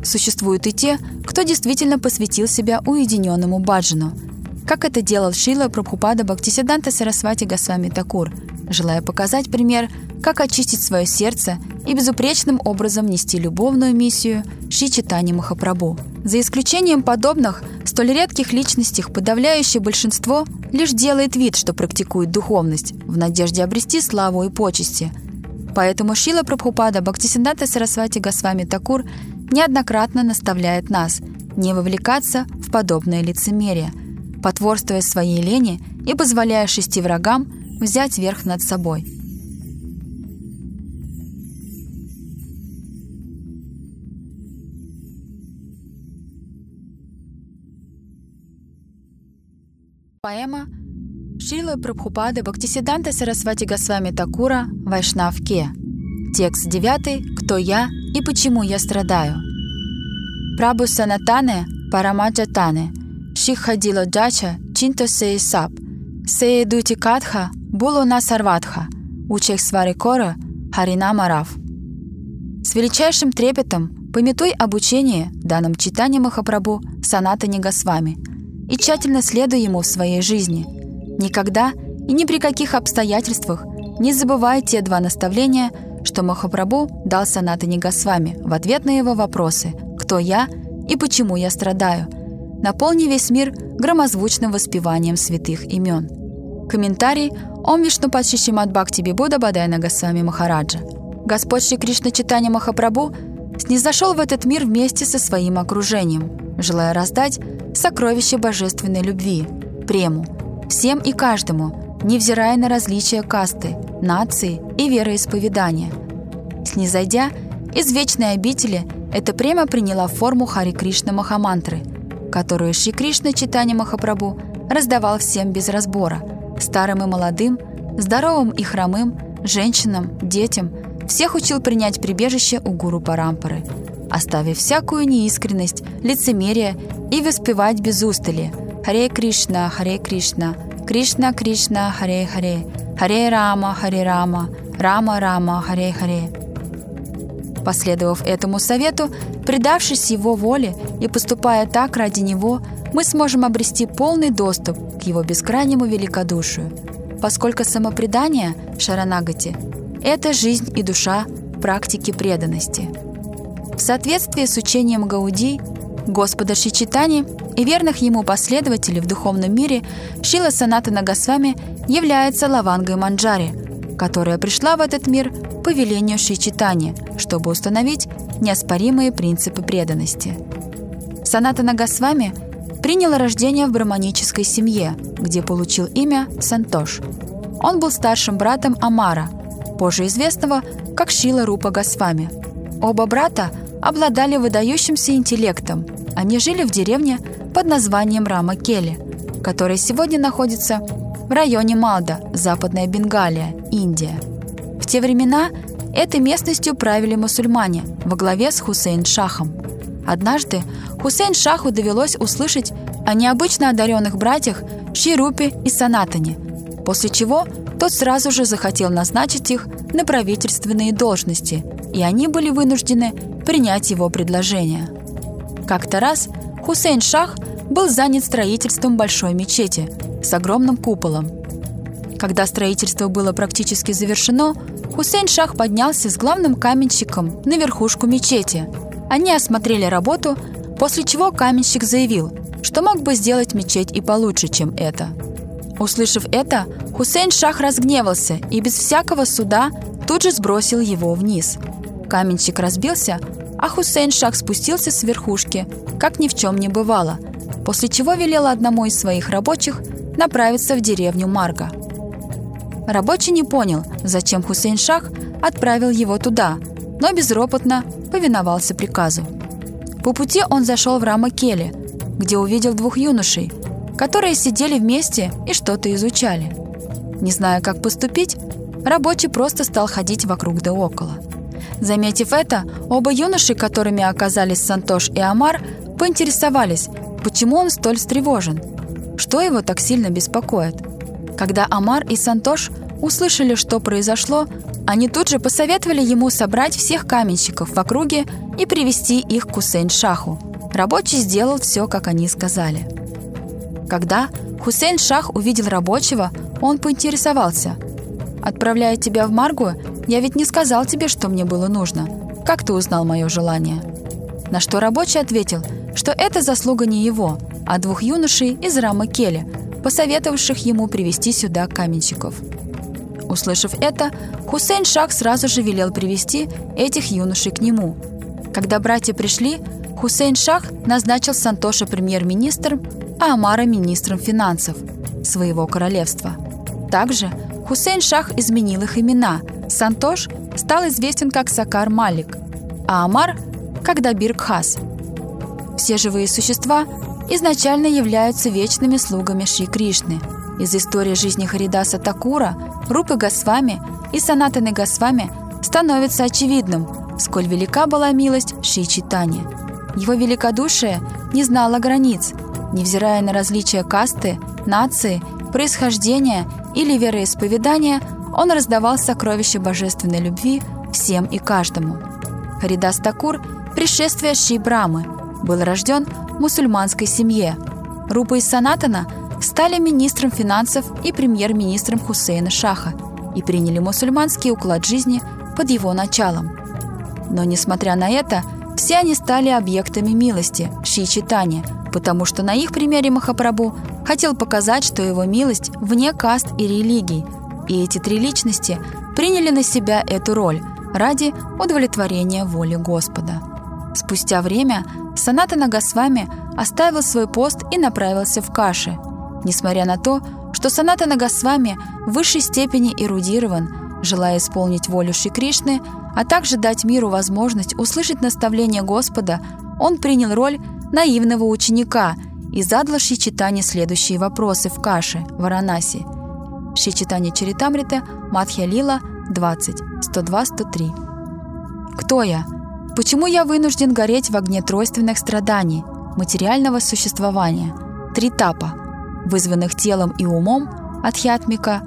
существуют и те, кто действительно посвятил себя уединенному баджану, как это делал Шила Прабхупада Бхактисиданта Сарасвати Госвами Такур, желая показать пример, как очистить свое сердце и безупречным образом нести любовную миссию Ши Читани Махапрабху – за исключением подобных, столь редких личностей, подавляющее большинство лишь делает вид, что практикует духовность, в надежде обрести славу и почести. Поэтому Шила Прабхупада Бхактисиндата Сарасвати Госвами Такур неоднократно наставляет нас не вовлекаться в подобное лицемерие, потворствуя своей лени и позволяя шести врагам взять верх над собой – Поэма Шила Прабхупады Бхактисиданта Сарасвати Госвами Такура Вайшнавке. Текст 9 «Кто я и почему я страдаю?» Прабу Санатане Парамаджа Тане Шихадила Джача Чинто Сей Сап Сей Дути Катха Було На Сарватха Учех Сварикора Харина Марав С величайшим трепетом пометуй обучение данным читанием Махапрабху Санатани Госвами – и тщательно следуй ему в своей жизни. Никогда и ни при каких обстоятельствах не забывай те два наставления, что Махапрабху дал Санатане Госвами в ответ на его вопросы «Кто я?» и «Почему я страдаю?» Наполни весь мир громозвучным воспеванием святых имен. Комментарий Ом Вишну Падшишимат Бхакти Бибуда Бадайна Госвами Махараджа. Господь Шри Кришна Читания Махапрабху снизошел в этот мир вместе со своим окружением, желая раздать сокровище божественной любви, прему, всем и каждому, невзирая на различия касты, нации и вероисповедания. Снизойдя из вечной обители, эта према приняла форму Хари Кришна Махамантры, которую Шри Кришна читание Махапрабху раздавал всем без разбора, старым и молодым, здоровым и хромым, женщинам, детям, всех учил принять прибежище у гуру Парампары – оставив всякую неискренность, лицемерие и воспевать без устали «Харе Кришна, Харе Кришна, Кришна Кришна, Харе Харе, Харе Рама, Харе Рама, Рама Рама, Харе Харе. Последовав этому совету, предавшись его воле и поступая так ради него, мы сможем обрести полный доступ к его бескрайнему великодушию, поскольку самопредание Шаранагати – это жизнь и душа практики преданности. В соответствии с учением Гауди, Господа Шичитани и верных ему последователей в духовном мире, Шила Саната Нагасвами является лавангой Манджари, которая пришла в этот мир по велению Шичитани, чтобы установить неоспоримые принципы преданности. Саната Нагасвами принял рождение в браманической семье, где получил имя Сантош. Он был старшим братом Амара, позже известного как Шила Рупа Госвами. Оба брата обладали выдающимся интеллектом. Они жили в деревне под названием Рама Кели, которая сегодня находится в районе Малда, Западная Бенгалия, Индия. В те времена этой местностью правили мусульмане во главе с Хусейн Шахом. Однажды Хусейн Шаху довелось услышать о необычно одаренных братьях Ширупе и Санатане, после чего тот сразу же захотел назначить их на правительственные должности, и они были вынуждены принять его предложение. Как-то раз Хусейн Шах был занят строительством большой мечети с огромным куполом. Когда строительство было практически завершено, Хусейн Шах поднялся с главным каменщиком на верхушку мечети. Они осмотрели работу, после чего каменщик заявил, что мог бы сделать мечеть и получше, чем это. Услышав это, Хусейн Шах разгневался и без всякого суда тут же сбросил его вниз. Каменщик разбился, а Хусейн Шах спустился с верхушки, как ни в чем не бывало, после чего велел одному из своих рабочих направиться в деревню Марга. Рабочий не понял, зачем Хусейн Шах отправил его туда, но безропотно повиновался приказу. По пути он зашел в Рама Кели, где увидел двух юношей, которые сидели вместе и что-то изучали. Не зная, как поступить, рабочий просто стал ходить вокруг да около. Заметив это, оба юноши, которыми оказались Сантош и Амар, поинтересовались, почему он столь встревожен, что его так сильно беспокоит. Когда Амар и Сантош услышали, что произошло, они тут же посоветовали ему собрать всех каменщиков в округе и привести их к Хусейн-Шаху – Рабочий сделал все, как они сказали. Когда Хусейн Шах увидел рабочего, он поинтересовался. «Отправляя тебя в Маргу, я ведь не сказал тебе, что мне было нужно. Как ты узнал мое желание?» На что рабочий ответил, что это заслуга не его, а двух юношей из Рамы Кели, посоветовавших ему привести сюда каменщиков. Услышав это, Хусейн Шах сразу же велел привести этих юношей к нему. Когда братья пришли, Хусейн Шах назначил Сантоша премьер-министром, а Амара министром финансов своего королевства. Также Хусейн Шах изменил их имена. Сантош стал известен как Сакар Малик, а Амар – как Дабир Кхас. Все живые существа изначально являются вечными слугами Шри Кришны. Из истории жизни Харидаса Такура, Рупы Госвами и Санатаны Госвами становится очевидным, сколь велика была милость Шри Читани – его великодушие не знало границ, невзирая на различия касты, нации, происхождения или вероисповедания, он раздавал сокровища божественной любви всем и каждому. Харидас Такур, предшествие Ши Брамы, был рожден в мусульманской семье. Рупа из Санатана стали министром финансов и премьер-министром Хусейна Шаха и приняли мусульманский уклад жизни под его началом. Но, несмотря на это, все они стали объектами милости Ши Читани, потому что на их примере Махапрабху хотел показать, что его милость вне каст и религий, и эти три личности приняли на себя эту роль ради удовлетворения воли Господа. Спустя время Саната Нагасвами оставил свой пост и направился в Каши. Несмотря на то, что Саната Нагасвами в высшей степени эрудирован, желая исполнить волю Шри Кришны – а также дать миру возможность услышать наставление Господа, он принял роль наивного ученика и задал Шичитане следующие вопросы в Каше, Варанаси. Шичитане Чаритамрита, Мадхья Лила, 20, 102-103. Кто я? Почему я вынужден гореть в огне тройственных страданий, материального существования, три тапа, вызванных телом и умом, адхьятмика,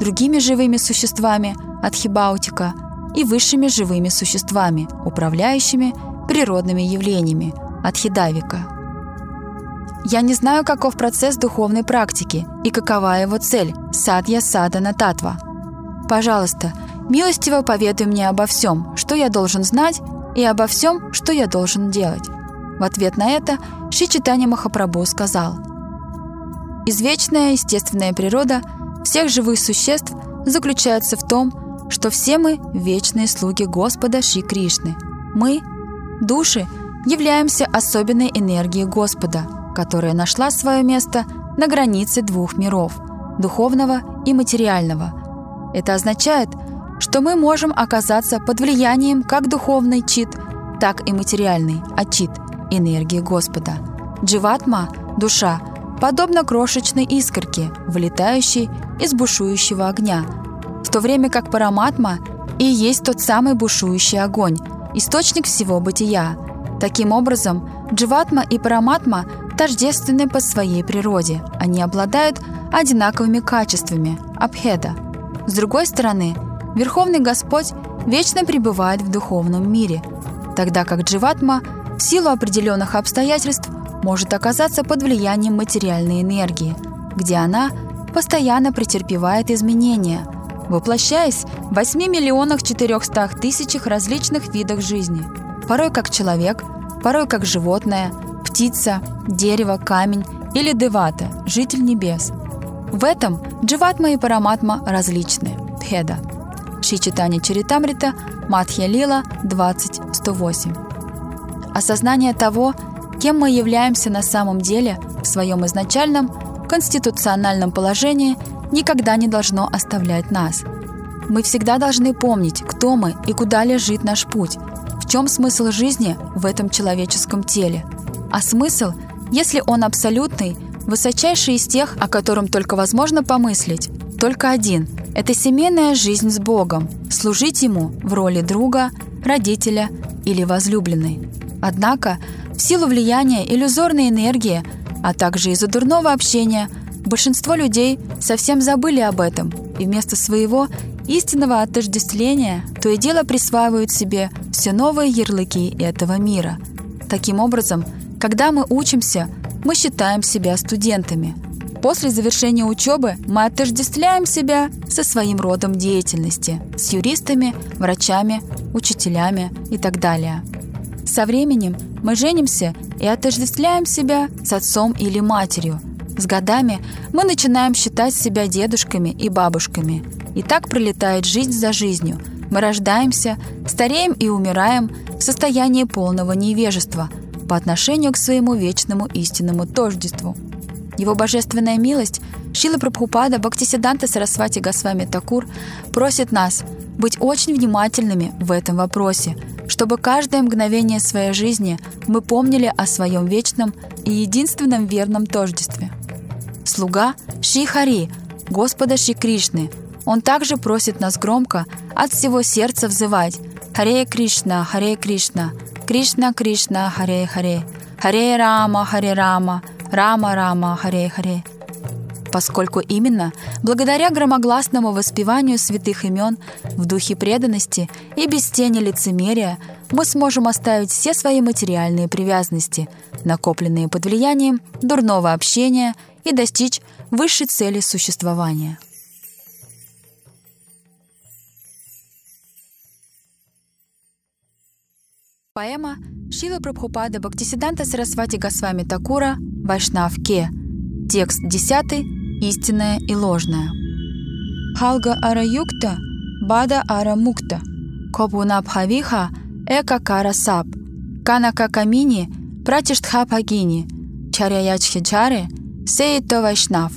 другими живыми существами от Хибаутика и высшими живыми существами, управляющими природными явлениями от Хидавика. Я не знаю, каков процесс духовной практики и какова его цель – садья садана татва. Пожалуйста, милостиво поведай мне обо всем, что я должен знать, и обо всем, что я должен делать. В ответ на это Ши Читани Махапрабху сказал – Извечная естественная природа всех живых существ заключается в том, что все мы вечные слуги Господа Шри Кришны. Мы, души, являемся особенной энергией Господа, которая нашла свое место на границе двух миров – духовного и материального. Это означает, что мы можем оказаться под влиянием как духовной чит, так и материальной ачит энергии Господа. Дживатма – душа – подобно крошечной искорке, вылетающей из бушующего огня, в то время как параматма и есть тот самый бушующий огонь, источник всего бытия. Таким образом, дживатма и параматма тождественны по своей природе. Они обладают одинаковыми качествами – абхеда. С другой стороны, Верховный Господь вечно пребывает в духовном мире, тогда как дживатма в силу определенных обстоятельств может оказаться под влиянием материальной энергии, где она постоянно претерпевает изменения, воплощаясь в 8 миллионах 400 тысячах различных видах жизни, порой как человек, порой как животное, птица, дерево, камень или девата, житель небес. В этом дживатма и параматма различны. Пхеда. Шичитани Чаритамрита, Матхья Лила, 20.108. Осознание того, кем мы являемся на самом деле в своем изначальном конституциональном положении, никогда не должно оставлять нас. Мы всегда должны помнить, кто мы и куда лежит наш путь, в чем смысл жизни в этом человеческом теле. А смысл, если он абсолютный, высочайший из тех, о котором только возможно помыслить, только один – это семейная жизнь с Богом, служить Ему в роли друга, родителя или возлюбленной. Однако в силу влияния иллюзорной энергии, а также из-за дурного общения, большинство людей совсем забыли об этом и вместо своего истинного отождествления то и дело присваивают себе все новые ярлыки этого мира. Таким образом, когда мы учимся, мы считаем себя студентами. После завершения учебы мы отождествляем себя со своим родом деятельности, с юристами, врачами, учителями и так далее. Со временем мы женимся и отождествляем себя с отцом или матерью. С годами мы начинаем считать себя дедушками и бабушками. И так пролетает жизнь за жизнью. Мы рождаемся, стареем и умираем в состоянии полного невежества по отношению к своему вечному истинному тождеству. Его божественная милость Шила Прабхупада Бхактисиданта Сарасвати Госвами Такур просит нас быть очень внимательными в этом вопросе – чтобы каждое мгновение своей жизни мы помнили о своем вечном и единственном верном тождестве. Слуга Шри Хари, Господа Шри Кришны, он также просит нас громко от всего сердца взывать «Харе Кришна, Харе Кришна, Кришна Кришна, Харе Харе, Харе Рама, Харе Рама, Рама Рама, Харе Харе» поскольку именно благодаря громогласному воспеванию святых имен в духе преданности и без тени лицемерия мы сможем оставить все свои материальные привязанности, накопленные под влиянием дурного общения, и достичь высшей цели существования. Поэма Шила Прабхупада Бхактисиданта Сарасвати Госвами Такура «Вайшнав Ке». Текст 10 истинное и ложное. Халга араюкта, бада арамукта, копунабхавиха эка кара сап, канака камини, пратиштха пагини, чаряячхиджаре, сеито вайшнав.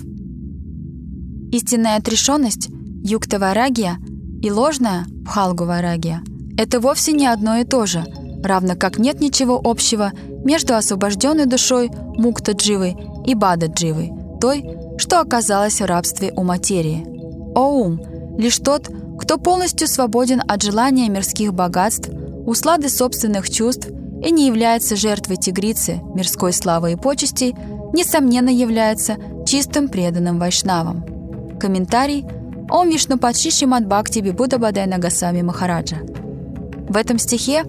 Истинная отрешенность, юкта варагия, и ложная, пхалгу варагия, это вовсе не одно и то же, равно как нет ничего общего между освобожденной душой мукта дживы и бада дживы, той, что оказалось в рабстве у материи. О ум, лишь тот, кто полностью свободен от желания мирских богатств, услады собственных чувств и не является жертвой тигрицы, мирской славы и почестей, несомненно является чистым преданным вайшнавом. Комментарий Ом Вишнупад Шишимат Бхакти Бибуда Бадай Нагасами Махараджа. В этом стихе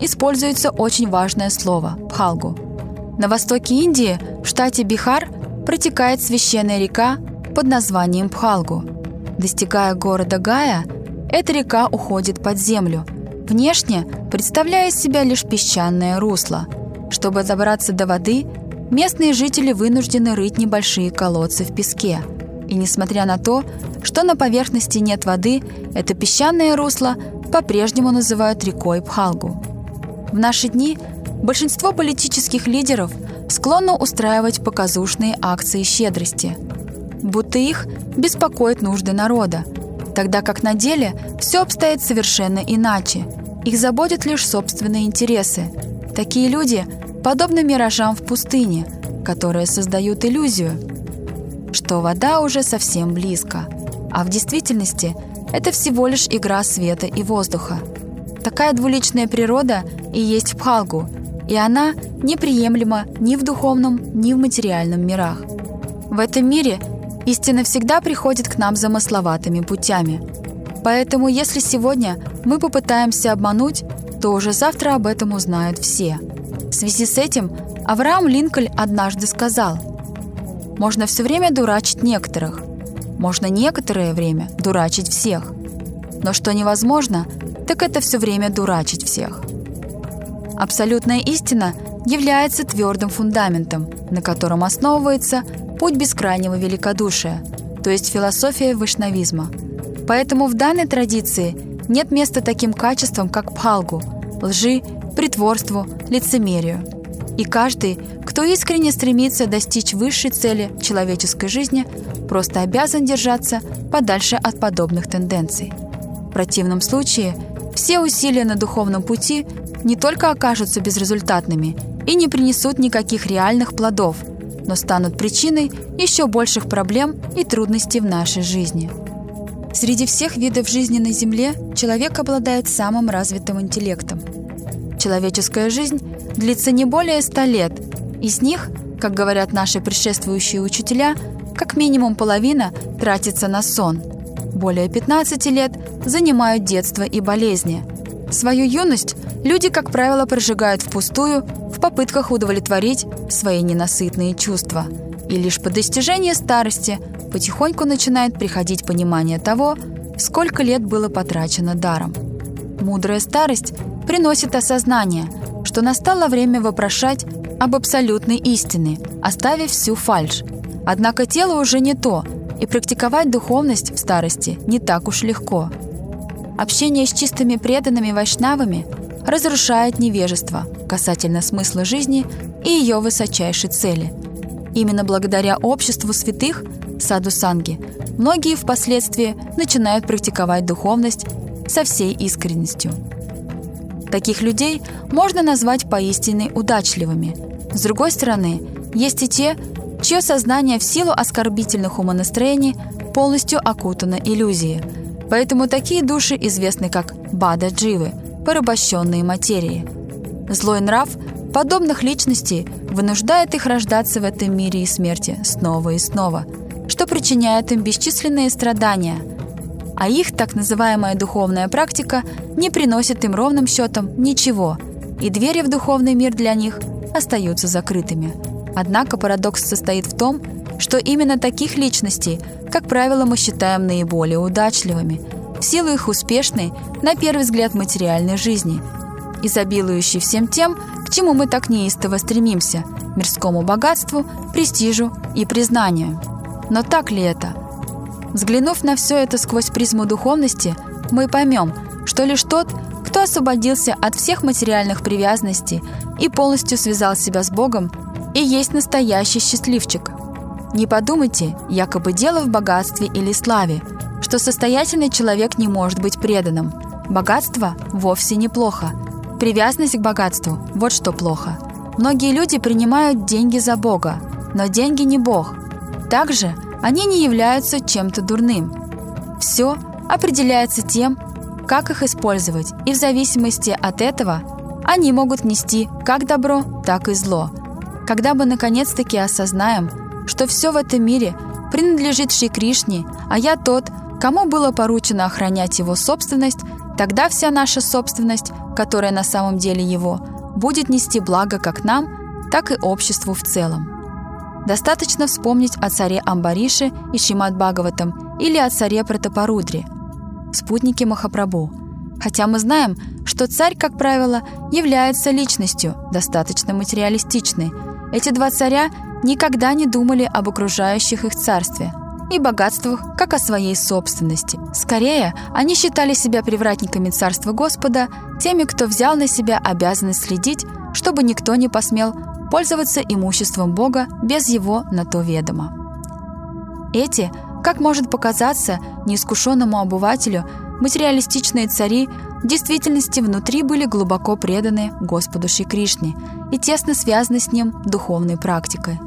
используется очень важное слово – пхалгу. На востоке Индии, в штате Бихар, протекает священная река под названием Пхалгу. Достигая города Гая, эта река уходит под землю, внешне представляя из себя лишь песчаное русло. Чтобы добраться до воды, местные жители вынуждены рыть небольшие колодцы в песке. И несмотря на то, что на поверхности нет воды, это песчаное русло по-прежнему называют рекой Пхалгу. В наши дни большинство политических лидеров склонны устраивать показушные акции щедрости, будто их беспокоят нужды народа, тогда как на деле все обстоит совершенно иначе. Их заботят лишь собственные интересы. Такие люди подобны миражам в пустыне, которые создают иллюзию, что вода уже совсем близко, а в действительности это всего лишь игра света и воздуха. Такая двуличная природа и есть Пхалгу, и она неприемлема ни в духовном, ни в материальном мирах. В этом мире истина всегда приходит к нам замысловатыми путями. Поэтому если сегодня мы попытаемся обмануть, то уже завтра об этом узнают все. Связи с этим Авраам Линкольн однажды сказал, «Можно все время дурачить некоторых, можно некоторое время дурачить всех, но что невозможно, так это все время дурачить всех». Абсолютная истина является твердым фундаментом, на котором основывается путь бескрайнего великодушия, то есть философия вайшнавизма. Поэтому в данной традиции нет места таким качествам, как пхалгу, лжи, притворству, лицемерию. И каждый, кто искренне стремится достичь высшей цели человеческой жизни, просто обязан держаться подальше от подобных тенденций. В противном случае все усилия на духовном пути не только окажутся безрезультатными и не принесут никаких реальных плодов, но станут причиной еще больших проблем и трудностей в нашей жизни. Среди всех видов жизни на Земле человек обладает самым развитым интеллектом. Человеческая жизнь длится не более 100 лет. Из них, как говорят наши предшествующие учителя, как минимум половина тратится на сон. Более 15 лет занимают детство и болезни. Свою юность люди, как правило, прожигают впустую в попытках удовлетворить свои ненасытные чувства. И лишь по достижении старости потихоньку начинает приходить понимание того, сколько лет было потрачено даром. Мудрая старость приносит осознание, что настало время вопрошать об абсолютной истине, оставив всю фальшь. Однако тело уже не то, и практиковать духовность в старости не так уж легко. Общение с чистыми преданными вайшнавами разрушает невежество касательно смысла жизни и ее высочайшей цели. Именно благодаря обществу святых, саду Санги, многие впоследствии начинают практиковать духовность со всей искренностью. Таких людей можно назвать поистине удачливыми. С другой стороны, есть и те, чье сознание в силу оскорбительных умонастроений полностью окутано иллюзией. Поэтому такие души известны как бада-дживы, порабощенные материи. Злой нрав подобных личностей вынуждает их рождаться в этом мире и смерти снова и снова, что причиняет им бесчисленные страдания, а их так называемая духовная практика не приносит им ровным счетом ничего, и двери в духовный мир для них остаются закрытыми. Однако парадокс состоит в том, что именно таких личностей, как правило, мы считаем наиболее удачливыми, в силу их успешной, на первый взгляд, материальной жизни, изобилующей всем тем, к чему мы так неистово стремимся – мирскому богатству, престижу и признанию. Но так ли это? Взглянув на все это сквозь призму духовности, мы поймем, что лишь тот, кто освободился от всех материальных привязанностей и полностью связал себя с Богом, и есть настоящий счастливчик. Не подумайте, якобы дело в богатстве или славе, что состоятельный человек не может быть преданным. Богатство вовсе неплохо. Привязанность к богатству – вот что плохо. Многие люди принимают деньги за Бога, но деньги не Бог. Также они не являются чем-то дурным. Все определяется тем, как их использовать, и в зависимости от этого они могут нести как добро, так и зло – когда мы наконец-таки осознаем, что все в этом мире принадлежит Шри Кришне, а я тот, Кому было поручено охранять его собственность, тогда вся наша собственность, которая на самом деле его, будет нести благо как нам, так и обществу в целом. Достаточно вспомнить о царе Амбарише и Шимат Бхагаватам или о царе Пратапарудре, спутнике Махапрабху. Хотя мы знаем, что царь, как правило, является личностью, достаточно материалистичной. Эти два царя никогда не думали об окружающих их царстве и богатствах, как о своей собственности. Скорее, они считали себя привратниками царства Господа, теми, кто взял на себя обязанность следить, чтобы никто не посмел пользоваться имуществом Бога без его на то ведома. Эти, как может показаться неискушенному обывателю, материалистичные цари в действительности внутри были глубоко преданы Господу Шри Кришне и тесно связаны с Ним духовной практикой.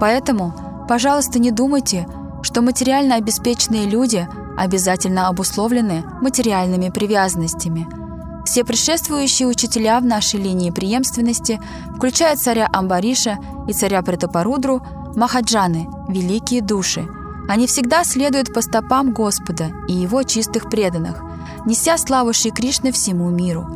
Поэтому, пожалуйста, не думайте, что материально обеспеченные люди обязательно обусловлены материальными привязанностями – все предшествующие учителя в нашей линии преемственности, включая царя Амбариша и царя Претапарудру, Махаджаны, великие души. Они всегда следуют по стопам Господа и Его чистых преданных, неся славу Шри Кришны всему миру.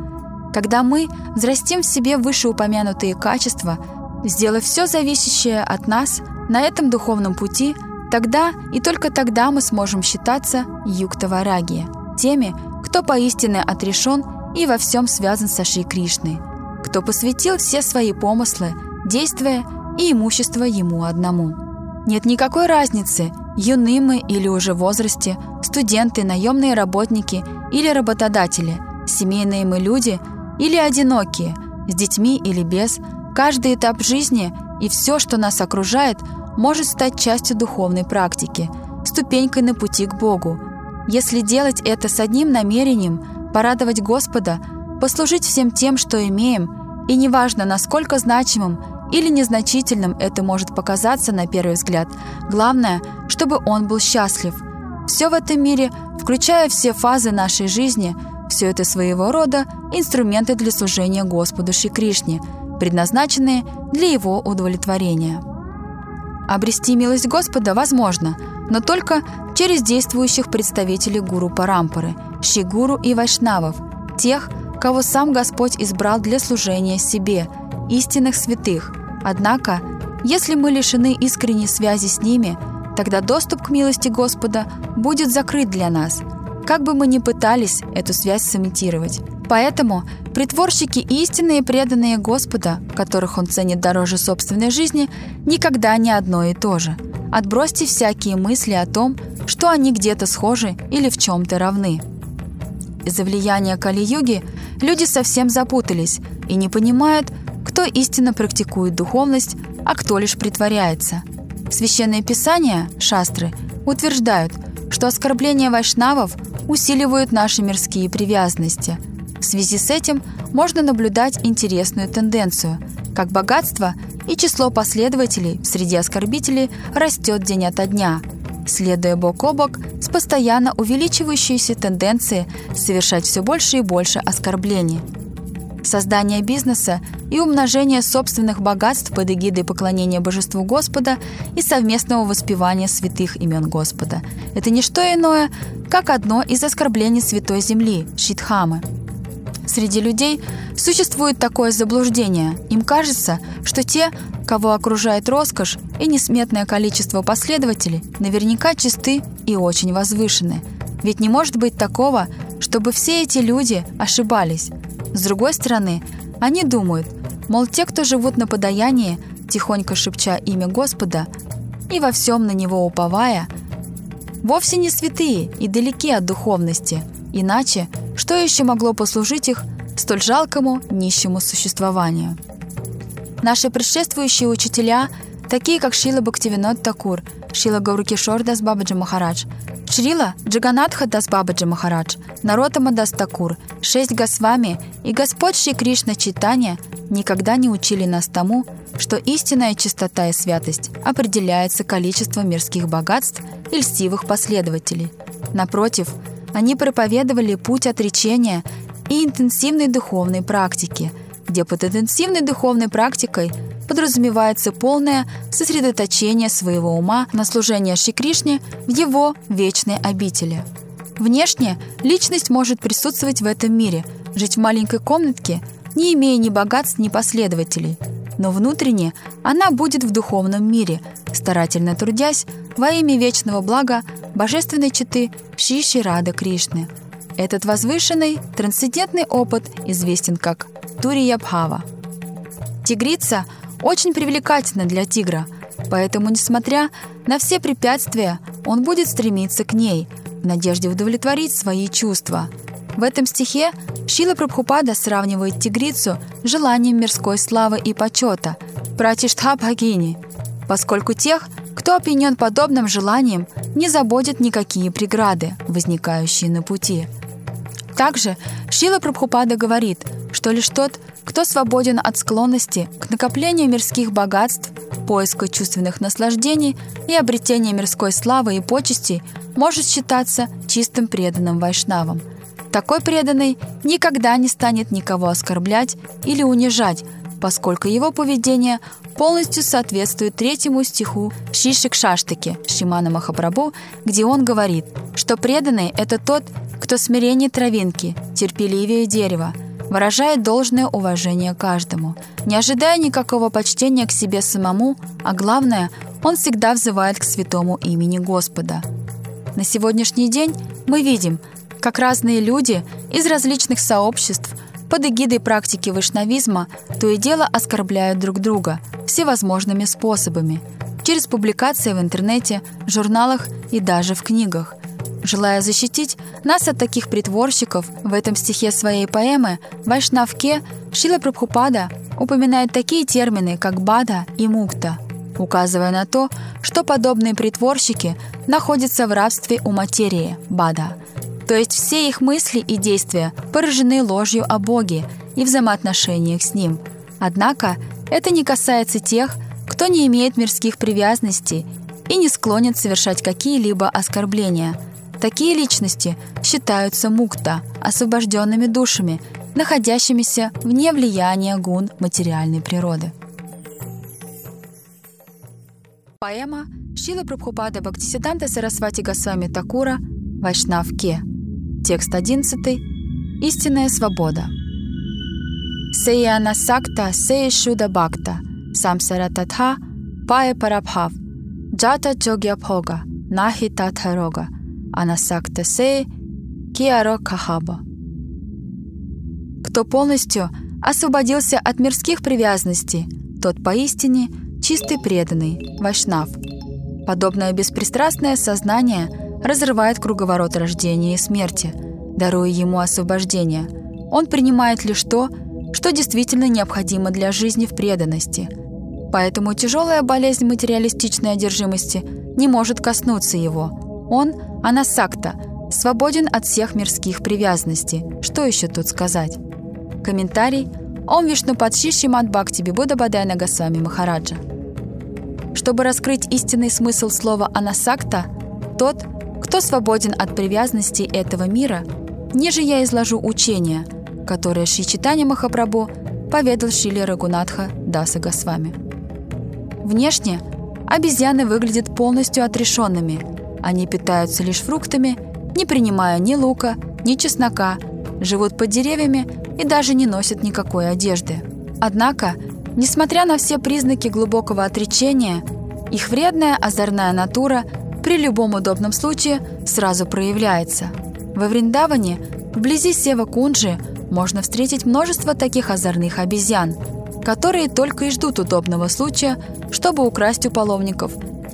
Когда мы взрастим в себе вышеупомянутые качества, сделав все зависящее от нас на этом духовном пути, тогда и только тогда мы сможем считаться юктаварагия, теми, кто поистине отрешен и во всем связан со Шри Кришной, кто посвятил все свои помыслы, действия и имущество ему одному. Нет никакой разницы, юны мы или уже в возрасте, студенты, наемные работники или работодатели, семейные мы люди или одинокие, с детьми или без, каждый этап жизни и все, что нас окружает, может стать частью духовной практики, ступенькой на пути к Богу. Если делать это с одним намерением – порадовать Господа, послужить всем тем, что имеем, и неважно, насколько значимым или незначительным это может показаться на первый взгляд, главное, чтобы он был счастлив. Все в этом мире, включая все фазы нашей жизни, все это своего рода инструменты для служения Господу Шри Кришне, предназначенные для Его удовлетворения. Обрести милость Господа возможно, но только через действующих представителей гуру Парампары – Шигуру и Вайшнавов, тех, кого сам Господь избрал для служения себе, истинных святых. Однако, если мы лишены искренней связи с ними, тогда доступ к милости Господа будет закрыт для нас, как бы мы ни пытались эту связь сымитировать. Поэтому притворщики истинные преданные Господа, которых Он ценит дороже собственной жизни, никогда не одно и то же. Отбросьте всякие мысли о том, что они где-то схожи или в чем-то равны. Из-за влияния Кали-юги люди совсем запутались и не понимают, кто истинно практикует духовность, а кто лишь притворяется. Священные писания, шастры, утверждают, что оскорбления вайшнавов усиливают наши мирские привязанности. В связи с этим можно наблюдать интересную тенденцию, как богатство и число последователей среди оскорбителей растет день ото дня – следуя бок о бок с постоянно увеличивающейся тенденцией совершать все больше и больше оскорблений. Создание бизнеса и умножение собственных богатств под эгидой поклонения божеству Господа и совместного воспевания святых имен Господа – это не что иное, как одно из оскорблений Святой Земли – Шитхамы – Среди людей существует такое заблуждение. Им кажется, что те, кого окружает роскошь и несметное количество последователей, наверняка чисты и очень возвышены. Ведь не может быть такого, чтобы все эти люди ошибались. С другой стороны, они думают, мол, те, кто живут на подаянии, тихонько шепча имя Господа и во всем на Него уповая, вовсе не святые и далеки от духовности. Иначе что еще могло послужить их столь жалкому нищему существованию? Наши предшествующие учителя, такие как Шила Бхактивинод Такур, Шила Гауркишор Дас Бабаджи Махарадж, Шрила Джаганатха Дас Бабаджи Махарадж, Наротама Дас Такур, шесть Госвами и Господь Шри Кришна Читания никогда не учили нас тому, что истинная чистота и святость определяется количеством мирских богатств и льстивых последователей. Напротив, они проповедовали путь отречения и интенсивной духовной практики, где под интенсивной духовной практикой подразумевается полное сосредоточение своего ума на служение Шри Кришне в его вечной обители. Внешне личность может присутствовать в этом мире, жить в маленькой комнатке, не имея ни богатств, ни последователей. Но внутренне она будет в духовном мире, старательно трудясь во имя вечного блага божественной читы Шиши Рада Кришны. Этот возвышенный, трансцендентный опыт известен как Турия Бхава. Тигрица очень привлекательна для тигра, поэтому, несмотря на все препятствия, он будет стремиться к ней в надежде удовлетворить свои чувства. В этом стихе Шила Прабхупада сравнивает тигрицу с желанием мирской славы и почета, пратиштха бхагини, поскольку тех, кто опьянен подобным желанием, не заботят никакие преграды, возникающие на пути. Также Шила Прабхупада говорит, что лишь тот, кто свободен от склонности к накоплению мирских богатств, поиска чувственных наслаждений и обретения мирской славы и почестей, может считаться чистым преданным вайшнавом. Такой преданный никогда не станет никого оскорблять или унижать, поскольку его поведение полностью соответствует третьему стиху Шишик Шаштаки Шимана Махапрабху, где он говорит, что преданный – это тот, кто смирение травинки, терпеливее дерева – выражает должное уважение каждому, не ожидая никакого почтения к себе самому, а главное, он всегда взывает к святому имени Господа. На сегодняшний день мы видим, как разные люди из различных сообществ под эгидой практики вайшнавизма то и дело оскорбляют друг друга всевозможными способами через публикации в интернете, журналах и даже в книгах. Желая защитить нас от таких притворщиков, в этом стихе своей поэмы «Вайшнавке» Шила Прабхупада упоминает такие термины, как «бада» и «мукта», указывая на то, что подобные притворщики находятся в рабстве у материи «бада», то есть все их мысли и действия поражены ложью о Боге и взаимоотношениях с Ним. Однако это не касается тех, кто не имеет мирских привязанностей и не склонен совершать какие-либо оскорбления – Такие личности считаются мукта, освобожденными душами, находящимися вне влияния гун материальной природы. Поэма Шила Прабхупада Бхактисиданта Сарасвати Госвами Такура Вайшнав Ке. Текст 11. Истинная свобода. Сеяна Сакта Сея Шуда Бхакта Самсара Татха Пая Парабхав Джата Джогья Бхога Нахи Татхарога – Анасактасе Киаро Кахаба. Кто полностью освободился от мирских привязанностей, тот поистине чистый преданный, вайшнав. Подобное беспристрастное сознание разрывает круговорот рождения и смерти, даруя ему освобождение. Он принимает лишь то, что действительно необходимо для жизни в преданности. Поэтому тяжелая болезнь материалистичной одержимости не может коснуться его – он, Анасакта, свободен от всех мирских привязанностей. Что еще тут сказать? Комментарий Ом Вишну Падши Шимат Бхакти Бибуда Бадайна Госвами Махараджа. Чтобы раскрыть истинный смысл слова «анасакта», тот, кто свободен от привязанностей этого мира, ниже я изложу учение, которое Шри Читани Махапрабху поведал Шили Рагунатха Даса Госвами. Внешне обезьяны выглядят полностью отрешенными – они питаются лишь фруктами, не принимая ни лука, ни чеснока, живут под деревьями и даже не носят никакой одежды. Однако, несмотря на все признаки глубокого отречения, их вредная озорная натура при любом удобном случае сразу проявляется. Во Вриндаване, вблизи Сева Кунджи, можно встретить множество таких озорных обезьян, которые только и ждут удобного случая, чтобы украсть у паломников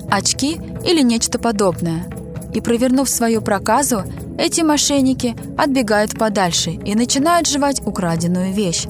очки или нечто подобное. И провернув свою проказу, эти мошенники отбегают подальше и начинают жевать украденную вещь,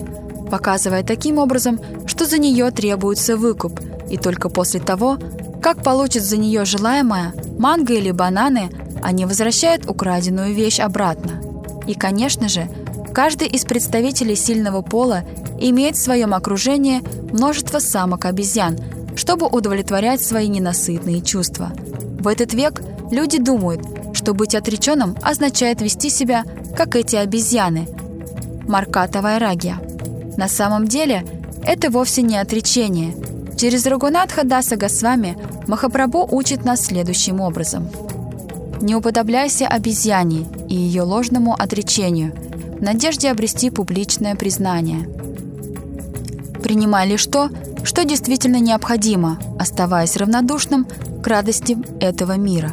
показывая таким образом, что за нее требуется выкуп, и только после того, как получат за нее желаемое, манго или бананы, они возвращают украденную вещь обратно. И, конечно же, каждый из представителей сильного пола имеет в своем окружении множество самок-обезьян – чтобы удовлетворять свои ненасытные чувства. В этот век люди думают, что быть отреченным означает вести себя, как эти обезьяны. Марката Вайрагия. На самом деле, это вовсе не отречение. Через Рагунатха Даса Госвами Махапрабху учит нас следующим образом. Не уподобляйся обезьяне и ее ложному отречению в надежде обрести публичное признание. Принимай лишь то, что действительно необходимо, оставаясь равнодушным к радости этого мира.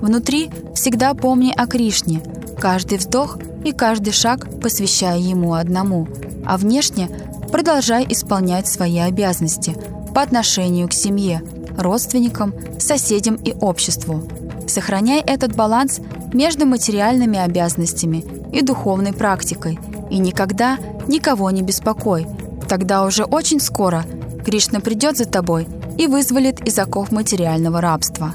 Внутри всегда помни о Кришне, каждый вздох и каждый шаг посвящая ему одному, а внешне продолжай исполнять свои обязанности – по отношению к семье, родственникам, соседям и обществу. Сохраняй этот баланс между материальными обязанностями и духовной практикой, и никогда никого не беспокой. Тогда уже очень скоро Кришна придет за тобой и вызволит из оков материального рабства.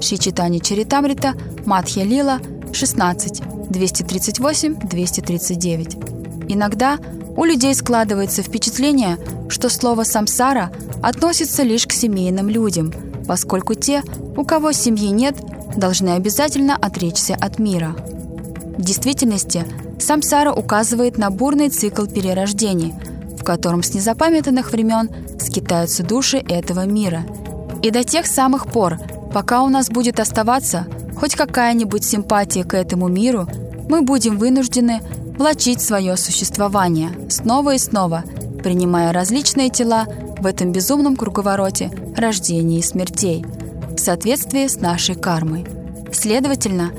Шичитани Чаритамрита, Мадхья Лила, 16, 238-239. Иногда у людей складывается впечатление, что слово «самсара» относится лишь к семейным людям, поскольку те, у кого семьи нет, должны обязательно отречься от мира. В действительности, самсара указывает на бурный цикл перерождений, в котором с незапамятных времен скитаются души этого мира. И до тех самых пор, пока у нас будет оставаться хоть какая-нибудь симпатия к этому миру, мы будем вынуждены влачить свое существование снова и снова, принимая различные тела в этом безумном круговороте рождений и смертей в соответствии с нашей кармой. Следовательно,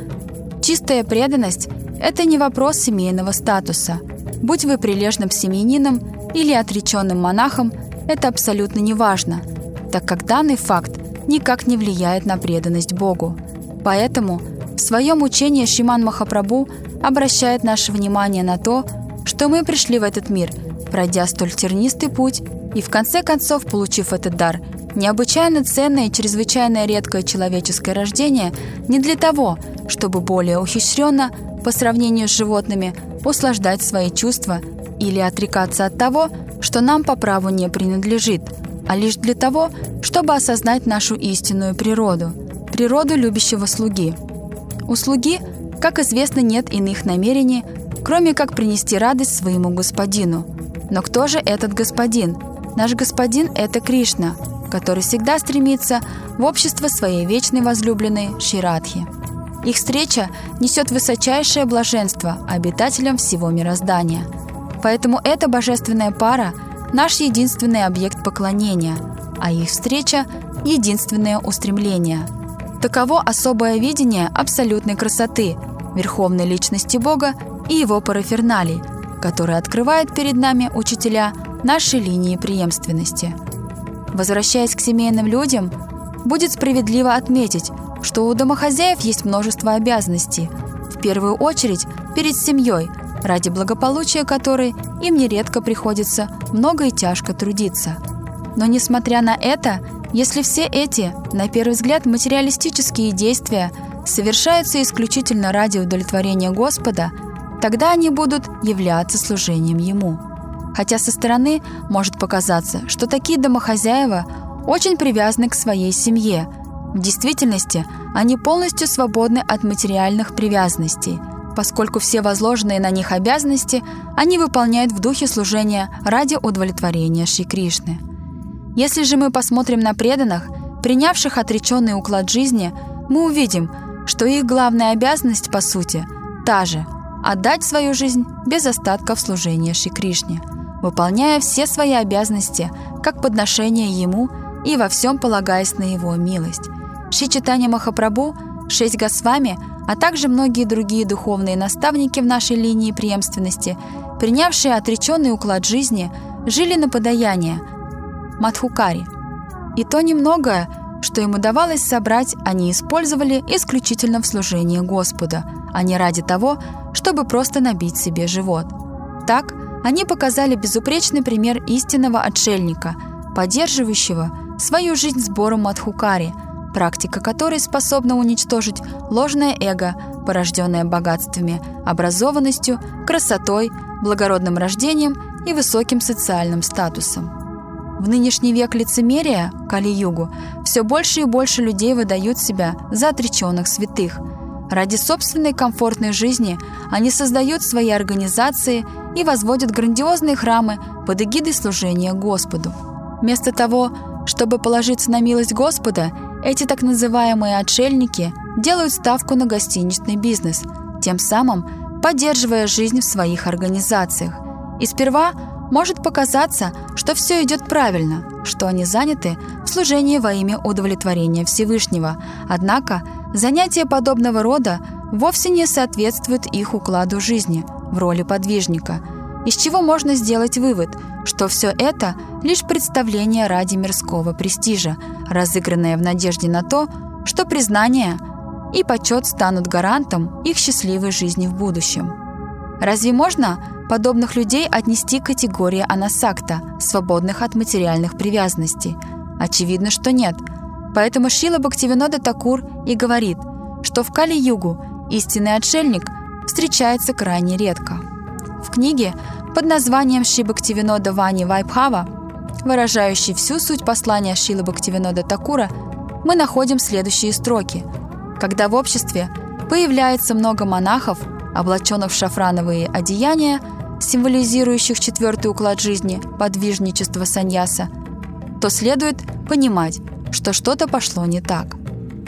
чистая преданность – это не вопрос семейного статуса. Будь вы прилежным семьянином или отреченным монахом, это абсолютно не важно, так как данный факт никак не влияет на преданность Богу. Поэтому в своем учении Шиман Махапрабху обращает наше внимание на то, что мы пришли в этот мир, пройдя столь тернистый путь и в конце концов, получив этот дар, необычайно ценное и чрезвычайно редкое человеческое рождение не для того, чтобы более ухищренно, по сравнению с животными, услаждать свои чувства или отрекаться от того, что нам по праву не принадлежит, а лишь для того, чтобы осознать нашу истинную природу, природу любящего слуги. У слуги, как известно, нет иных намерений, кроме как принести радость своему господину. Но кто же этот господин – Наш Господин – это Кришна, который всегда стремится в общество своей вечной возлюбленной Ширадхи. Их встреча несет высочайшее блаженство обитателям всего мироздания. Поэтому эта божественная пара – наш единственный объект поклонения, а их встреча – единственное устремление. Таково особое видение абсолютной красоты, верховной личности Бога и его параферналий, которое открывает перед нами учителя – нашей линии преемственности. Возвращаясь к семейным людям, будет справедливо отметить, что у домохозяев есть множество обязанностей, в первую очередь перед семьей, ради благополучия которой им нередко приходится много и тяжко трудиться. Но несмотря на это, если все эти, на первый взгляд, материалистические действия совершаются исключительно ради удовлетворения Господа, тогда они будут являться служением Ему – Хотя со стороны может показаться, что такие домохозяева очень привязаны к своей семье. В действительности они полностью свободны от материальных привязанностей, поскольку все возложенные на них обязанности они выполняют в духе служения ради удовлетворения Шри Кришны. Если же мы посмотрим на преданных, принявших отреченный уклад жизни, мы увидим, что их главная обязанность, по сути, та же – отдать свою жизнь без остатка в служение Шри Кришне – выполняя все свои обязанности как подношение Ему и во всем полагаясь на Его милость. Шри Читания Махапрабху, шесть Госвами, а также многие другие духовные наставники в нашей линии преемственности, принявшие отреченный уклад жизни, жили на подаяние Мадхукари. И то немногое, что им удавалось собрать, они использовали исключительно в служении Господа, а не ради того, чтобы просто набить себе живот. Так, они показали безупречный пример истинного отшельника, поддерживающего свою жизнь сбором Мадхукари, практика которой способна уничтожить ложное эго, порожденное богатствами, образованностью, красотой, благородным рождением и высоким социальным статусом. В нынешний век лицемерия, Кали-югу, все больше и больше людей выдают себя за отреченных святых – Ради собственной комфортной жизни они создают свои организации и возводят грандиозные храмы под эгидой служения Господу. Вместо того, Чтобы положиться на милость Господа, эти так называемые отшельники делают ставку на гостиничный бизнес, тем самым поддерживая жизнь в своих организациях. И сперва может показаться, что все идет правильно, что они заняты в служении во имя удовлетворения Всевышнего. Однако занятия подобного рода вовсе не соответствуют их укладу жизни в роли подвижника, из чего можно сделать вывод, что все это лишь представление ради мирского престижа, разыгранное в надежде на то, что признание и почет станут гарантом их счастливой жизни в будущем. Разве можно подобных людей отнести к категории анасакта, свободных от материальных привязанностей? Очевидно, что нет. Поэтому Шила Бхактивинода Такур и говорит, что в Кали-Югу истинный отшельник встречается крайне редко. В книге под названием Ши Бхактивинода Вани Вайбхава, выражающей всю суть послания Шилы Бхактивинода Такура, мы находим следующие строки. Когда в обществе появляется много монахов, облаченных в шафрановые одеяния, символизирующих четвертый уклад жизни, подвижничество саньяса, то следует понимать, что что-то пошло не так.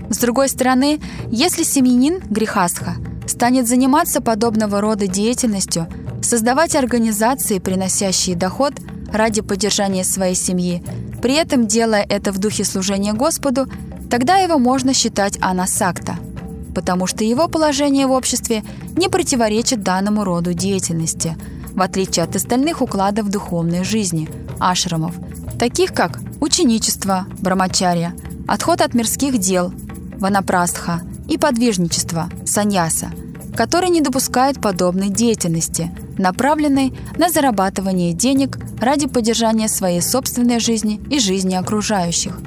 С другой стороны, если семьянин Грехастха станет заниматься подобного рода деятельностью, создавать организации, приносящие доход ради поддержания своей семьи, при этом делая это в духе служения Господу, тогда его можно считать анасакта, потому что его положение в обществе не противоречит данному роду деятельности – в отличие от остальных укладов духовной жизни, ашрамов, таких как ученичество, брамачарья, отход от мирских дел, ванапрастха и подвижничество, саньяса, которые не допускают подобной деятельности, направленной на зарабатывание денег ради поддержания своей собственной жизни и жизни окружающих.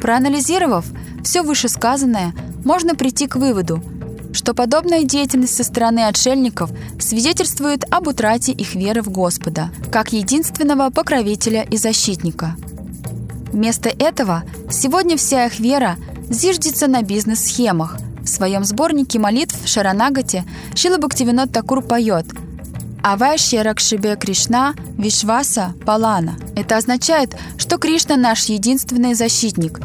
Проанализировав все вышесказанное, можно прийти к выводу – что подобная деятельность со стороны отшельников свидетельствует об утрате их веры в Господа, как единственного покровителя и защитника. Вместо этого сегодня вся их вера зиждется на бизнес-схемах. В своем сборнике молитв в Шаранагате Шила Такур поет «Авай Шеракшибе Кришна Вишваса Палана». Это означает, что Кришна наш единственный защитник,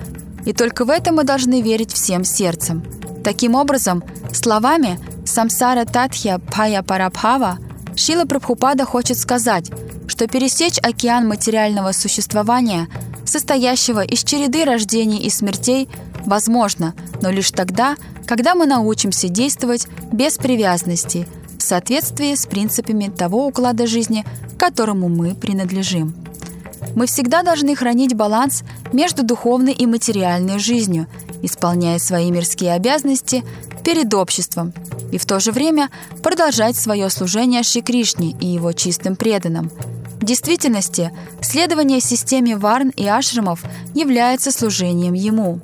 и только в это мы должны верить всем сердцем. Таким образом, Словами «Самсара Татхья Пая Парабхава» Шила Прабхупада хочет сказать, что пересечь океан материального существования, состоящего из череды рождений и смертей, возможно, но лишь тогда, когда мы научимся действовать без привязанности, в соответствии с принципами того уклада жизни, которому мы принадлежим. Мы всегда должны хранить баланс между духовной и материальной жизнью, исполняя свои мирские обязанности перед обществом и в то же время продолжать свое служение Шри Кришне и его чистым преданным. В действительности, следование системе варн и ашрамов является служением ему.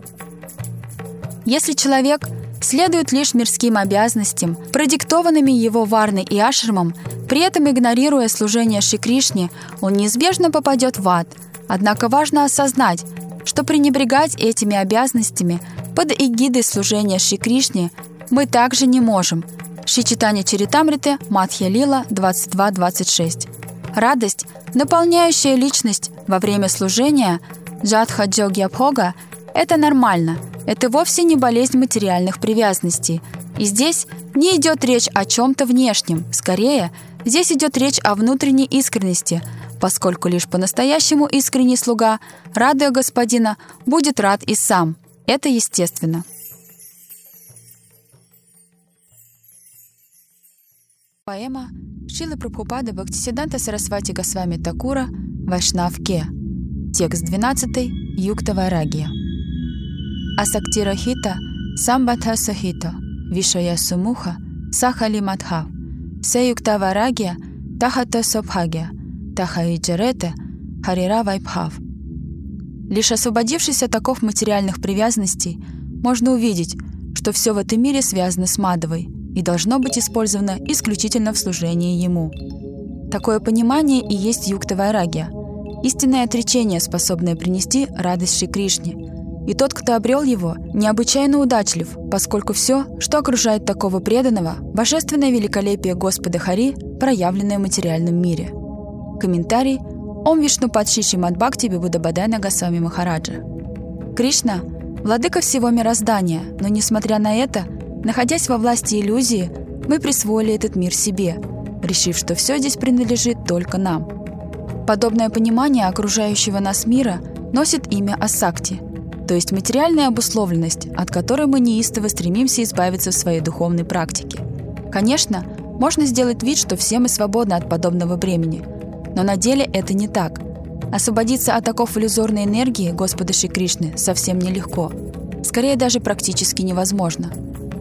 Если человек следует лишь мирским обязанностям, продиктованными его варной и ашрамом, при этом игнорируя служение Шри Кришне, он неизбежно попадет в ад. Однако важно осознать, что пренебрегать этими обязанностями под эгидой служения Шри Кришне мы также не можем. Шичитани Чаритамриты, Матхья Лила, 22-26. Радость, наполняющая личность во время служения, Джадха Джогьябхога, это нормально. Это вовсе не болезнь материальных привязанностей. И здесь не идет речь о чем-то внешнем. Скорее, здесь идет речь о внутренней искренности, поскольку лишь по-настоящему искренний слуга, радуя господина, будет рад и сам. Это естественно. Поэма Шилы Прабхупада Бхактисиданта Сарасвати Госвами Такура Вайшнавке. Текст 12. Юкта Вайрагия. Асактира Хита Самбатха Сахита Вишая Сумуха Сахали Мадхав Се Юкта Вайрагия Тахата Сопхагия Тахаиджарете Харира Вайбхав. Лишь освободившись от оков материальных привязанностей, можно увидеть, что все в этом мире связано с Мадовой — и должно быть использовано исключительно в служении Ему. Такое понимание и есть юкта вайрагия, истинное отречение, способное принести радость Шри Кришне. И тот, кто обрел его, необычайно удачлив, поскольку все, что окружает такого преданного, божественное великолепие Господа Хари, проявленное в материальном мире. Комментарий Ом Вишну Падши Шримад Бхакти Бибудабадайна Госвами Махараджа. Кришна – владыка всего мироздания, но несмотря на это, находясь во власти иллюзии, мы присвоили этот мир себе, решив, что все здесь принадлежит только нам. Подобное понимание окружающего нас мира носит имя Асакти, то есть материальная обусловленность, от которой мы неистово стремимся избавиться в своей духовной практике. Конечно, можно сделать вид, что все мы свободны от подобного бремени, но на деле это не так. Освободиться от оков иллюзорной энергии Господа Шри Кришны совсем нелегко. Скорее, даже практически невозможно.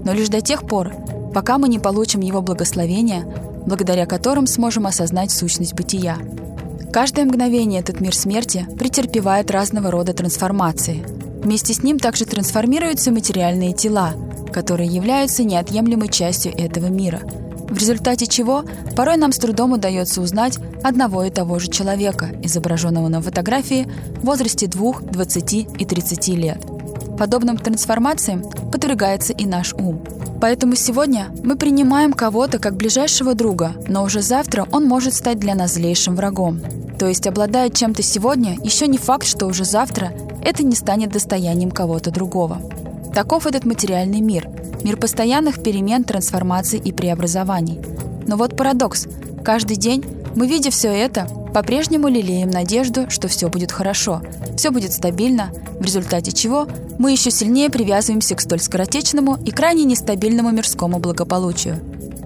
Но лишь до тех пор, пока мы не получим Его благословения, благодаря которым сможем осознать сущность бытия. Каждое мгновение этот мир смерти претерпевает разного рода трансформации. Вместе с ним также трансформируются материальные тела, которые являются неотъемлемой частью этого мира, в результате чего порой нам с трудом удается узнать одного и того же человека, изображенного на фотографии в возрасте 2, 20 и 30 лет. Подобным трансформациям подвергается и наш ум – Поэтому сегодня мы принимаем кого-то как ближайшего друга, но уже завтра он может стать для нас злейшим врагом. То есть, обладая чем-то сегодня, еще не факт, что уже завтра это не станет достоянием кого-то другого. Таков этот материальный мир. Мир постоянных перемен, трансформаций и преобразований. Но вот парадокс. Каждый день мы, видя все это, по-прежнему лелеем надежду, что все будет хорошо, все будет стабильно, в результате чего мы еще сильнее привязываемся к столь скоротечному и крайне нестабильному мирскому благополучию.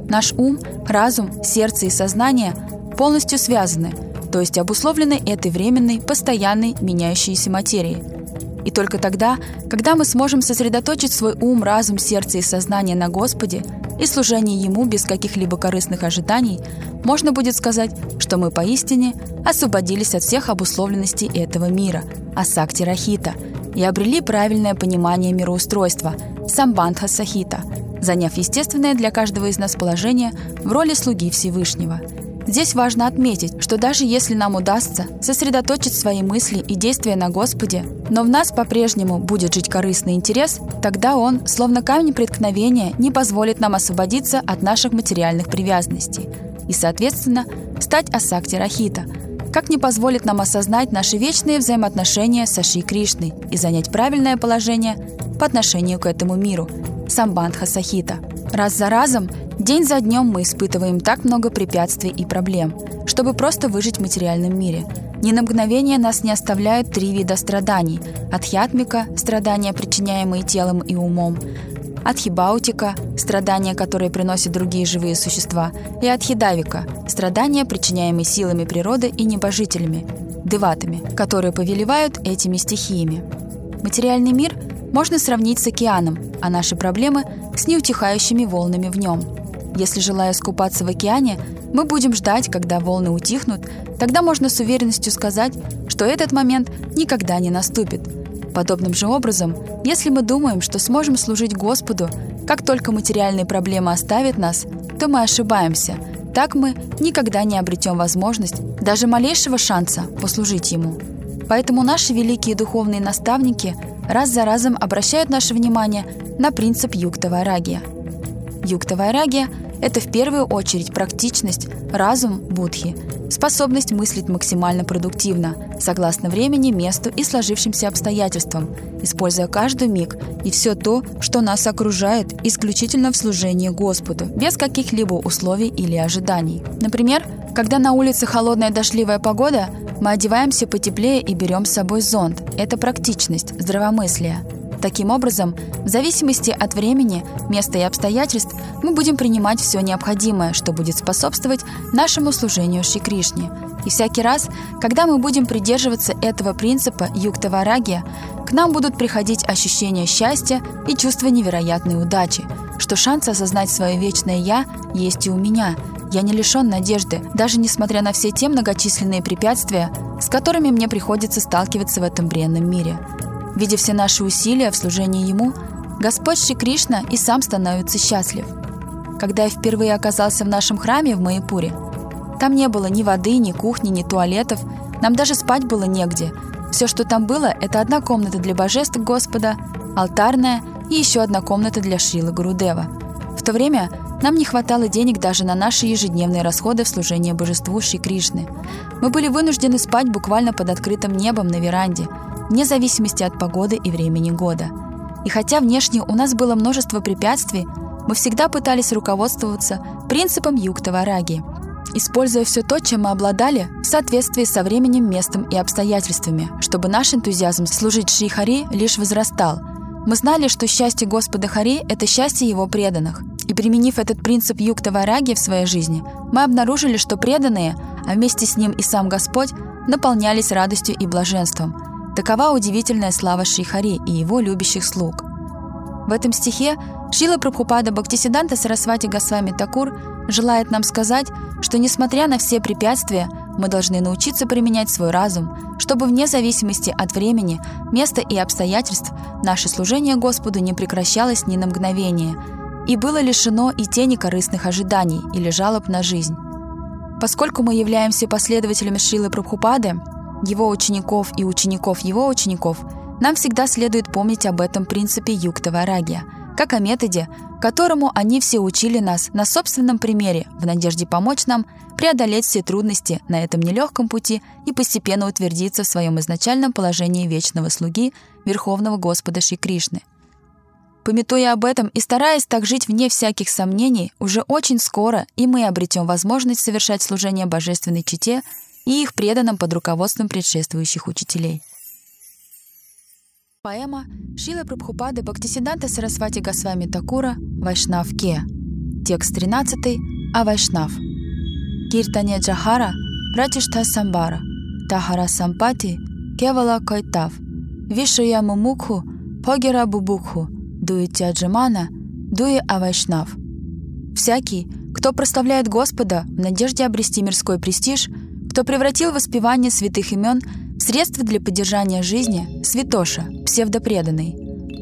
Наш ум, разум, сердце и сознание полностью связаны, то есть обусловлены этой временной, постоянной, меняющейся материей. И только тогда, когда мы сможем сосредоточить свой ум, разум, сердце и сознание на Господе и служении Ему без каких-либо корыстных ожиданий, можно будет сказать, что мы поистине освободились от всех обусловленностей этого мира, асакти рахита – и обрели правильное понимание мироустройства – самбандха сахита, заняв естественное для каждого из нас положение в роли слуги Всевышнего. Здесь важно отметить, что даже если нам удастся сосредоточить свои мысли и действия на Господе, но в нас по-прежнему будет жить корыстный интерес, тогда Он, словно камень преткновения, не позволит нам освободиться от наших материальных привязанностей и, соответственно, стать асакти рахита – как не позволит нам осознать наши вечные взаимоотношения с Аши Кришной и занять правильное положение по отношению к этому миру – Самбандха Сахита. Раз за разом, день за днем мы испытываем так много препятствий и проблем, чтобы просто выжить в материальном мире. Ни на мгновение нас не оставляют три вида страданий – адхьятмика – страдания, причиняемые телом и умом, Адхибаутика – страдания, которые приносят другие живые существа, и Адхидавика – страдания, причиняемые силами природы и небожителями, деватами, которые повелевают этими стихиями. Материальный мир можно сравнить с океаном, а наши проблемы – с неутихающими волнами в нем. Если, желая скупаться в океане, мы будем ждать, когда волны утихнут, тогда можно с уверенностью сказать, что этот момент никогда не наступит – Подобным же образом, если мы думаем, что сможем служить Господу, как только материальные проблемы оставят нас, то мы ошибаемся. Так мы никогда не обретем возможность даже малейшего шанса послужить Ему. Поэтому наши великие духовные наставники раз за разом обращают наше внимание на принцип юкта-вайрагия. Юкта-вайрагия – это в первую очередь практичность, разум будхи – Способность мыслить максимально продуктивно, согласно времени, месту и сложившимся обстоятельствам, используя каждый миг и все то, что нас окружает, исключительно в служении Господу, без каких-либо условий или ожиданий. Например, когда на улице холодная дождливая погода, мы одеваемся потеплее и берем с собой зонт. Это практичность, здравомыслие. Таким образом, в зависимости от времени, места и обстоятельств, мы будем принимать все необходимое, что будет способствовать нашему служению Шри Кришне. И всякий раз, когда мы будем придерживаться этого принципа юктаварагия, к нам будут приходить ощущения счастья и чувство невероятной удачи, что шанс осознать свое вечное «я» есть и у меня. Я не лишен надежды, даже несмотря на все те многочисленные препятствия, с которыми мне приходится сталкиваться в этом бренном мире. Видя все наши усилия в служении Ему, Господь Шри Кришна и сам становится счастлив. Когда я впервые оказался в нашем храме в Майпуре, там не было ни воды, ни кухни, ни туалетов, нам даже спать было негде. Все, что там было, это одна комната для божеств Господа, алтарная и еще одна комната для Шрилы Гурудева. В то время Нам не хватало денег даже на наши ежедневные расходы в служение божеству Шри Кришны. Мы были вынуждены спать буквально под открытым небом на веранде, вне зависимости от погоды и времени года. И хотя внешне у нас было множество препятствий, мы всегда пытались руководствоваться принципом юктавараги, используя все то, чем мы обладали, в соответствии со временем, местом и обстоятельствами, чтобы наш энтузиазм служить Шри Хари лишь возрастал. Мы знали, что счастье Господа Хари – это счастье Его преданных – и применив этот принцип юктавараги в своей жизни, мы обнаружили, что преданные, а вместе с ним и сам Господь, наполнялись радостью и блаженством. Такова удивительная слава Шрихари и его любящих слуг. В этом стихе Шила Прабхупада Бхактисиданта Сарасвати Госвами Такур желает нам сказать, что несмотря на все препятствия, мы должны научиться применять свой разум, чтобы вне зависимости от времени, места и обстоятельств наше служение Господу не прекращалось ни на мгновение – и было лишено и тени корыстных ожиданий или жалоб на жизнь. Поскольку мы являемся последователями Шилы Прабхупады, его учеников и учеников его учеников, нам всегда следует помнить об этом принципе юктаварагия, как о методе, которому они все учили нас на собственном примере в надежде помочь нам преодолеть все трудности на этом нелегком пути и постепенно утвердиться в своем изначальном положении вечного слуги Верховного Господа Шри Кришны – Пометуя об этом и стараясь так жить вне всяких сомнений, уже очень скоро и мы обретем возможность совершать служение божественной чите и их преданным под руководством предшествующих учителей. Поэма Шила Прабхупады Бхактисиданта Сарасвати Госвами Такура «Вайшнав Ке». Текст 13 «А Вайшнав». Киртане Джахара Пратишта Самбара Тахара Сампати Кевала Кайтав Вишая Мумукху Погера Бубукху дуете Аджамана, дуе Авайшнав. Всякий, кто прославляет Господа в надежде обрести мирской престиж, кто превратил воспевание святых имен в средство для поддержания жизни, святоша, псевдопреданный.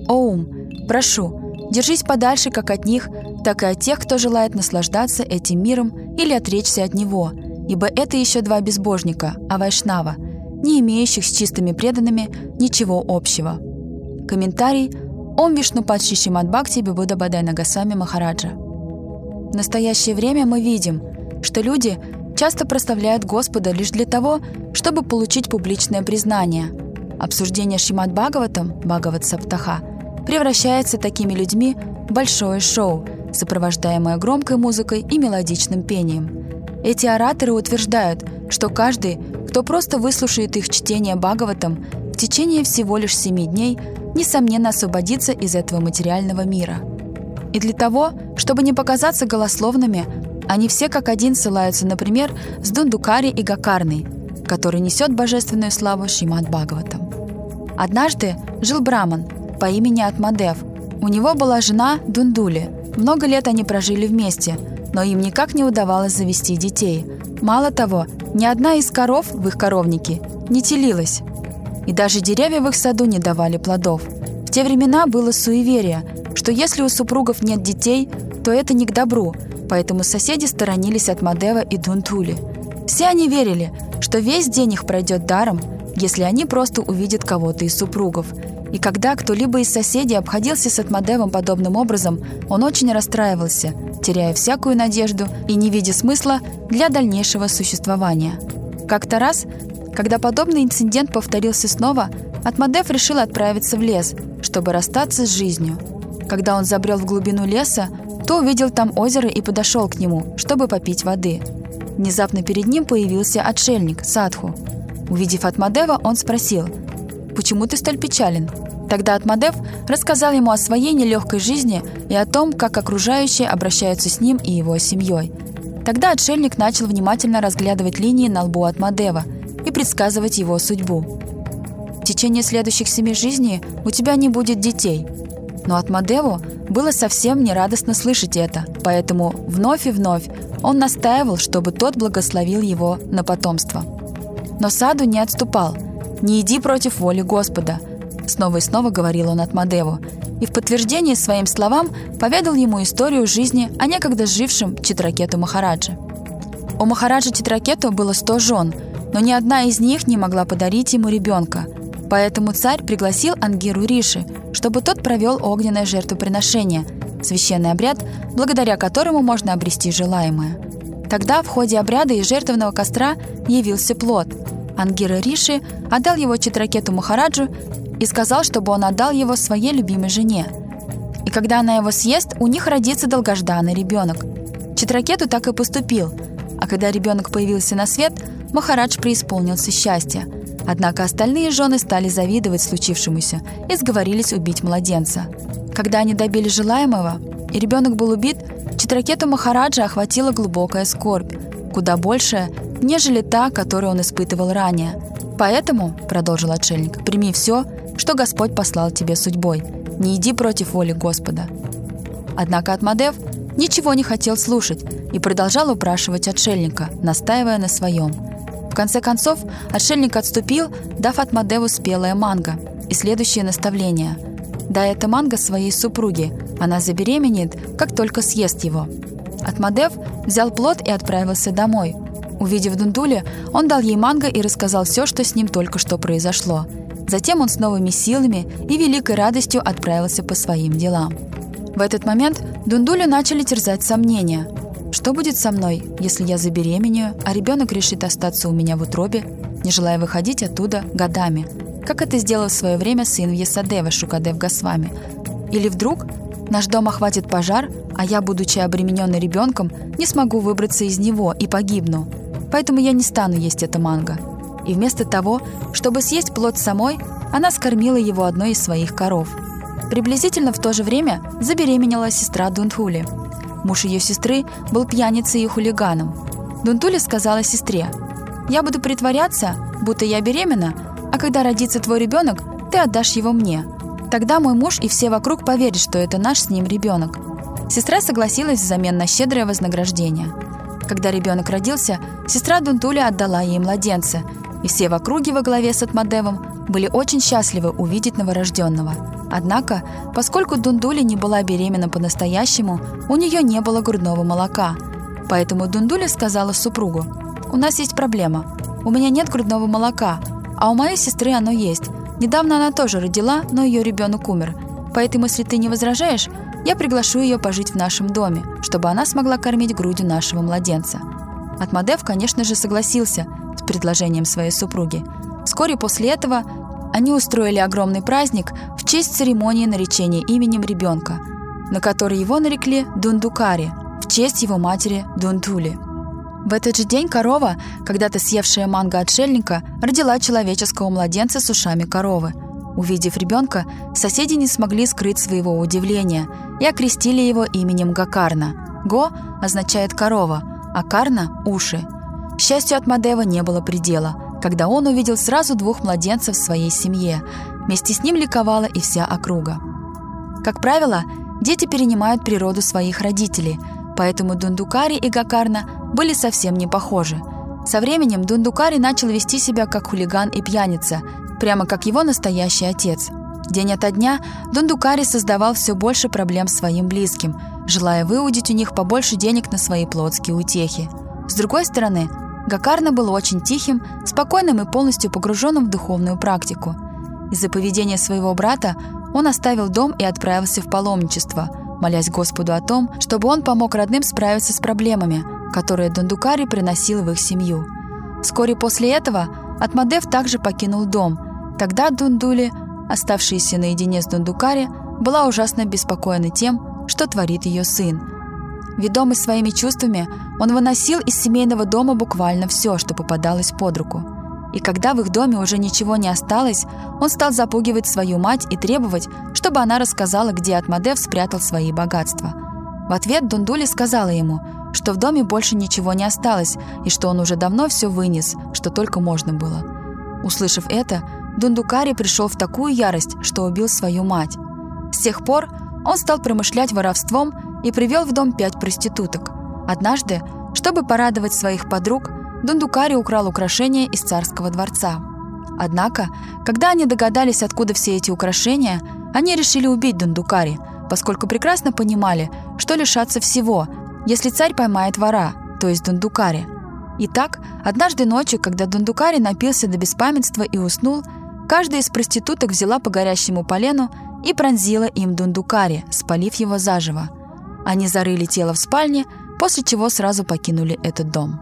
Оум, прошу, держись подальше как от них, так и от тех, кто желает наслаждаться этим миром или отречься от него, ибо это еще два безбожника, Авайшнава, не имеющих с чистыми преданными ничего общего. Комментарий – Ом Вишнупад Шишимат Бхакти Бибуда Бадай Нагасами Махараджа. В настоящее время мы видим, что люди часто проставляют Господа лишь для того, чтобы получить публичное признание. Обсуждение Шимат Бхагаватам, Бхагават Саптаха, превращается такими людьми в большое шоу, сопровождаемое громкой музыкой и мелодичным пением. Эти ораторы утверждают, что каждый, кто просто выслушает их чтение Бхагаватам в течение всего лишь семи дней – несомненно, освободиться из этого материального мира. И для того, чтобы не показаться голословными, они все как один ссылаются, например, с Дундукари и Гакарной, который несет божественную славу Шимат Бхагаватам. Однажды жил Браман по имени Атмадев. У него была жена Дундули. Много лет они прожили вместе, но им никак не удавалось завести детей. Мало того, ни одна из коров в их коровнике не телилась. И даже деревья в их саду не давали плодов. В те времена было суеверие, что если у супругов нет детей, то это не к добру, поэтому соседи сторонились от Мадева и Дунтули. Все они верили, что весь день их пройдет даром, если они просто увидят кого-то из супругов. И когда кто-либо из соседей обходился с Атмадевом подобным образом, он очень расстраивался, теряя всякую надежду и не видя смысла для дальнейшего существования. Как-то раз когда подобный инцидент повторился снова, Атмадев решил отправиться в лес, чтобы расстаться с жизнью. Когда он забрел в глубину леса, то увидел там озеро и подошел к нему, чтобы попить воды. Внезапно перед ним появился отшельник, Садху. Увидев Атмадева, он спросил, «Почему ты столь печален?» Тогда Атмадев рассказал ему о своей нелегкой жизни и о том, как окружающие обращаются с ним и его семьей. Тогда отшельник начал внимательно разглядывать линии на лбу Атмадева – и предсказывать его судьбу. В течение следующих семи жизней у тебя не будет детей. Но от Мадеву было совсем нерадостно слышать это, поэтому вновь и вновь он настаивал, чтобы тот благословил его на потомство. Но Саду не отступал. «Не иди против воли Господа», — снова и снова говорил он от Мадеву, и в подтверждение своим словам поведал ему историю жизни о некогда жившем Читракету Махараджи. У Махараджа Читракету было сто жен — но ни одна из них не могла подарить ему ребенка. Поэтому царь пригласил Ангиру Риши, чтобы тот провел огненное жертвоприношение, священный обряд, благодаря которому можно обрести желаемое. Тогда в ходе обряда из жертвенного костра явился плод. Ангира Риши отдал его Читракету Махараджу и сказал, чтобы он отдал его своей любимой жене. И когда она его съест, у них родится долгожданный ребенок. Читракету так и поступил, а когда ребенок появился на свет, Махарадж преисполнился счастья. Однако остальные жены стали завидовать случившемуся и сговорились убить младенца. Когда они добили желаемого, и ребенок был убит, Читракету Махараджа охватила глубокая скорбь, куда большая, нежели та, которую он испытывал ранее. «Поэтому, — продолжил отшельник, — прими все, что Господь послал тебе судьбой. Не иди против воли Господа». Однако Атмадев ничего не хотел слушать и продолжал упрашивать отшельника, настаивая на своем. В конце концов, отшельник отступил, дав Атмадеву спелое манго и следующее наставление. «Дай это манго своей супруге, она забеременеет, как только съест его». Атмадев взял плод и отправился домой. Увидев Дундуле, он дал ей манго и рассказал все, что с ним только что произошло. Затем он с новыми силами и великой радостью отправился по своим делам. В этот момент Дундулю начали терзать сомнения. Что будет со мной, если я забеременею, а ребенок решит остаться у меня в утробе, не желая выходить оттуда годами, как это сделал в свое время сын Вьесадева Шукадев Госвами? Или вдруг наш дом охватит пожар, а я, будучи обремененной ребенком, не смогу выбраться из него и погибну. Поэтому я не стану есть это манго. И вместо того, чтобы съесть плод самой, она скормила его одной из своих коров. Приблизительно в то же время забеременела сестра Дунтхули. Муж ее сестры был пьяницей и хулиганом. Дунтули сказала сестре, «Я буду притворяться, будто я беременна, а когда родится твой ребенок, ты отдашь его мне. Тогда мой муж и все вокруг поверят, что это наш с ним ребенок». Сестра согласилась взамен на щедрое вознаграждение. Когда ребенок родился, сестра Дунтули отдала ей младенца, и все в округе во главе с Атмадевом были очень счастливы увидеть новорожденного. Однако, поскольку Дундули не была беременна по-настоящему, у нее не было грудного молока. Поэтому Дундуля сказала супругу, «У нас есть проблема. У меня нет грудного молока, а у моей сестры оно есть. Недавно она тоже родила, но ее ребенок умер. Поэтому, если ты не возражаешь, я приглашу ее пожить в нашем доме, чтобы она смогла кормить грудью нашего младенца». Атмадев, конечно же, согласился предложением своей супруги. Вскоре после этого они устроили огромный праздник в честь церемонии наречения именем ребенка, на который его нарекли Дундукари, в честь его матери Дунтули. В этот же день корова, когда-то съевшая манго отшельника, родила человеческого младенца с ушами коровы. Увидев ребенка, соседи не смогли скрыть своего удивления и окрестили его именем Гакарна. Го означает «корова», а Карна – «уши». Счастью, от Мадева не было предела – когда он увидел сразу двух младенцев в своей семье. Вместе с ним ликовала и вся округа. Как правило, дети перенимают природу своих родителей, поэтому Дундукари и Гакарна были совсем не похожи. Со временем Дундукари начал вести себя как хулиган и пьяница, прямо как его настоящий отец. День ото дня Дундукари создавал все больше проблем своим близким, желая выудить у них побольше денег на свои плотские утехи. С другой стороны, Гакарна был очень тихим, спокойным и полностью погруженным в духовную практику. Из-за поведения своего брата он оставил дом и отправился в паломничество, молясь Господу о том, чтобы он помог родным справиться с проблемами, которые Дундукари приносил в их семью. Вскоре после этого Атмадев также покинул дом. Тогда Дундули, оставшаяся наедине с Дундукари, была ужасно беспокоена тем, что творит ее сын – Ведомый своими чувствами, он выносил из семейного дома буквально все, что попадалось под руку. И когда в их доме уже ничего не осталось, он стал запугивать свою мать и требовать, чтобы она рассказала, где Атмадев спрятал свои богатства. В ответ Дундули сказала ему, что в доме больше ничего не осталось и что он уже давно все вынес, что только можно было. Услышав это, Дундукари пришел в такую ярость, что убил свою мать. С тех пор он стал промышлять воровством и привел в дом пять проституток. Однажды, чтобы порадовать своих подруг, Дундукари украл украшения из царского дворца. Однако, когда они догадались, откуда все эти украшения, они решили убить Дундукари, поскольку прекрасно понимали, что лишатся всего, если царь поймает вора, то есть Дундукари. Итак, однажды ночью, когда Дундукари напился до беспамятства и уснул, каждая из проституток взяла по горящему полену и пронзила им Дундукари, спалив его заживо. Они зарыли тело в спальне, после чего сразу покинули этот дом.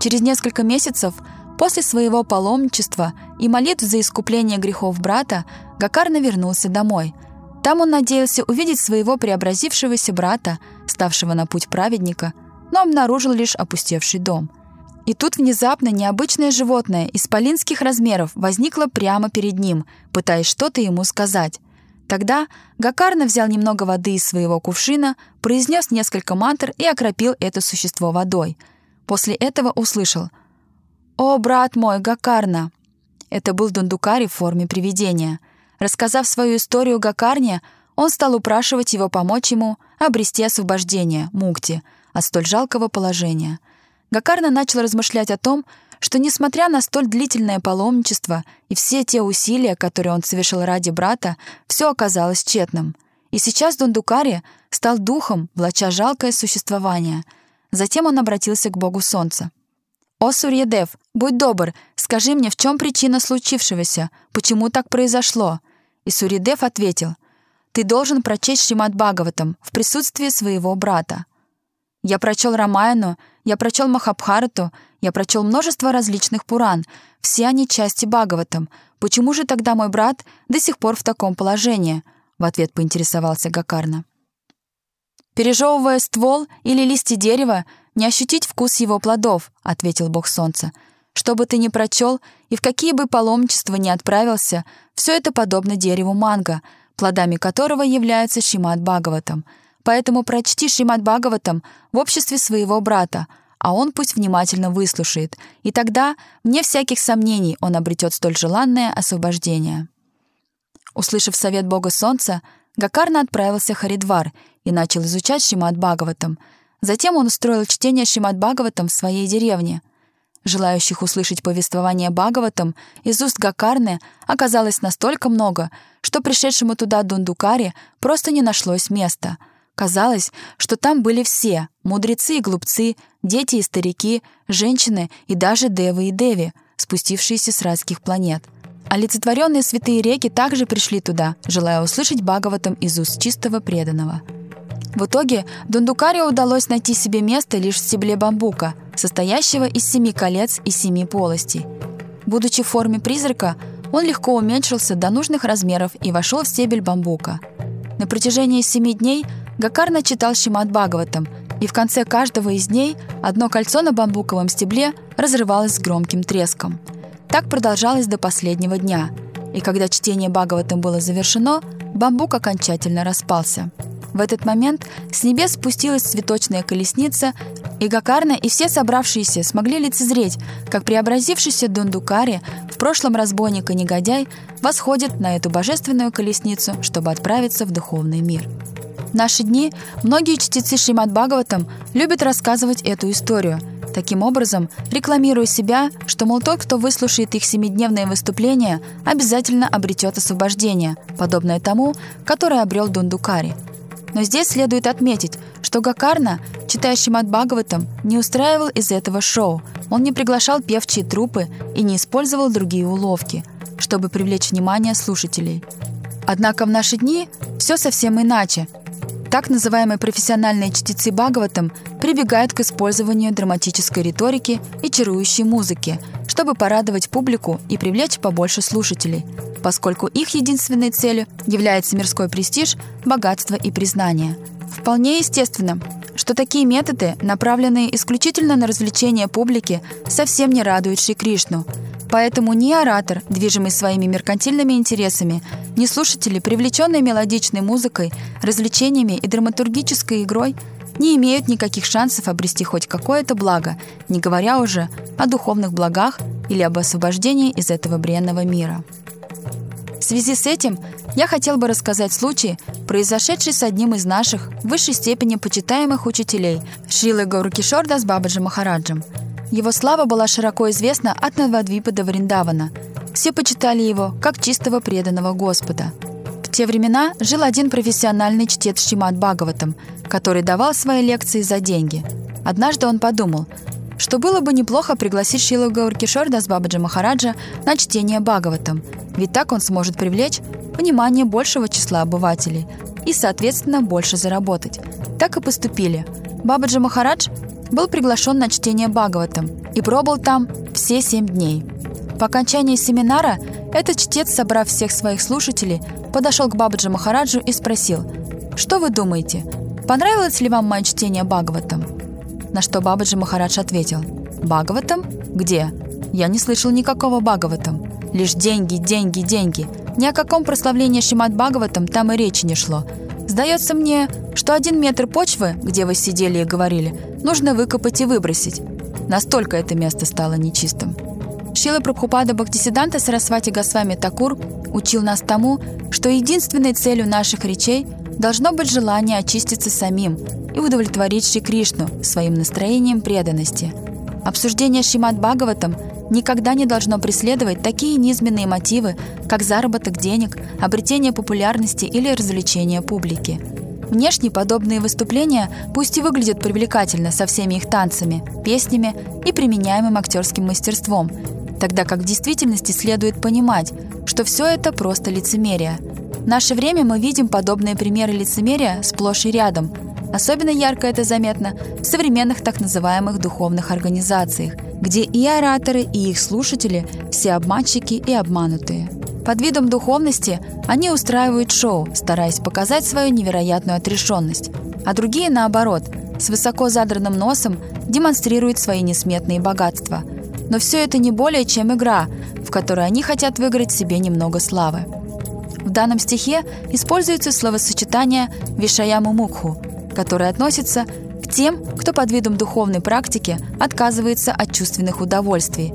Через несколько месяцев после своего паломничества и молитв за искупление грехов брата Гакарна вернулся домой. Там он надеялся увидеть своего преобразившегося брата, ставшего на путь праведника, но обнаружил лишь опустевший дом. И тут внезапно необычное животное исполинских размеров возникло прямо перед ним, пытаясь что-то ему сказать. Тогда Гакарна взял немного воды из своего кувшина, произнес несколько мантр и окропил это существо водой — После этого услышал «О, брат мой, Гакарна!» Это был Дундукари в форме привидения. Рассказав свою историю Гакарне, он стал упрашивать его помочь ему обрести освобождение, мукти, от столь жалкого положения. Гакарна начал размышлять о том, что, несмотря на столь длительное паломничество и все те усилия, которые он совершил ради брата, все оказалось тщетным. И сейчас Дундукари стал духом, влача жалкое существование — Затем он обратился к богу солнца. «О, Сурьедев, будь добр, скажи мне, в чем причина случившегося? Почему так произошло?» И Сурьедев ответил, «Ты должен прочесть Шримад Бхагаватам в присутствии своего брата». Я прочел Рамаяну, я прочел Махабхарату, я прочел множество различных Пуран, все они части Бхагаватам. Почему же тогда мой брат до сих пор в таком положении?» В ответ поинтересовался Гакарна. Пережевывая ствол или листья дерева, не ощутить вкус его плодов, ответил бог солнца. Что бы ты ни прочел и в какие бы паломничества ни отправился, все это подобно дереву манго, плодами которого является Шимат Бхагаватам. Поэтому прочти Шимат Бхагаватам в обществе своего брата, а он пусть внимательно выслушает, и тогда, вне всяких сомнений, он обретет столь желанное освобождение. Услышав совет бога солнца, Гакарна отправился в Харидвар и начал изучать Шримад Бхагаватам. Затем он устроил чтение Шримад Бхагаватам в своей деревне. Желающих услышать повествование Бхагаватам из уст Гакарны оказалось настолько много, что пришедшему туда Дундукаре просто не нашлось места. Казалось, что там были все — мудрецы и глупцы, дети и старики, женщины и даже девы и деви, спустившиеся с райских планет — Олицетворенные святые реки также пришли туда, желая услышать Бхагаватам из уст чистого преданного. В итоге Дундукаре удалось найти себе место лишь в стебле бамбука, состоящего из семи колец и семи полостей. Будучи в форме призрака, он легко уменьшился до нужных размеров и вошел в стебель бамбука. На протяжении семи дней Гакарна читал Шимат Бхагаватам, и в конце каждого из дней одно кольцо на бамбуковом стебле разрывалось с громким треском – так продолжалось до последнего дня, и когда чтение Бхагаватам было завершено, бамбук окончательно распался. В этот момент с небес спустилась цветочная колесница, и Гакарна и все собравшиеся смогли лицезреть, как преобразившийся Дундукари, в прошлом разбойник и негодяй, восходит на эту божественную колесницу, чтобы отправиться в духовный мир. В наши дни многие чтецы Шримад Бхагаватам любят рассказывать эту историю – Таким образом, рекламируя себя, что, мол, тот, кто выслушает их семидневное выступление, обязательно обретет освобождение, подобное тому, которое обрел Дундукари. Но здесь следует отметить, что Гакарна, читающий Мат Бхагаватам, не устраивал из этого шоу, он не приглашал певчие трупы и не использовал другие уловки, чтобы привлечь внимание слушателей. Однако в наши дни все совсем иначе, так называемые профессиональные чтецы Бхагаватам прибегают к использованию драматической риторики и чарующей музыки, чтобы порадовать публику и привлечь побольше слушателей, поскольку их единственной целью является мирской престиж, богатство и признание. Вполне естественно, что такие методы, направленные исключительно на развлечение публики, совсем не радуют Шри Кришну – Поэтому ни оратор, движимый своими меркантильными интересами, ни слушатели, привлеченные мелодичной музыкой, развлечениями и драматургической игрой, не имеют никаких шансов обрести хоть какое-то благо, не говоря уже о духовных благах или об освобождении из этого бренного мира. В связи с этим я хотел бы рассказать случай, произошедший с одним из наших в высшей степени почитаемых учителей Шилы Гауркишорда с Бабаджи Махараджем – его слава была широко известна от Навадвипа до Вриндавана. Все почитали его как чистого преданного Господа. В те времена жил один профессиональный чтец Шимат Бхагаватам, который давал свои лекции за деньги. Однажды он подумал, что было бы неплохо пригласить Шилу Гауркишор Дасбабаджа Махараджа на чтение Бхагаватам, ведь так он сможет привлечь внимание большего числа обывателей и, соответственно, больше заработать. Так и поступили. Бабаджи Махарадж был приглашен на чтение Бхагаватам и пробыл там все семь дней. По окончании семинара этот чтец, собрав всех своих слушателей, подошел к Бабаджи Махараджу и спросил, «Что вы думаете, понравилось ли вам мое чтение Бхагаватам?» На что Бабаджи Махарадж ответил, «Бхагаватам? Где? Я не слышал никакого Бхагаватам. Лишь деньги, деньги, деньги. Ни о каком прославлении Шимат Бхагаватам там и речи не шло. Сдается мне, что один метр почвы, где вы сидели и говорили, нужно выкопать и выбросить. Настолько это место стало нечистым. Шила Прабхупада Бхактисиданта Сарасвати Госвами Такур учил нас тому, что единственной целью наших речей должно быть желание очиститься самим и удовлетворить Шри Кришну своим настроением преданности. Обсуждение Шимат Бхагаватам никогда не должно преследовать такие низменные мотивы, как заработок денег, обретение популярности или развлечение публики. Внешне подобные выступления пусть и выглядят привлекательно со всеми их танцами, песнями и применяемым актерским мастерством, тогда как в действительности следует понимать, что все это просто лицемерие. В наше время мы видим подобные примеры лицемерия сплошь и рядом. Особенно ярко это заметно в современных так называемых духовных организациях – где и ораторы, и их слушатели – все обманщики и обманутые. Под видом духовности они устраивают шоу, стараясь показать свою невероятную отрешенность, а другие, наоборот, с высоко задранным носом демонстрируют свои несметные богатства. Но все это не более чем игра, в которой они хотят выиграть себе немного славы. В данном стихе используется словосочетание «вишаяму мукху», которое относится тем, кто под видом духовной практики отказывается от чувственных удовольствий.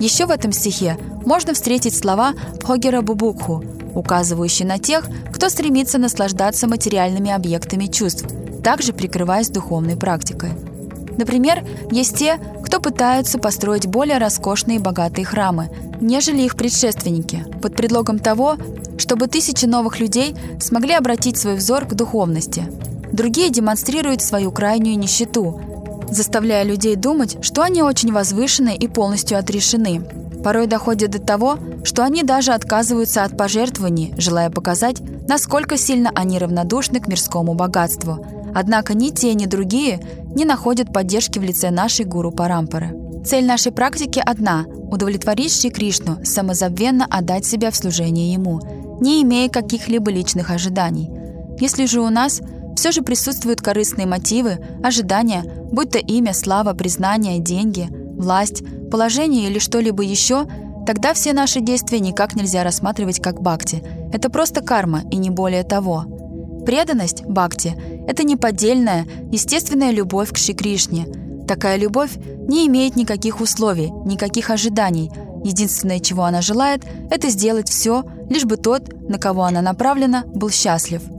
Еще в этом стихе можно встретить слова Пхогера Бубукху, указывающие на тех, кто стремится наслаждаться материальными объектами чувств, также прикрываясь духовной практикой. Например, есть те, кто пытаются построить более роскошные и богатые храмы, нежели их предшественники, под предлогом того, чтобы тысячи новых людей смогли обратить свой взор к духовности – Другие демонстрируют свою крайнюю нищету, заставляя людей думать, что они очень возвышены и полностью отрешены. Порой доходит до того, что они даже отказываются от пожертвований, желая показать, насколько сильно они равнодушны к мирскому богатству. Однако ни те, ни другие не находят поддержки в лице нашей гуру Парампары. Цель нашей практики одна – удовлетворить Шри Кришну, самозабвенно отдать себя в служение Ему, не имея каких-либо личных ожиданий. Если же у нас – все же присутствуют корыстные мотивы, ожидания, будь то имя, слава, признание, деньги, власть, положение или что-либо еще, тогда все наши действия никак нельзя рассматривать как бхакти. Это просто карма и не более того. Преданность бхакти – это неподдельная, естественная любовь к Шри Кришне. Такая любовь не имеет никаких условий, никаких ожиданий. Единственное, чего она желает, это сделать все, лишь бы тот, на кого она направлена, был счастлив –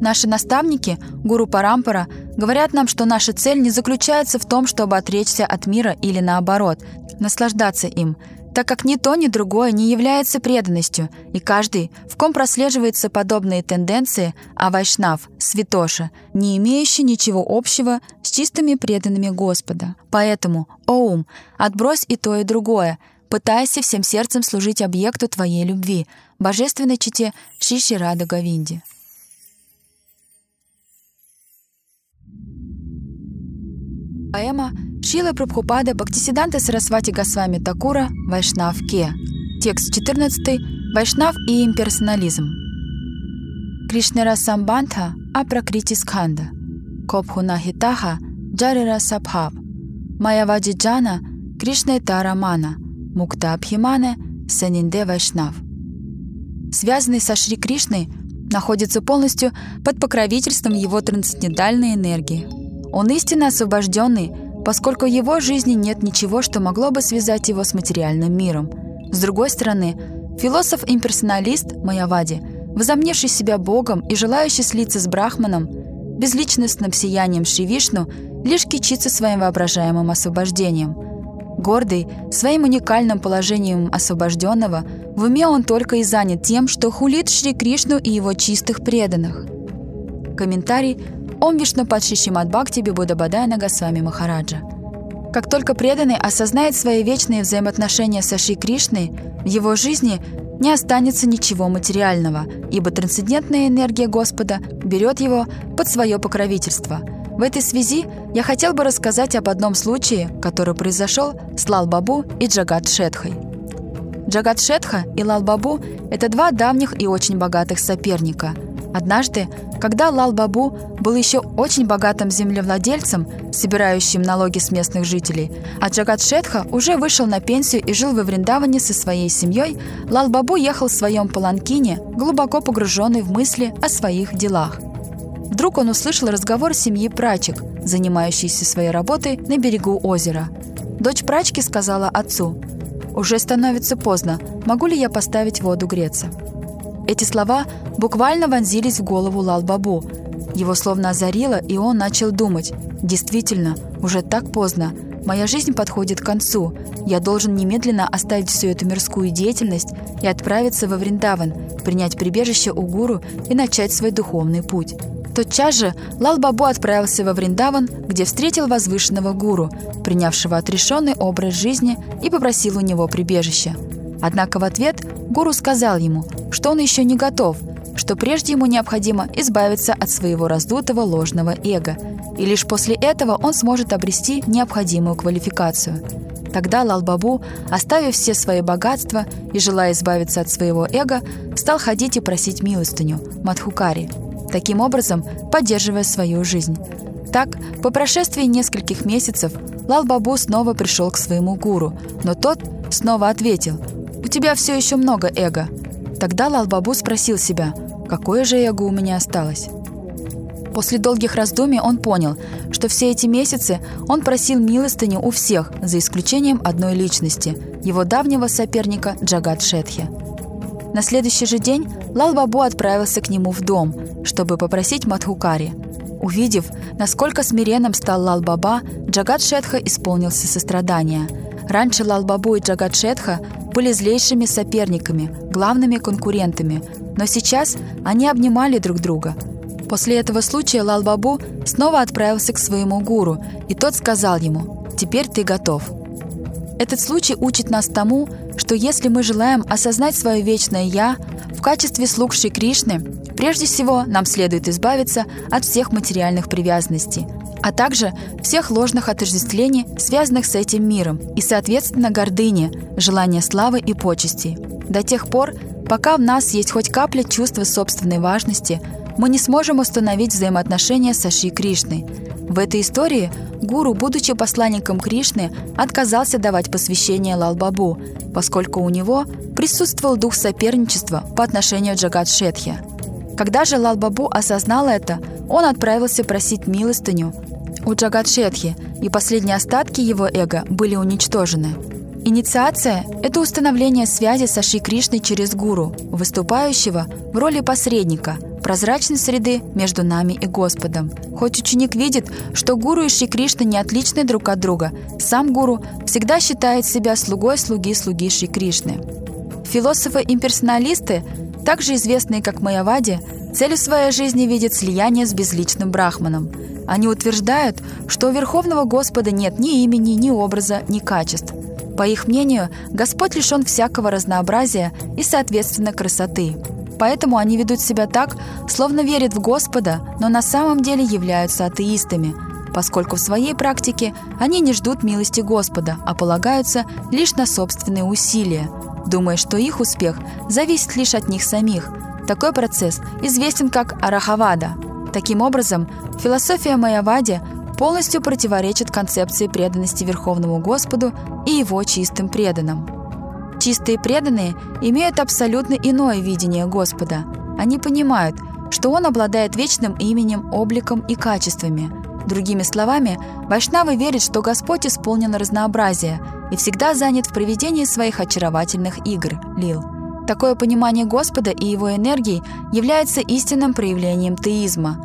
Наши наставники, гуру Парампара, говорят нам, что наша цель не заключается в том, чтобы отречься от мира или наоборот, наслаждаться им, так как ни то, ни другое не является преданностью, и каждый, в ком прослеживаются подобные тенденции, а вайшнав, святоша, не имеющий ничего общего с чистыми преданными Господа. Поэтому, о ум, отбрось и то, и другое, пытайся всем сердцем служить объекту твоей любви, божественной чите Шиши Рада Гавинди. Поэма Шила Прабхупада Бхактисиданта Сарасвати Госвами Такура Вайшнав Ке. Текст 14. Вайшнав и имперсонализм. Кришнера Самбантха Апракрити Скханда. Копхуна Хитаха Джарира Сабхав. Маявади Джана Кришна Тарамана. Мукта Абхимане Санинде Вайшнав. Связанный со Шри Кришной, находится полностью под покровительством его трансцендентальной энергии – он истинно освобожденный, поскольку в его жизни нет ничего, что могло бы связать его с материальным миром. С другой стороны, философ-имперсоналист Майавади, возомневший себя Богом и желающий слиться с Брахманом, безличностным сиянием Шри Вишну, лишь кичится своим воображаемым освобождением. Гордый, своим уникальным положением освобожденного, в уме он только и занят тем, что хулит Шри Кришну и его чистых преданных. Комментарий Ом Вишнупад Шишимат Бхакти Бадайна Госвами Махараджа. Как только преданный осознает свои вечные взаимоотношения со Шри Кришной, в его жизни не останется ничего материального, ибо трансцендентная энергия Господа берет его под свое покровительство. В этой связи я хотел бы рассказать об одном случае, который произошел с Лал-Бабу и Джагат Шетхой. Джагат Шетха и Лал-Бабу – это два давних и очень богатых соперника – Однажды, когда Лал-Бабу был еще очень богатым землевладельцем, собирающим налоги с местных жителей, а Джагат Шетха уже вышел на пенсию и жил во Вриндаване со своей семьей, Лал-Бабу ехал в своем паланкине, глубоко погруженный в мысли о своих делах. Вдруг он услышал разговор семьи прачек, занимающейся своей работой на берегу озера. Дочь прачки сказала отцу, «Уже становится поздно, могу ли я поставить воду греться?» Эти слова буквально вонзились в голову Лал-Бабу. Его словно озарило, и он начал думать. «Действительно, уже так поздно. Моя жизнь подходит к концу. Я должен немедленно оставить всю эту мирскую деятельность и отправиться во Вриндаван, принять прибежище у гуру и начать свой духовный путь». Тотчас же Лал-Бабу отправился во Вриндаван, где встретил возвышенного гуру, принявшего отрешенный образ жизни и попросил у него прибежища. Однако в ответ гуру сказал ему, что он еще не готов, что прежде ему необходимо избавиться от своего раздутого ложного эго, и лишь после этого он сможет обрести необходимую квалификацию. Тогда Лал-Бабу, оставив все свои богатства и желая избавиться от своего эго, стал ходить и просить милостыню, Мадхукари, таким образом поддерживая свою жизнь. Так, по прошествии нескольких месяцев, Лал-Бабу снова пришел к своему гуру, но тот снова ответил – у тебя все еще много эго». Тогда Лалбабу спросил себя, какое же эго у меня осталось. После долгих раздумий он понял, что все эти месяцы он просил милостыню у всех, за исключением одной личности, его давнего соперника Джагат Шетхи. На следующий же день Лал Бабу отправился к нему в дом, чтобы попросить Мадхукари. Увидев, насколько смиренным стал Лал Баба, Джагат Шетха исполнился сострадания. Раньше Лал Бабу и Джагат Шетха были злейшими соперниками, главными конкурентами, но сейчас они обнимали друг друга. После этого случая Лал-Бабу снова отправился к своему гуру, и тот сказал ему «Теперь ты готов». Этот случай учит нас тому, что если мы желаем осознать свое вечное «Я» в качестве слуг Шри Кришны, прежде всего нам следует избавиться от всех материальных привязанностей – а также всех ложных отождествлений, связанных с этим миром, и, соответственно, гордыни, желания славы и почестей. До тех пор, пока в нас есть хоть капля чувства собственной важности, мы не сможем установить взаимоотношения с Аши Кришной. В этой истории гуру, будучи посланником Кришны, отказался давать посвящение Лалбабу, поскольку у него присутствовал дух соперничества по отношению к Джагат Шетхе. Когда же Лалбабу осознал это, он отправился просить милостыню у Джагадшетхи, и последние остатки его эго были уничтожены. Инициация – это установление связи с Аши Кришной через гуру, выступающего в роли посредника, прозрачной среды между нами и Господом. Хоть ученик видит, что гуру и Шри Кришна не отличны друг от друга, сам гуру всегда считает себя слугой слуги слуги Шри Кришны. Философы-имперсоналисты, также известные как Майявади, целью своей жизни видят слияние с безличным брахманом – они утверждают, что у Верховного Господа нет ни имени, ни образа, ни качеств. По их мнению, Господь лишен всякого разнообразия и, соответственно, красоты. Поэтому они ведут себя так, словно верят в Господа, но на самом деле являются атеистами, поскольку в своей практике они не ждут милости Господа, а полагаются лишь на собственные усилия, думая, что их успех зависит лишь от них самих. Такой процесс известен как арахавада – Таким образом, философия Майявади полностью противоречит концепции преданности Верховному Господу и его чистым преданным. Чистые преданные имеют абсолютно иное видение Господа. Они понимают, что Он обладает вечным именем, обликом и качествами. Другими словами, вайшнавы верят, что Господь исполнен разнообразия и всегда занят в проведении своих очаровательных игр – лил – Такое понимание Господа и Его энергии является истинным проявлением теизма.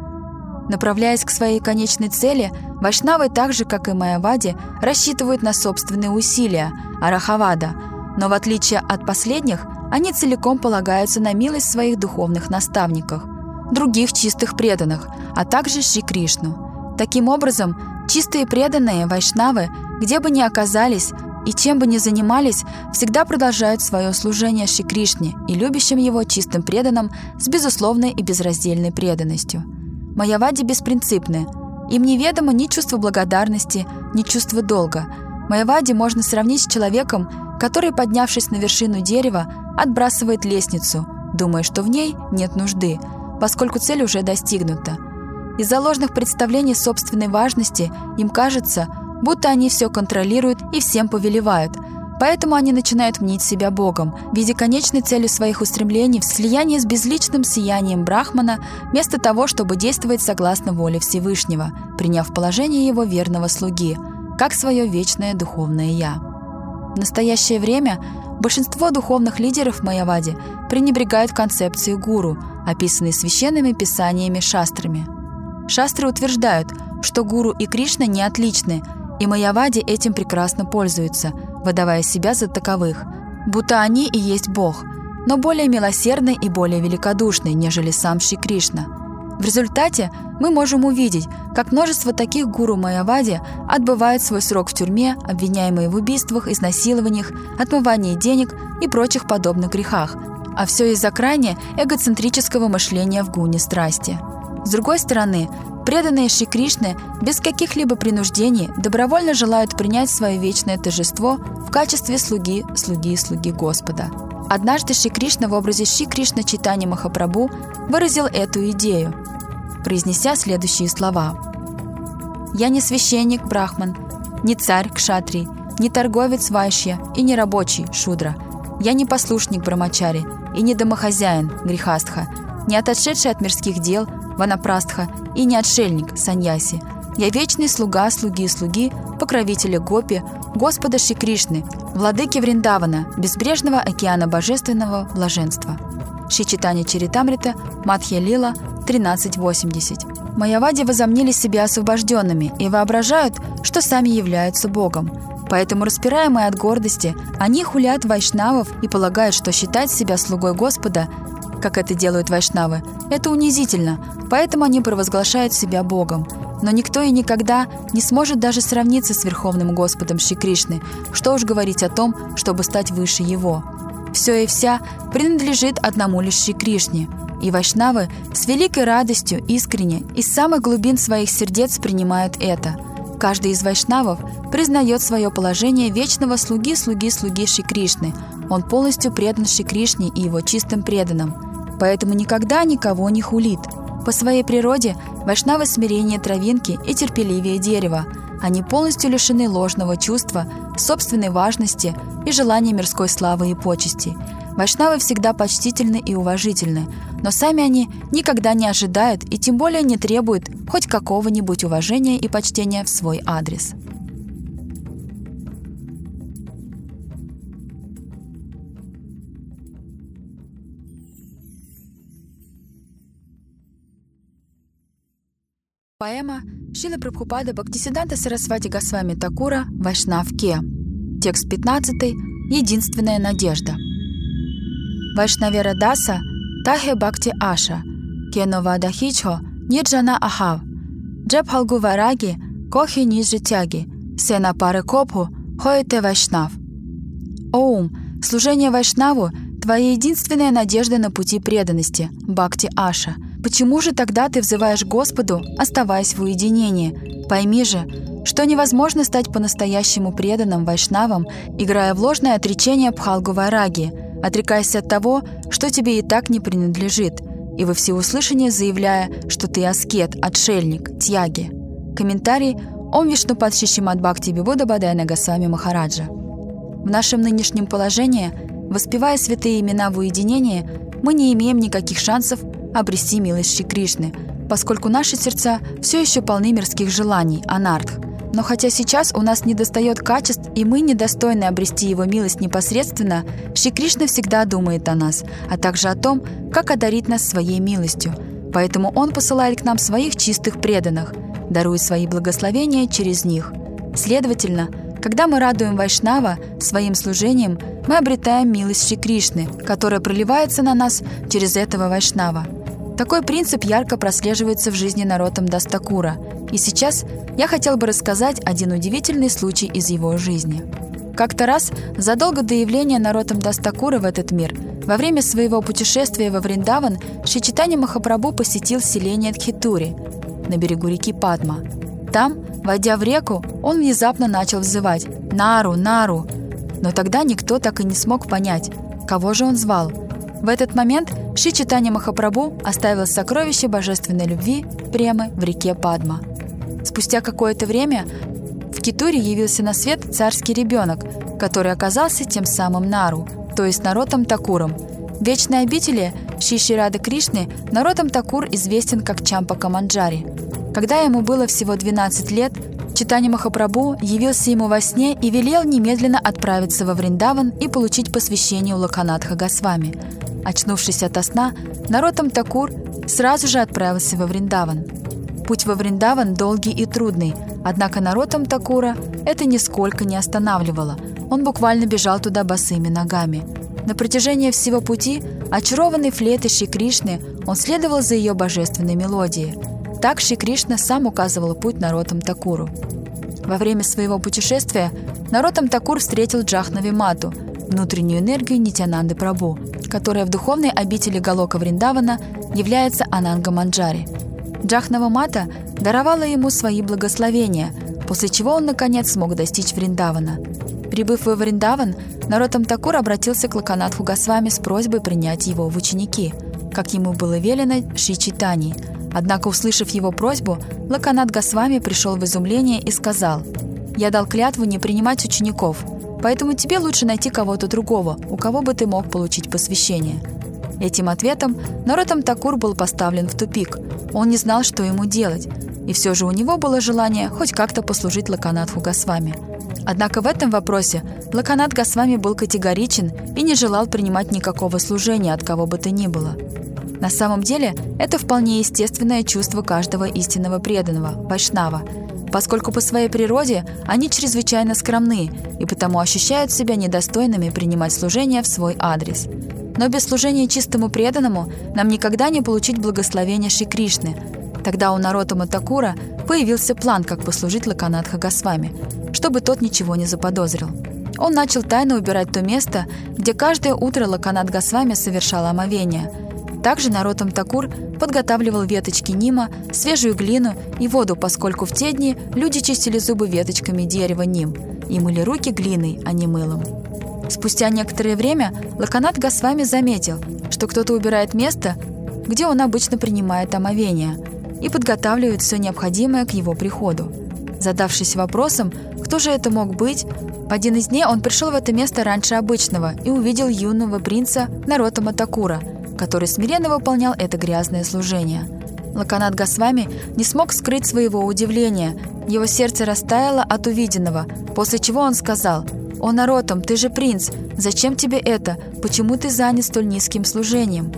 Направляясь к своей конечной цели, вайшнавы так же, как и майявади, рассчитывают на собственные усилия – арахавада, но в отличие от последних, они целиком полагаются на милость своих духовных наставников, других чистых преданных, а также Шри Кришну. Таким образом, чистые преданные вайшнавы, где бы ни оказались, и чем бы ни занимались, всегда продолжают свое служение Шри Кришне и любящим его чистым преданным с безусловной и безраздельной преданностью. Майявади беспринципны. Им неведомо ни чувство благодарности, ни чувство долга. Майявади можно сравнить с человеком, который, поднявшись на вершину дерева, отбрасывает лестницу, думая, что в ней нет нужды, поскольку цель уже достигнута. Из-за ложных представлений собственной важности им кажется, будто они все контролируют и всем повелевают. Поэтому они начинают мнить себя Богом, видя конечной целью своих устремлений в слиянии с безличным сиянием Брахмана, вместо того, чтобы действовать согласно воле Всевышнего, приняв положение его верного слуги, как свое вечное духовное «Я». В настоящее время большинство духовных лидеров Майявади пренебрегают концепцией гуру, описанной священными писаниями шастрами. Шастры утверждают, что гуру и Кришна не отличны, и Майявади этим прекрасно пользуются, выдавая себя за таковых, будто они и есть Бог, но более милосердный и более великодушный, нежели сам Шри Кришна. В результате мы можем увидеть, как множество таких гуру Майявади отбывают свой срок в тюрьме, обвиняемые в убийствах, изнасилованиях, отмывании денег и прочих подобных грехах, а все из-за крайне эгоцентрического мышления в гуне страсти. С другой стороны, Преданные Шри Кришны без каких-либо принуждений добровольно желают принять свое вечное торжество в качестве слуги, слуги и слуги Господа. Однажды Шри Кришна в образе Шри Кришна Читани Махапрабху выразил эту идею, произнеся следующие слова. «Я не священник Брахман, не царь Кшатри, не торговец Вайшья и не рабочий Шудра. Я не послушник Брамачари и не домохозяин Грихастха, не отошедший от мирских дел Ванапрастха и не отшельник Саньяси. Я вечный слуга слуги слуги, покровителя Гопи, Господа Шри Кришны, владыки Вриндавана, безбрежного океана божественного блаженства. Шичитани Чаритамрита, Мадхья Лила, 1380. Майявади возомнили себя освобожденными и воображают, что сами являются Богом. Поэтому, распираемые от гордости, они хулят вайшнавов и полагают, что считать себя слугой Господа как это делают вайшнавы, это унизительно, поэтому они провозглашают себя Богом. Но никто и никогда не сможет даже сравниться с Верховным Господом Шри Кришны, что уж говорить о том, чтобы стать выше Его. Все и вся принадлежит одному лишь Шри Кришне, и вайшнавы с великой радостью, искренне, из самых глубин своих сердец принимают это. Каждый из вайшнавов признает свое положение вечного слуги-слуги-слуги Шри Кришны. Он полностью предан Шри Кришне и его чистым преданным поэтому никогда никого не хулит. По своей природе вайшнавы смирение травинки и терпеливее дерева. Они полностью лишены ложного чувства, собственной важности и желания мирской славы и почести. Вайшнавы всегда почтительны и уважительны, но сами они никогда не ожидают и тем более не требуют хоть какого-нибудь уважения и почтения в свой адрес. Поэма Шила Прабхупада Бхактисиданта Сарасвати Госвами Такура «Вайшнавке». Текст 15. Единственная надежда. Вайшнавера Даса Тахе Бхакти Аша Кенова Дахичхо Нирджана Ахав Джабхалгу Вараги Кохи Ниджи Тяги Сена Пары Копху Хоете Вайшнав. Оум, служение Вайшнаву – твоя единственная надежда на пути преданности, Бхакти Аша – Почему же тогда ты взываешь Господу, оставаясь в уединении? Пойми же, что невозможно стать по-настоящему преданным вайшнавам, играя в ложное отречение Пхалгу-Вайраги, отрекаясь от того, что тебе и так не принадлежит, и во всеуслышание заявляя, что ты аскет, отшельник, тьяги. Комментарий Ом Вишнупад Шишимад Бхакти Бибуда Бадайна Госвами Махараджа. В нашем нынешнем положении, воспевая святые имена в уединении, мы не имеем никаких шансов обрести милость Шри Кришны, поскольку наши сердца все еще полны мирских желаний, анартх. Но хотя сейчас у нас недостает качеств, и мы недостойны обрести Его милость непосредственно, Шри Кришна всегда думает о нас, а также о том, как одарить нас своей милостью. Поэтому Он посылает к нам своих чистых преданных, даруя свои благословения через них. Следовательно, когда мы радуем Вайшнава своим служением, мы обретаем милость Шри Кришны, которая проливается на нас через этого Вайшнава. Такой принцип ярко прослеживается в жизни Нароттам Дас Тхакура, и сейчас я хотел бы рассказать один удивительный случай из его жизни. Как-то раз, задолго до явления Нароттам Дас Тхакура в этот мир, во время своего путешествия во Вриндаван, Шри Чайтанья Махапрабху посетил селение Кхетури на берегу реки Падма. Там, войдя в реку, он внезапно начал взывать «Нару! Нару!», но тогда никто так и не смог понять, кого же он звал. В этот момент Ши Читани Махапрабху оставил сокровище божественной любви Премы в реке Падма. Спустя какое-то время в Китуре явился на свет царский ребенок, который оказался тем самым Нару, то есть народом Такуром. В вечной обители Шиширады Кришны народом Такур известен как Чампа Каманджари. Когда ему было всего 12 лет, Читани Махапрабху явился ему во сне и велел немедленно отправиться во Вриндаван и получить посвящение у Лаканатха Госвами. Очнувшись ото сна, народом Такур сразу же отправился во Вриндаван. Путь во Вриндаван долгий и трудный, однако народом Такура это нисколько не останавливало. Он буквально бежал туда босыми ногами. На протяжении всего пути, очарованный флейтой Шри Кришны, он следовал за ее божественной мелодией – так Шри Кришна сам указывал путь народам Такуру. Во время своего путешествия народом Такур встретил Джахнави Мату, внутреннюю энергию Нитянанды Прабу, которая в духовной обители Галока Вриндавана является Ананга Манджари. Джахнава Мата даровала ему свои благословения, после чего он, наконец, смог достичь Вриндавана. Прибыв во Вриндаван, народом Такур обратился к Лаканатху Госвами с просьбой принять его в ученики, как ему было велено Ши Читани – Однако, услышав его просьбу, Лаканат Госвами пришел в изумление и сказал, «Я дал клятву не принимать учеников, поэтому тебе лучше найти кого-то другого, у кого бы ты мог получить посвящение». Этим ответом Наротам Такур был поставлен в тупик. Он не знал, что ему делать, и все же у него было желание хоть как-то послужить Лаканатху Госвами. Однако в этом вопросе Лаканат Госвами был категоричен и не желал принимать никакого служения от кого бы то ни было – на самом деле, это вполне естественное чувство каждого истинного преданного, вайшнава, поскольку по своей природе они чрезвычайно скромны и потому ощущают себя недостойными принимать служение в свой адрес. Но без служения чистому преданному нам никогда не получить благословения Шри Кришны. Тогда у народа Матакура появился план, как послужить Лаканатха Госвами, чтобы тот ничего не заподозрил. Он начал тайно убирать то место, где каждое утро Лаканат Госвами совершал омовение – также народ Амтакур подготавливал веточки нима, свежую глину и воду, поскольку в те дни люди чистили зубы веточками дерева ним и мыли руки глиной, а не мылом. Спустя некоторое время Лаканат Госвами заметил, что кто-то убирает место, где он обычно принимает омовение, и подготавливает все необходимое к его приходу. Задавшись вопросом, кто же это мог быть, в один из дней он пришел в это место раньше обычного и увидел юного принца Нарота Матакура – который смиренно выполнял это грязное служение. Лаканат Госвами не смог скрыть своего удивления. Его сердце растаяло от увиденного, после чего он сказал «О, Наротом, ты же принц! Зачем тебе это? Почему ты занят столь низким служением?»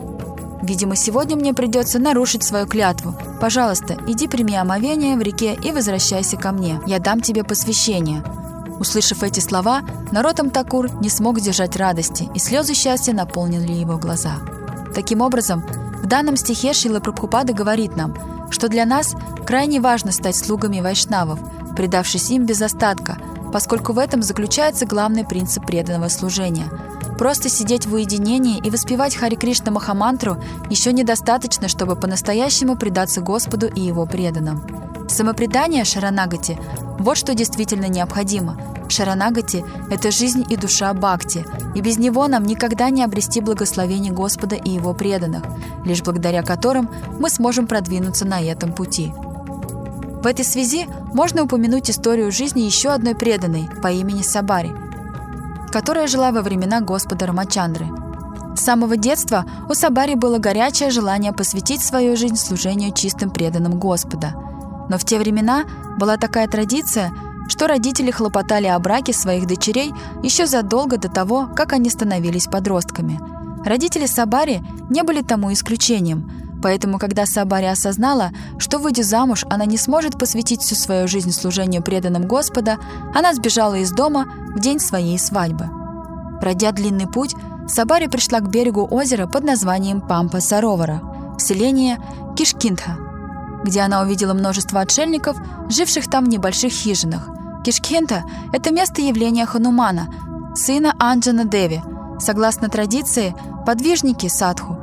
«Видимо, сегодня мне придется нарушить свою клятву. Пожалуйста, иди прими омовение в реке и возвращайся ко мне. Я дам тебе посвящение». Услышав эти слова, Наротом Такур не смог держать радости, и слезы счастья наполнили его глаза. Таким образом, в данном стихе Шила Прабхупада говорит нам, что для нас крайне важно стать слугами вайшнавов, предавшись им без остатка, поскольку в этом заключается главный принцип преданного служения. Просто сидеть в уединении и воспевать Хари Кришна Махамантру еще недостаточно, чтобы по-настоящему предаться Господу и Его преданным. Самопредание Шаранагати – вот что действительно необходимо – Шаранагати – это жизнь и душа Бхакти, и без него нам никогда не обрести благословение Господа и Его преданных, лишь благодаря которым мы сможем продвинуться на этом пути. В этой связи можно упомянуть историю жизни еще одной преданной по имени Сабари, которая жила во времена Господа Рамачандры. С самого детства у Сабари было горячее желание посвятить свою жизнь служению чистым преданным Господа. Но в те времена была такая традиция – что родители хлопотали о браке своих дочерей еще задолго до того, как они становились подростками. Родители Сабари не были тому исключением, поэтому когда Сабари осознала, что, выйдя замуж, она не сможет посвятить всю свою жизнь служению преданным Господа, она сбежала из дома в день своей свадьбы. Пройдя длинный путь, Сабари пришла к берегу озера под названием Пампа Саровара, селение Кишкинтха, где она увидела множество отшельников, живших там в небольших хижинах, Кишкхента – это место явления Ханумана, сына Анджана Деви. Согласно традиции, подвижники садху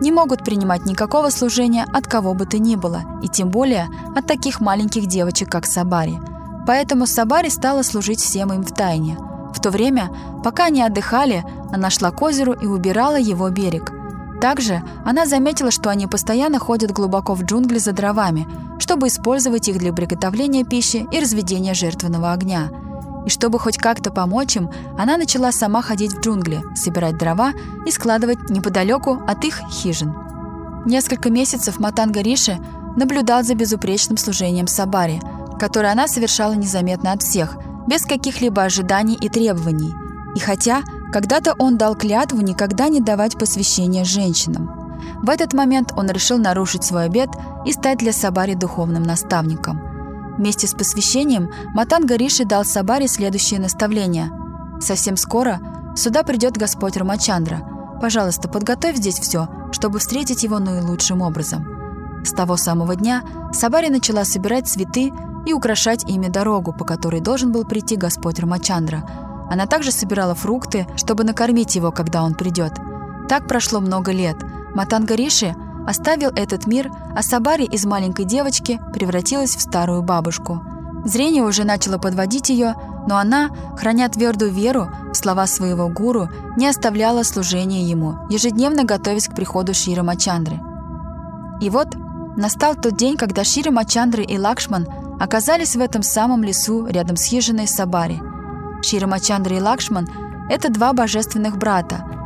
не могут принимать никакого служения от кого бы то ни было, и тем более от таких маленьких девочек, как Сабари. Поэтому Сабари стала служить всем им в тайне. В то время, пока они отдыхали, она шла к озеру и убирала его берег. Также она заметила, что они постоянно ходят глубоко в джунгли за дровами, чтобы использовать их для приготовления пищи и разведения жертвенного огня – и чтобы хоть как-то помочь им, она начала сама ходить в джунгли, собирать дрова и складывать неподалеку от их хижин. Несколько месяцев Матан Гариши наблюдал за безупречным служением Сабари, которое она совершала незаметно от всех, без каких-либо ожиданий и требований. И хотя когда-то он дал клятву никогда не давать посвящения женщинам. В этот момент он решил нарушить свой обет и стать для Сабари духовным наставником – Вместе с посвящением Матан Гариши дал Сабаре следующее наставление. «Совсем скоро сюда придет Господь Рамачандра. Пожалуйста, подготовь здесь все, чтобы встретить его наилучшим образом». С того самого дня Сабари начала собирать цветы и украшать ими дорогу, по которой должен был прийти Господь Рамачандра. Она также собирала фрукты, чтобы накормить его, когда он придет. Так прошло много лет. Матан Гариши оставил этот мир, а Сабари из маленькой девочки превратилась в старую бабушку. Зрение уже начало подводить ее, но она, храня твердую веру в слова своего гуру, не оставляла служения ему, ежедневно готовясь к приходу Шира Мачандры. И вот настал тот день, когда Шира Мачандры и Лакшман оказались в этом самом лесу рядом с хижиной Сабари. Шира Мачандра и Лакшман – это два божественных брата –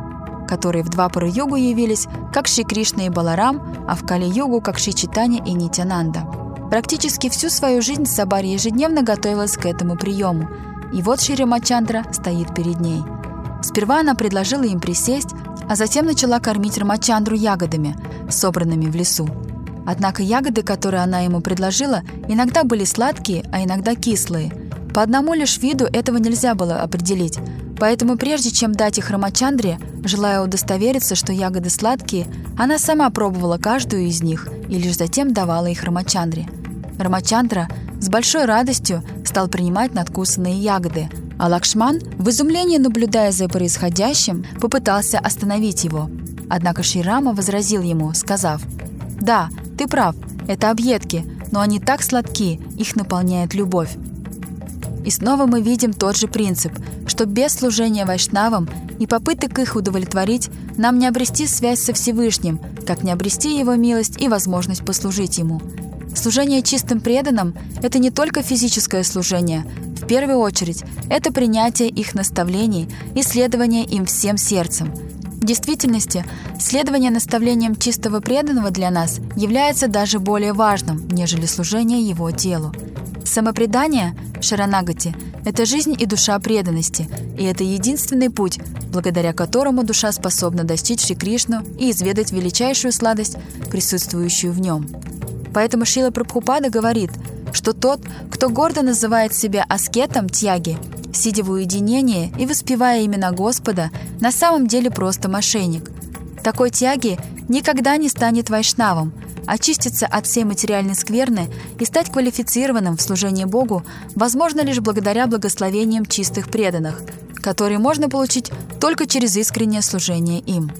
которые в два Двапару-югу явились как Шри Кришна и Баларам, а в Кали-югу как Шри Читани и Нитянанда. Практически всю свою жизнь Сабари ежедневно готовилась к этому приему, и вот Шри Рамачандра стоит перед ней. Сперва она предложила им присесть, а затем начала кормить Рамачандру ягодами, собранными в лесу. Однако ягоды, которые она ему предложила, иногда были сладкие, а иногда кислые. По одному лишь виду этого нельзя было определить, Поэтому прежде чем дать их Рамачандре, желая удостовериться, что ягоды сладкие, она сама пробовала каждую из них и лишь затем давала их Рамачандре. Рамачандра с большой радостью стал принимать надкусанные ягоды, а Лакшман, в изумлении наблюдая за происходящим, попытался остановить его. Однако Ширама возразил ему, сказав, «Да, ты прав, это объедки, но они так сладки, их наполняет любовь. И снова мы видим тот же принцип, что без служения вайшнавам и попыток их удовлетворить нам не обрести связь со Всевышним, как не обрести Его милость и возможность послужить Ему. Служение чистым преданным – это не только физическое служение. В первую очередь, это принятие их наставлений и следование им всем сердцем. В действительности, следование наставлениям чистого преданного для нас является даже более важным, нежели служение его делу. Самопредание, Шаранагати, это жизнь и душа преданности, и это единственный путь, благодаря которому душа способна достичь Шри Кришну и изведать величайшую сладость, присутствующую в нем. Поэтому Шила Прабхупада говорит, что тот, кто гордо называет себя аскетом тьяги, сидя в уединении и воспевая имена Господа, на самом деле просто мошенник. Такой тяги никогда не станет вайшнавом – очиститься от всей материальной скверны и стать квалифицированным в служении Богу возможно лишь благодаря благословениям чистых преданных, которые можно получить только через искреннее служение им.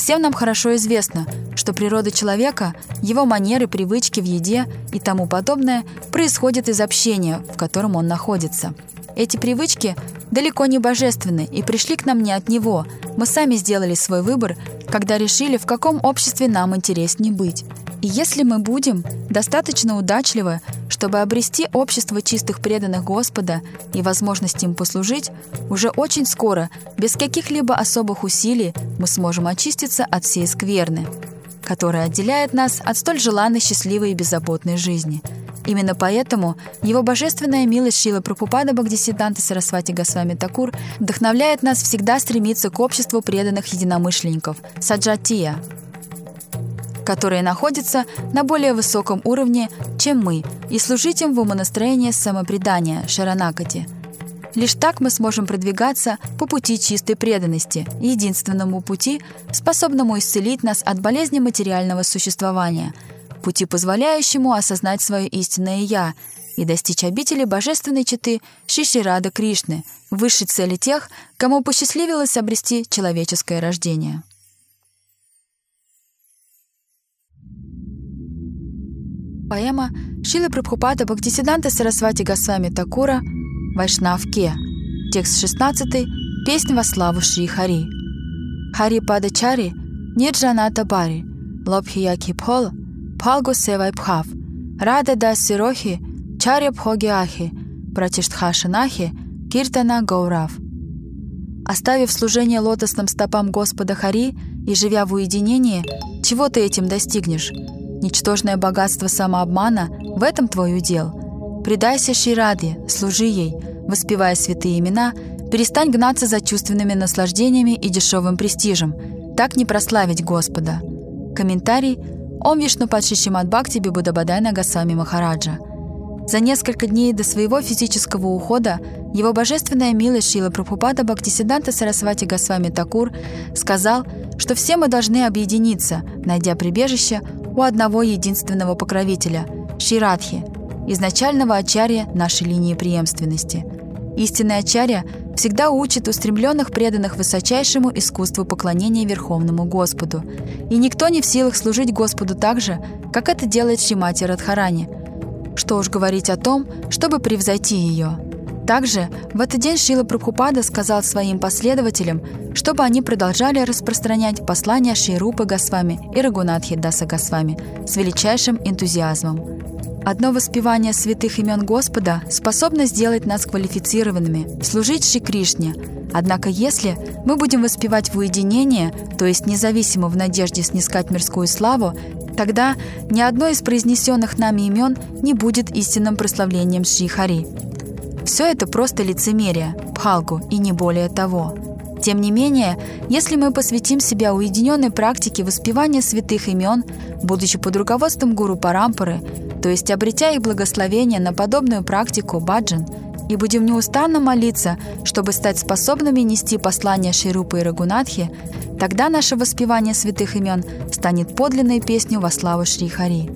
Всем нам хорошо известно, что природа человека, его манеры, привычки в еде и тому подобное происходит из общения, в котором он находится. Эти привычки далеко не божественны и пришли к нам не от него. Мы сами сделали свой выбор, когда решили, в каком обществе нам интереснее быть. И если мы будем достаточно удачливы, чтобы обрести общество чистых преданных Господа и возможность им послужить, уже очень скоро, без каких-либо особых усилий, мы сможем очиститься от всей скверны, которая отделяет нас от столь желанной счастливой и беззаботной жизни. Именно поэтому его божественная милость Шила Прабхупада Багдисиданта Сарасвати Госвами Такур вдохновляет нас всегда стремиться к обществу преданных единомышленников – саджатия – которые находятся на более высоком уровне, чем мы, и служить им в умонастроении самопредания, шаранакати. Лишь так мы сможем продвигаться по пути чистой преданности, единственному пути, способному исцелить нас от болезни материального существования, пути, позволяющему осознать свое истинное «я» и достичь обители божественной читы Шиширада Кришны, высшей цели тех, кому посчастливилось обрести человеческое рождение. Поэма Шилы Прабхупада Бхактисиданта Сарасвати Госвами Такура «Вайшнавке». Текст 16. Песня во славу Шри Хари. Хари Падачари Нирджаната Бари Лобхия Кипхол Палгу Севай Пхав Рада Да Сирохи Чаря Пхоги Ахи Пратиштхашинахи Киртана Гаурав. Оставив служение лотосным стопам Господа Хари и живя в уединении, чего ты этим достигнешь? Ничтожное богатство самообмана — в этом твой удел. Предайся Шираде, служи ей, воспевая святые имена, перестань гнаться за чувственными наслаждениями и дешевым престижем. Так не прославить Господа. Комментарий Ом Вишну Падшишимат Бхакти Бибудабадай Нагасами Махараджа. За несколько дней до своего физического ухода его божественная милость Шила Прабхупада Бхактисиданта Сарасвати Госвами Такур сказал, что все мы должны объединиться, найдя прибежище у одного единственного покровителя – Ширадхи, изначального ачарья нашей линии преемственности. Истинный ачарья всегда учит устремленных преданных высочайшему искусству поклонения Верховному Господу. И никто не в силах служить Господу так же, как это делает Шимати Радхарани. Что уж говорить о том, чтобы превзойти ее – также в этот день Шила Прабхупада сказал своим последователям, чтобы они продолжали распространять послания Ширупы Госвами и Рагунатхи Даса Госвами с величайшим энтузиазмом. Одно воспевание святых имен Господа способно сделать нас квалифицированными, служить Шри Кришне. Однако если мы будем воспевать в уединении, то есть независимо в надежде снискать мирскую славу, тогда ни одно из произнесенных нами имен не будет истинным прославлением Шри Хари. Все это просто лицемерие, пхалгу и не более того. Тем не менее, если мы посвятим себя уединенной практике воспевания святых имен, будучи под руководством гуру Парампары, то есть обретя их благословение на подобную практику баджан, и будем неустанно молиться, чтобы стать способными нести послание Ширупы и Рагунатхи, тогда наше воспевание святых имен станет подлинной песней во славу Шри Хари.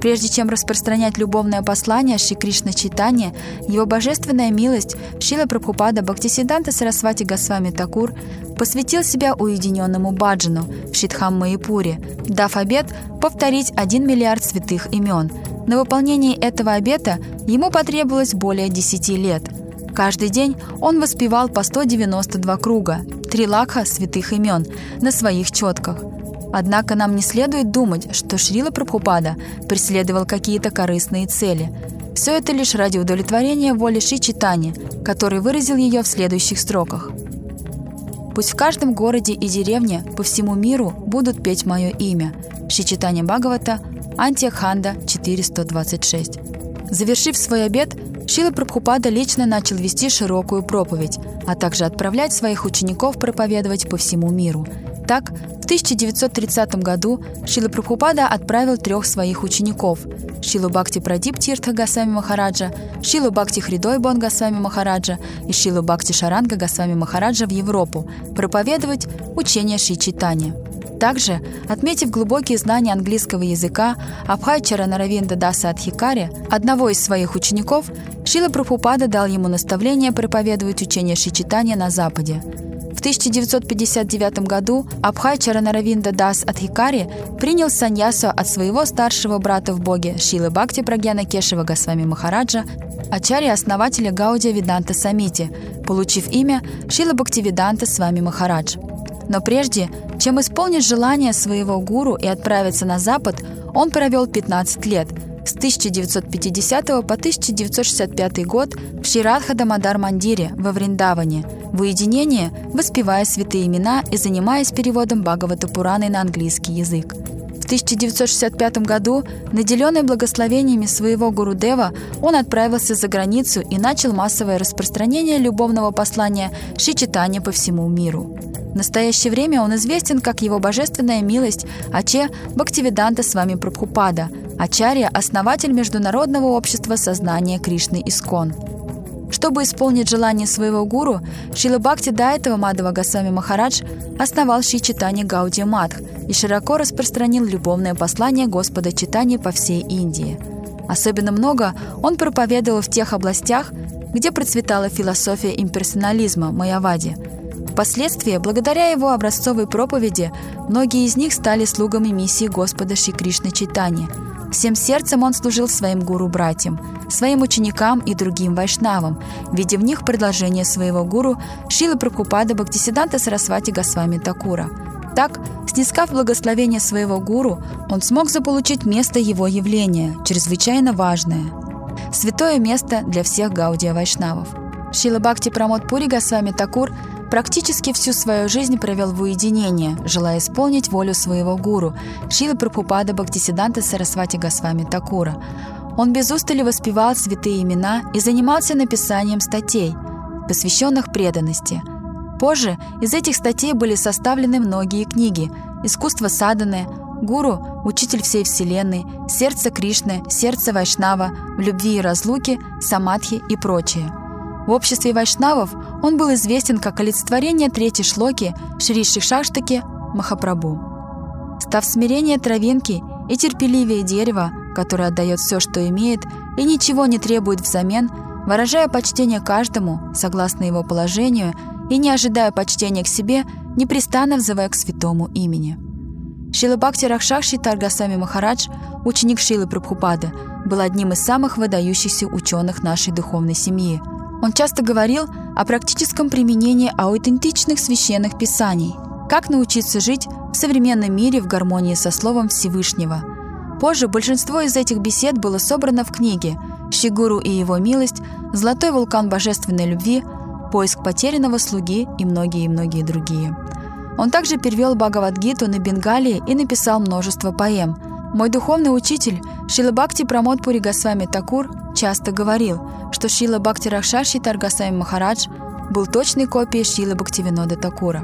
Прежде чем распространять любовное послание Шри Кришна Читания, его божественная милость Шила Прабхупада Бхактисиданта Сарасвати Госвами Такур посвятил себя уединенному баджану в Шитхам Маипуре, дав обет повторить один миллиард святых имен. На выполнение этого обета ему потребовалось более 10 лет. Каждый день он воспевал по 192 круга, три лакха святых имен, на своих четках – Однако нам не следует думать, что Шрила Прабхупада преследовал какие-то корыстные цели. Все это лишь ради удовлетворения воли Ши Читани, который выразил ее в следующих строках. «Пусть в каждом городе и деревне по всему миру будут петь мое имя» Ши Читани Бхагавата, Антиаханда 426. Завершив свой обед, Шила Прабхупада лично начал вести широкую проповедь, а также отправлять своих учеников проповедовать по всему миру. Так, в 1930 году Шила Прабхупада отправил трех своих учеников – Шилу Бхакти Прадип Тиртха Гасвами Махараджа, Шилу Бхакти Хридой Бон Гасвами Махараджа и Шилу Бхакти Шаранга Гасвами Махараджа в Европу проповедовать учение Шри Читания. Также, отметив глубокие знания английского языка, Абхайчара Наравинда Даса Адхикари, одного из своих учеников, Шила Прабхупада дал ему наставление проповедовать учение Шичитания на Западе – в 1959 году Абхай Чаранаравинда Дас Адхикари принял саньясу от своего старшего брата в боге Шилы Бхакти Прагьяна Кешева Госвами Махараджа, ачарья основателя Гаудия Виданта Самити, получив имя Шила Бхактивиданта Свами Махарадж. Но прежде, чем исполнить желание своего гуру и отправиться на Запад, он провел 15 лет – с 1950 по 1965 год в Ширадха Дамадар Мандире во Вриндаване, в уединении, воспевая святые имена и занимаясь переводом Бхагавата Пураны на английский язык. В 1965 году, наделенный благословениями своего Гуру Дева, он отправился за границу и начал массовое распространение любовного послания Шичитания по всему миру. В настоящее время он известен как его божественная милость Аче Бхактивиданта с вами Прабхупада, Ачарья – основатель Международного общества сознания Кришны Искон. Чтобы исполнить желание своего гуру, Шила Бхакти до этого Мадава Гасами Махарадж основал Ши Читани Гауди Мадх и широко распространил любовное послание Господа Читани по всей Индии. Особенно много он проповедовал в тех областях, где процветала философия имперсонализма Майавади. Впоследствии, благодаря его образцовой проповеди, многие из них стали слугами миссии Господа Шри Кришны Читани. Всем сердцем он служил своим гуру-братьям, своим ученикам и другим вайшнавам, видя в них предложение своего гуру Шилы Прабхупада Бхактисиданта Сарасвати Госвами Такура. Так, снискав благословение своего гуру, он смог заполучить место его явления, чрезвычайно важное – святое место для всех гаудия вайшнавов. Шила Бхакти Прамод Пури Госвами Такур практически всю свою жизнь провел в уединении, желая исполнить волю своего гуру, Шила Прабхупада Бхактисиданта Сарасвати Госвами Такура. Он без устали воспевал святые имена и занимался написанием статей, посвященных преданности. Позже из этих статей были составлены многие книги «Искусство саданы», Гуру – учитель всей Вселенной, сердце Кришны, сердце Вайшнава, в любви и разлуке, самадхи и прочее. В обществе вайшнавов он был известен как олицетворение третьей шлоки Шри Шишаштаки Махапрабху. Став смирение травинки и терпеливее дерева, которое отдает все, что имеет, и ничего не требует взамен, выражая почтение каждому, согласно его положению, и не ожидая почтения к себе, непрестанно взывая к святому имени. Шила Бхакти Рахшакши Таргасами Махарадж, ученик Шилы Прабхупады, был одним из самых выдающихся ученых нашей духовной семьи. Он часто говорил о практическом применении аутентичных священных писаний, как научиться жить в современном мире в гармонии со Словом Всевышнего. Позже большинство из этих бесед было собрано в книге «Шигуру и его милость», «Золотой вулкан божественной любви», «Поиск потерянного слуги» и многие-многие другие. Он также перевел Бхагавадгиту на Бенгалии и написал множество поэм. Мой духовный учитель Шила Бхакти Прамод Пури Госвами Такур часто говорил, что Шила Бхакти Рахшаши Таргасами Махарадж был точной копией Шилы Бхактивинода Такура.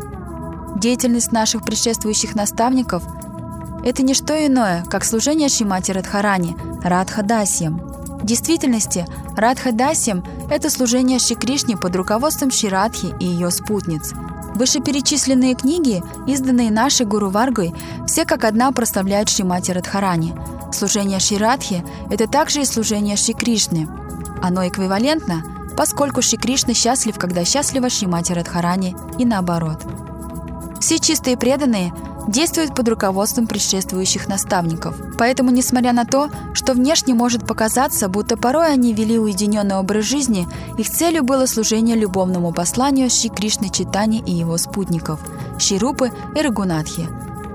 Деятельность наших предшествующих наставников – это не что иное, как служение Шимати Радхарани, Радхадасьям. В действительности, Радхадасьям – это служение Шри Кришне под руководством Ширадхи и ее спутниц – Вышеперечисленные книги, изданные нашей Гуру Варгой, все как одна прославляют Шримати Радхарани. Служение Ширадхи – это также и служение Шри Кришне. Оно эквивалентно, поскольку Шри Кришна счастлив, когда счастлива Шримати Радхарани и наоборот. Все чистые преданные действуют под руководством предшествующих наставников. Поэтому, несмотря на то, что внешне может показаться, будто порой они вели уединенный образ жизни, их целью было служение любовному посланию Шри Кришны Читани и его спутников – Ширупы и Рагунатхи.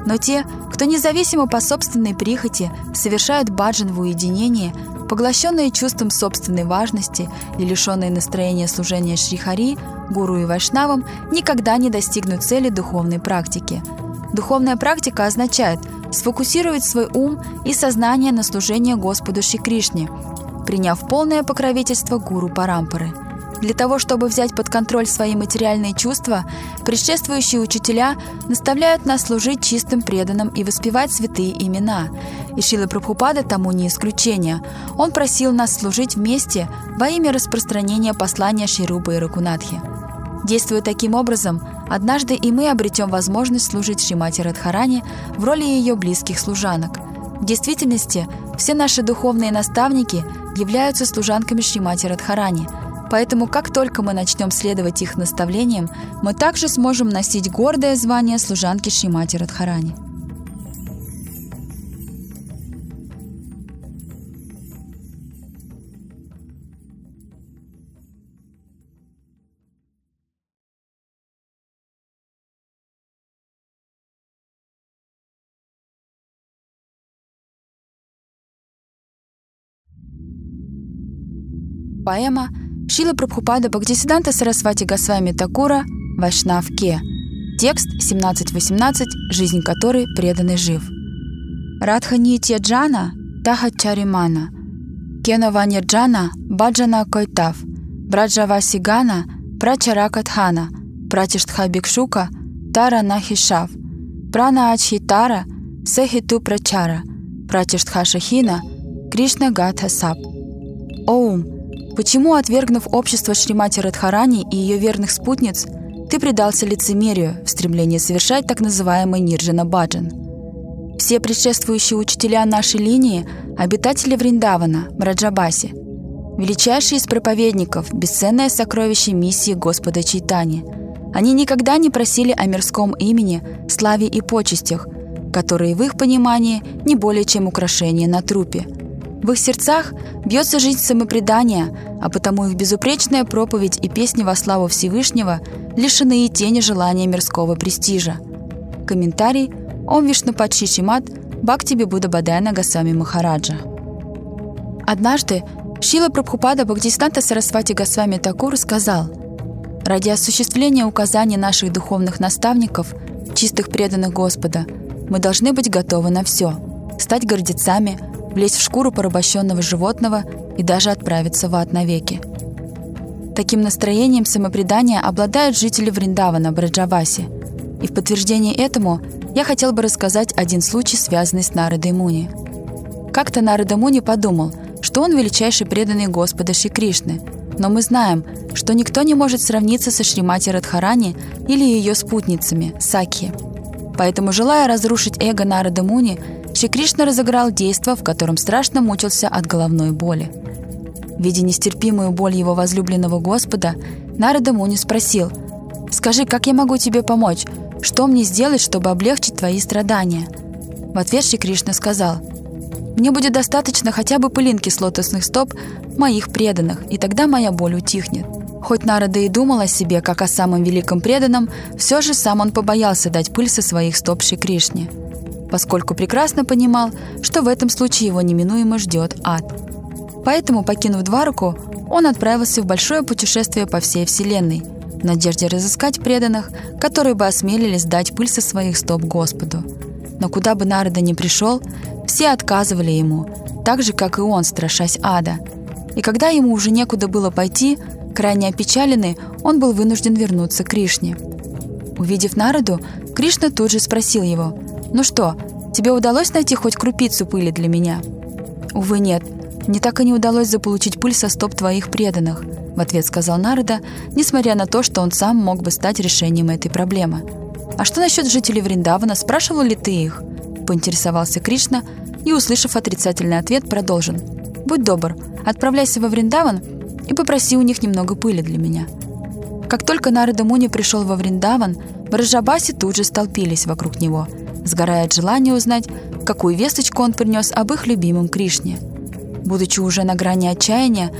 Но те, кто независимо по собственной прихоти совершают баджан в уединении, поглощенные чувством собственной важности и лишенные настроения служения Шрихари, гуру и вайшнавам, никогда не достигнут цели духовной практики – Духовная практика означает сфокусировать свой ум и сознание на служении Господу Шри Кришне, приняв полное покровительство гуру Парампары. Для того, чтобы взять под контроль свои материальные чувства, предшествующие учителя наставляют нас служить чистым преданным и воспевать святые имена. И Шила Прабхупада тому не исключение. Он просил нас служить вместе во имя распространения послания Ширупы и Ракунатхи. Действуя таким образом, однажды и мы обретем возможность служить Шримати Радхарани в роли ее близких служанок. В действительности, все наши духовные наставники являются служанками Шримати Радхарани, поэтому как только мы начнем следовать их наставлениям, мы также сможем носить гордое звание служанки Шримати Радхарани. Поэма Шила Прабхупада Бхактисиданта Сарасвати Госвами Такура Вайшнав Ке. Текст 17.18, жизнь которой преданный жив. Радха Нитья Джана Таха Чаримана Кена Ванирджана Баджана Койтав Браджава Сигана Прачаракатхана Пратиштха Бикшука Тара Нахишав Прана Ачхитара Сахиту Прачара Пратиштха Шахина Кришна Гатха Сап Оум Почему, отвергнув общество Шримати Радхарани и ее верных спутниц, ты предался лицемерию в стремлении совершать так называемый Нирджана Баджан? Все предшествующие учителя нашей линии – обитатели Вриндавана, Браджабаси, величайшие из проповедников, бесценное сокровище миссии Господа Чайтани. Они никогда не просили о мирском имени, славе и почестях, которые в их понимании не более чем украшение на трупе. В их сердцах бьется жизнь самопредания, а потому их безупречная проповедь и песни во славу Всевышнего лишены и тени желания мирского престижа. Комментарий Ом Вишнупад Шишимат Бхактиби Будда Бадайна Гасами Махараджа. Однажды Шила Прабхупада Бхактисиданта Сарасвати Госвами Такур сказал, «Ради осуществления указаний наших духовных наставников, чистых преданных Господа, мы должны быть готовы на все, стать гордецами, влезть в шкуру порабощенного животного и даже отправиться в ад навеки. Таким настроением самопредания обладают жители Вриндавана, Браджаваси. И в подтверждение этому я хотел бы рассказать один случай, связанный с Нарадой Муни. Как-то Нарада Муни подумал, что он величайший преданный Господа Шри Кришны, но мы знаем, что никто не может сравниться со Шримати Радхарани или ее спутницами, Сакхи. Поэтому, желая разрушить эго Нарада Муни, Шри Кришна разыграл действо, в котором страшно мучился от головной боли. Видя нестерпимую боль его возлюбленного Господа, Нарада Муни спросил, «Скажи, как я могу тебе помочь? Что мне сделать, чтобы облегчить твои страдания?» В ответ Шри Кришна сказал, «Мне будет достаточно хотя бы пылинки с лотосных стоп моих преданных, и тогда моя боль утихнет». Хоть Нарада и думал о себе, как о самом великом преданном, все же сам он побоялся дать пыль со своих стоп Шри Кришне, поскольку прекрасно понимал, что в этом случае его неминуемо ждет ад. Поэтому, покинув Двараку, он отправился в большое путешествие по всей Вселенной – в надежде разыскать преданных, которые бы осмелились дать пыль со своих стоп Господу. Но куда бы Нарада ни пришел, все отказывали ему, так же, как и он, страшась ада. И когда ему уже некуда было пойти, крайне опечаленный, он был вынужден вернуться к Кришне. Увидев Нараду, Кришна тут же спросил его, «Ну что, тебе удалось найти хоть крупицу пыли для меня?» «Увы, нет. Мне так и не удалось заполучить пыль со стоп твоих преданных в ответ сказал Нарада, несмотря на то, что он сам мог бы стать решением этой проблемы. «А что насчет жителей Вриндавана? Спрашивал ли ты их?» – поинтересовался Кришна и, услышав отрицательный ответ, продолжил. «Будь добр, отправляйся во Вриндаван и попроси у них немного пыли для меня». Как только Нарада Муни пришел во Вриндаван, Браджабаси тут же столпились вокруг него, сгорая от желания узнать, какую весточку он принес об их любимом Кришне. Будучи уже на грани отчаяния,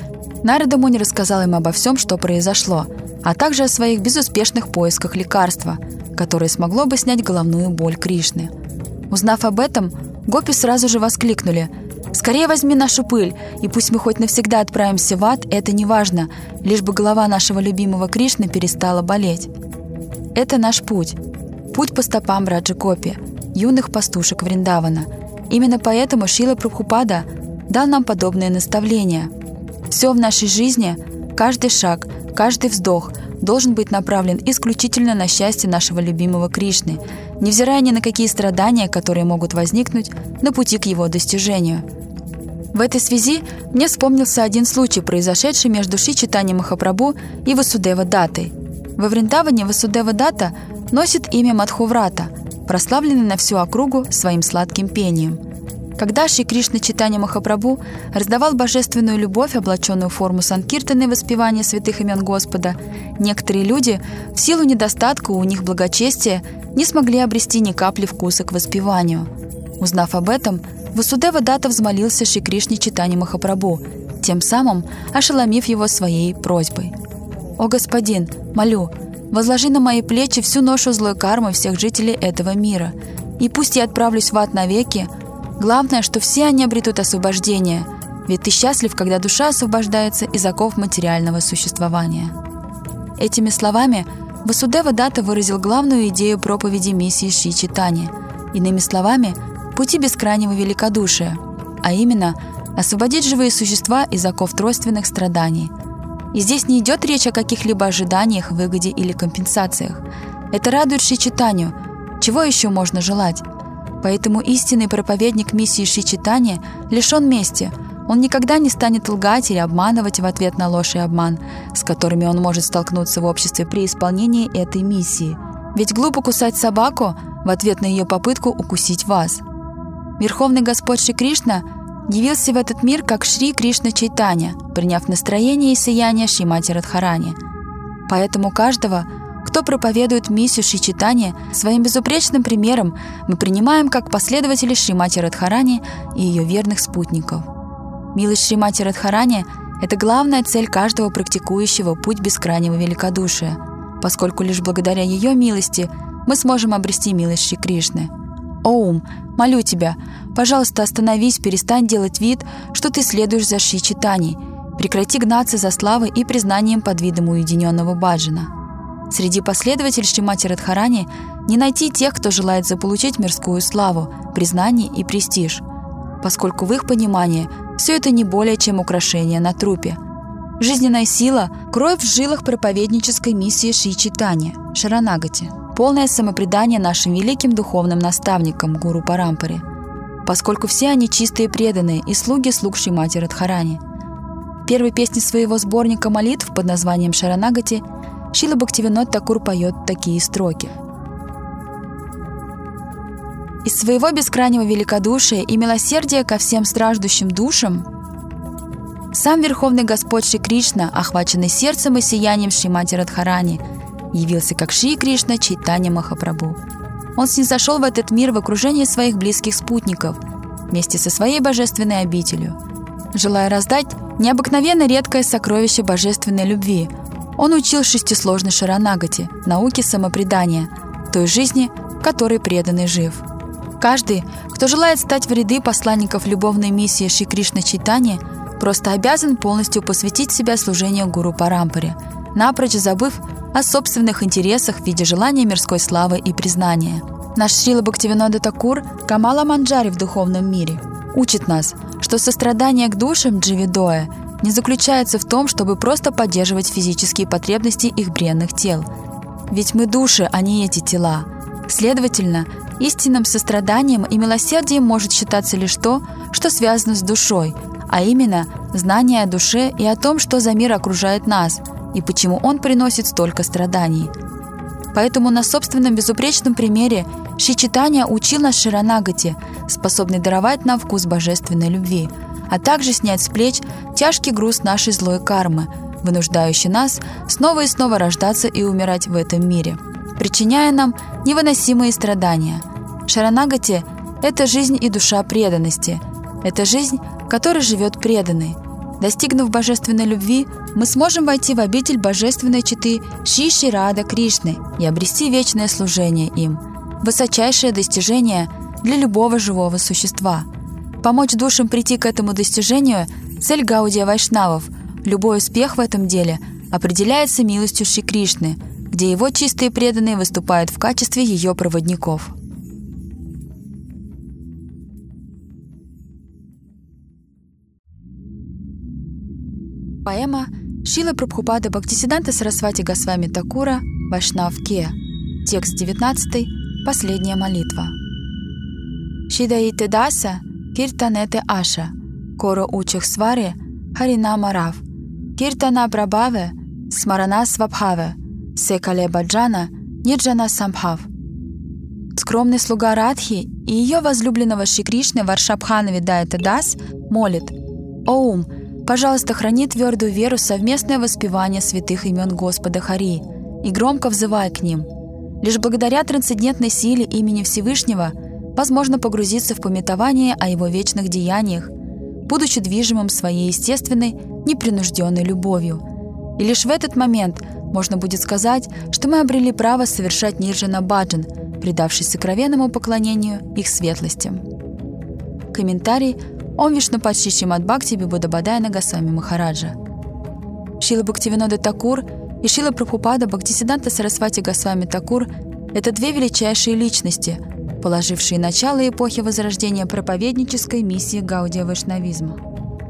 Нарада Муни рассказал им обо всем, что произошло, а также о своих безуспешных поисках лекарства, которое смогло бы снять головную боль Кришны. Узнав об этом, гопи сразу же воскликнули «Скорее возьми нашу пыль, и пусть мы хоть навсегда отправимся в ад, это не важно, лишь бы голова нашего любимого Кришны перестала болеть». Это наш путь. Путь по стопам Раджа Копи, юных пастушек Вриндавана. Именно поэтому Шила Прабхупада дал нам подобные наставления – все в нашей жизни, каждый шаг, каждый вздох должен быть направлен исключительно на счастье нашего любимого Кришны, невзирая ни на какие страдания, которые могут возникнуть на пути к его достижению. В этой связи мне вспомнился один случай, произошедший между Ши Читани Махапрабху и Васудева Датой. Во Вриндаване Васудева Дата носит имя Мадхуврата, прославленный на всю округу своим сладким пением – когда Шри Кришна Читания Махапрабху раздавал божественную любовь, облаченную в форму санкиртаны и воспевания святых имен Господа, некоторые люди, в силу недостатка у них благочестия, не смогли обрести ни капли вкуса к воспеванию. Узнав об этом, Васудева Дата взмолился Шри Кришне Читания Махапрабху, тем самым ошеломив его своей просьбой. «О господин, молю, возложи на мои плечи всю ношу злой кармы всех жителей этого мира, и пусть я отправлюсь в ад навеки, Главное, что все они обретут освобождение, ведь ты счастлив, когда душа освобождается из оков материального существования. Этими словами Васудева Дата выразил главную идею проповеди миссии Ши Читани, иными словами, пути бескрайнего великодушия, а именно освободить живые существа из оков тройственных страданий. И здесь не идет речь о каких-либо ожиданиях, выгоде или компенсациях. Это радует Ши Читанию. Чего еще можно желать? Поэтому истинный проповедник миссии Шичитания лишен мести. Он никогда не станет лгать или обманывать в ответ на ложь и обман, с которыми он может столкнуться в обществе при исполнении этой миссии. Ведь глупо кусать собаку в ответ на ее попытку укусить вас. Верховный Господь Шри Кришна явился в этот мир как Шри Кришна Чайтаня, приняв настроение и сияние Шримати Радхарани. Поэтому каждого, кто проповедует миссию Шри Чайтани, своим безупречным примером мы принимаем как последователи Шримати Радхарани и ее верных спутников. Милость Шримати Радхарани – это главная цель каждого практикующего путь бескрайнего великодушия, поскольку лишь благодаря ее милости мы сможем обрести милость Шри Кришны. Оум, молю тебя, пожалуйста, остановись, перестань делать вид, что ты следуешь за Шри Читани. Прекрати гнаться за славой и признанием под видом уединенного баджана. Среди последователей Шримати Радхарани не найти тех, кто желает заполучить мирскую славу, признание и престиж, поскольку в их понимании все это не более чем украшение на трупе. Жизненная сила – кровь в жилах проповеднической миссии Шри Читани, Шаранагати – полное самопредание нашим великим духовным наставникам, гуру Парампаре, поскольку все они чистые преданные и слуги слуг Шримати Радхарани. Первой песни своего сборника молитв под названием «Шаранагати» Шила Бхактивинод Такур поет такие строки. Из своего бескрайнего великодушия и милосердия ко всем страждущим душам сам Верховный Господь Шри Кришна, охваченный сердцем и сиянием Шримати Радхарани – явился как Шри Кришна Чайтанья Махапрабху. Он снизошел в этот мир в окружении своих близких спутников, вместе со своей божественной обителью. Желая раздать необыкновенно редкое сокровище божественной любви, он учил шестисложной Шаранагати, науке самопредания, той жизни, которой преданный жив. Каждый, кто желает стать в ряды посланников любовной миссии Шри Кришна Чайтани, просто обязан полностью посвятить себя служению Гуру Парампаре, напрочь забыв о собственных интересах в виде желания мирской славы и признания. Наш Шрила Бхактивинода Такур Камала Манджари в духовном мире учит нас, что сострадание к душам Дживидоя не заключается в том, чтобы просто поддерживать физические потребности их бренных тел. Ведь мы души, а не эти тела. Следовательно, истинным состраданием и милосердием может считаться лишь то, что связано с душой, а именно знание о душе и о том, что за мир окружает нас – и почему он приносит столько страданий. Поэтому на собственном безупречном примере Шичитания учил нас Ширанагати, способный даровать нам вкус божественной любви, а также снять с плеч тяжкий груз нашей злой кармы, вынуждающий нас снова и снова рождаться и умирать в этом мире, причиняя нам невыносимые страдания. Шаранагати – это жизнь и душа преданности. Это жизнь, которой живет преданный – Достигнув божественной любви, мы сможем войти в обитель божественной читы Шиши Рада Кришны и обрести вечное служение им, высочайшее достижение для любого живого существа. Помочь душам прийти к этому достижению – цель Гаудия Вайшнавов. Любой успех в этом деле определяется милостью Шри Кришны, где его чистые преданные выступают в качестве ее проводников. Поэма Шила Прабхупада Бхактисиданта Сарасвати Госвами Такура Вайшнав Ке. Текст 19. Последняя молитва. Шидаите Даса Киртанете Аша Коро Учих Сваре Харинама Рав Киртана Прабаве Смарана Свабхаве Секале Баджана Нирджана Самбхав Скромный слуга Радхи и ее возлюбленного Шикришны Варшабхана Видайта Дас молит «Оум, Пожалуйста, храни твердую веру совместное воспевание святых имен Господа Хари и громко взывай к ним. Лишь благодаря трансцендентной силе имени Всевышнего возможно погрузиться в пометование о его вечных деяниях, будучи движимым своей естественной, непринужденной любовью. И лишь в этот момент можно будет сказать, что мы обрели право совершать нирджана баджан, предавшись сокровенному поклонению их светлостям. Комментарий Ом Вишнупад Шишимад Бхакти Бибудабадая Нагасвами Махараджа. Шила Бхактивинода Такур и Шила Прабхупада Бхактисиданта Сарасвати Госвами Такур – это две величайшие личности, положившие начало эпохи возрождения проповеднической миссии Гаудия Вайшнавизма,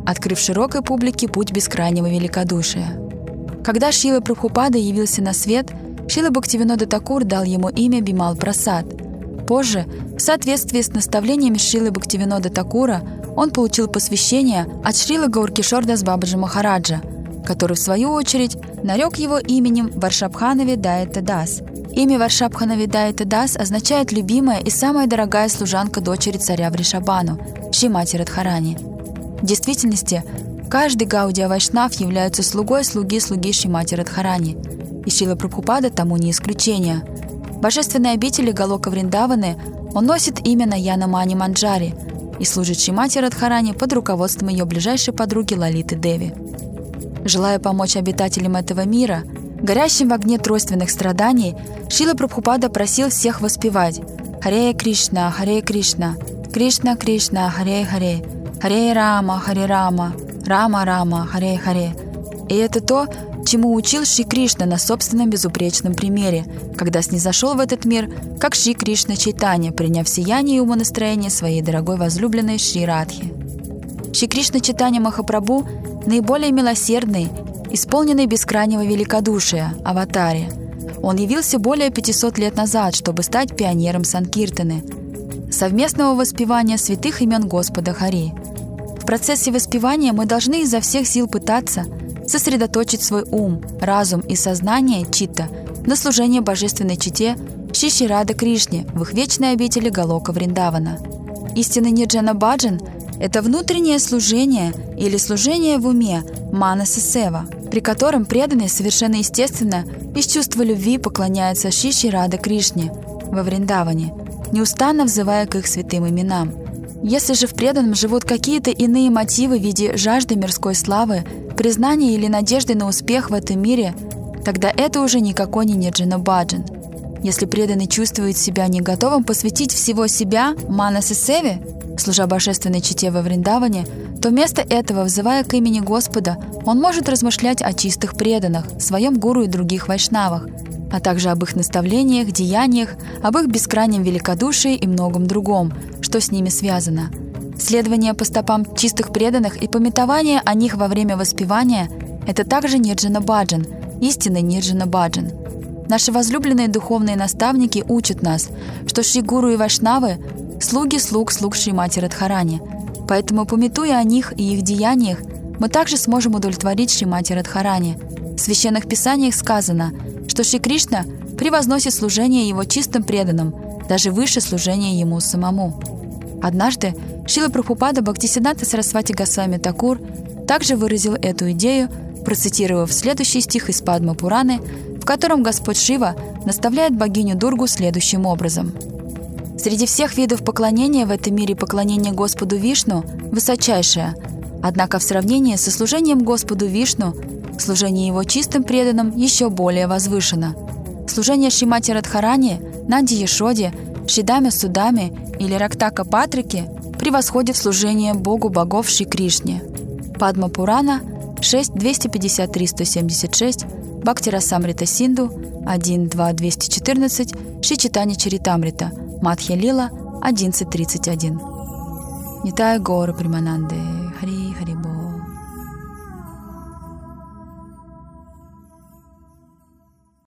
открыв широкой публике путь бескрайнего великодушия. Когда Шила Прабхупада явился на свет, Шила Бхактивинода Такур дал ему имя Бимал Прасад. Позже, в соответствии с наставлениями Шилы Бхактивинода Такура, он получил посвящение от Шрила Гауркишордас Бабаджи Махараджа, который, в свою очередь, нарек его именем Варшабханови Дайта Дас, Имя Варшабхана Видайта Дас означает «любимая и самая дорогая служанка дочери царя Вришабану» Шимати Радхарани. В действительности, каждый Гаудия Вайшнав является слугой слуги слуги Шимати Радхарани, и Шила Прабхупада тому не исключение. В божественной обители Галока Вриндаваны он носит имя Наяна Мани Манджари и служит Шимати Радхарани под руководством ее ближайшей подруги Лалиты Деви. Желая помочь обитателям этого мира – Горящим в огне тройственных страданий, Шила Прабхупада просил всех воспевать «Харе Кришна, Харе Кришна, Кришна Кришна, Харе Харе, Харе Рама, Харе Рама, Рама Рама, Харе Харе». И это то, чему учил Шри Кришна на собственном безупречном примере, когда снизошел в этот мир, как Шри Кришна Чайтанья, приняв сияние и умонастроение своей дорогой возлюбленной Шри Радхи. Шри Кришна Чайтанья Махапрабху – наиболее милосердный исполненный бескрайнего великодушия, аватаре. Он явился более 500 лет назад, чтобы стать пионером Санкиртаны, совместного воспевания святых имен Господа Хари. В процессе воспевания мы должны изо всех сил пытаться сосредоточить свой ум, разум и сознание чита на служение божественной чите Шиширада Кришне в их вечной обители Галока Вриндавана. Истинный Ниджана Баджан – это внутреннее служение или служение в уме Манаса Сева – при котором преданные совершенно естественно из чувства любви поклоняются Шиши Рада Кришне во Вриндаване, неустанно взывая к их святым именам. Если же в преданном живут какие-то иные мотивы в виде жажды мирской славы, признания или надежды на успех в этом мире, тогда это уже никакой не Неджина Баджан. Если преданный чувствует себя не готовым посвятить всего себя Манаса Севе, служа божественной чите во Вриндаване, то вместо этого, взывая к имени Господа, он может размышлять о чистых преданных, своем гуру и других вайшнавах, а также об их наставлениях, деяниях, об их бескрайнем великодушии и многом другом, что с ними связано. Следование по стопам чистых преданных и пометование о них во время воспевания – это также Нирджана Баджан, истинный Нирджана Баджан. Наши возлюбленные духовные наставники учат нас, что Шри Гуру и Вайшнавы – слуги слуг слуг Шримати Радхарани – Поэтому, пометуя о них и их деяниях, мы также сможем удовлетворить Шримати Радхарани. В священных писаниях сказано, что Шри Кришна превозносит служение его чистым преданным, даже выше служения ему самому. Однажды Шила Прабхупада Бхактисиданта Сарасвати Госвами Такур также выразил эту идею, процитировав следующий стих из Падма Пураны, котором Господь Шива наставляет богиню Дургу следующим образом – Среди всех видов поклонения в этом мире поклонение Господу Вишну высочайшее. Однако в сравнении со служением Господу Вишну, служение его чистым преданным еще более возвышено. Служение Шимати Радхарани, Нанди Ешоде, Шидаме Судами или Рактака Патрике превосходит служение Богу богов Шри Кришне. Падма Пурана 6, 253, 176, Бхактира Самрита Синду 1, 2, 214, Шичитани Чаритамрита – Мадхья Лила 11.31. Нитая Гора Примананде.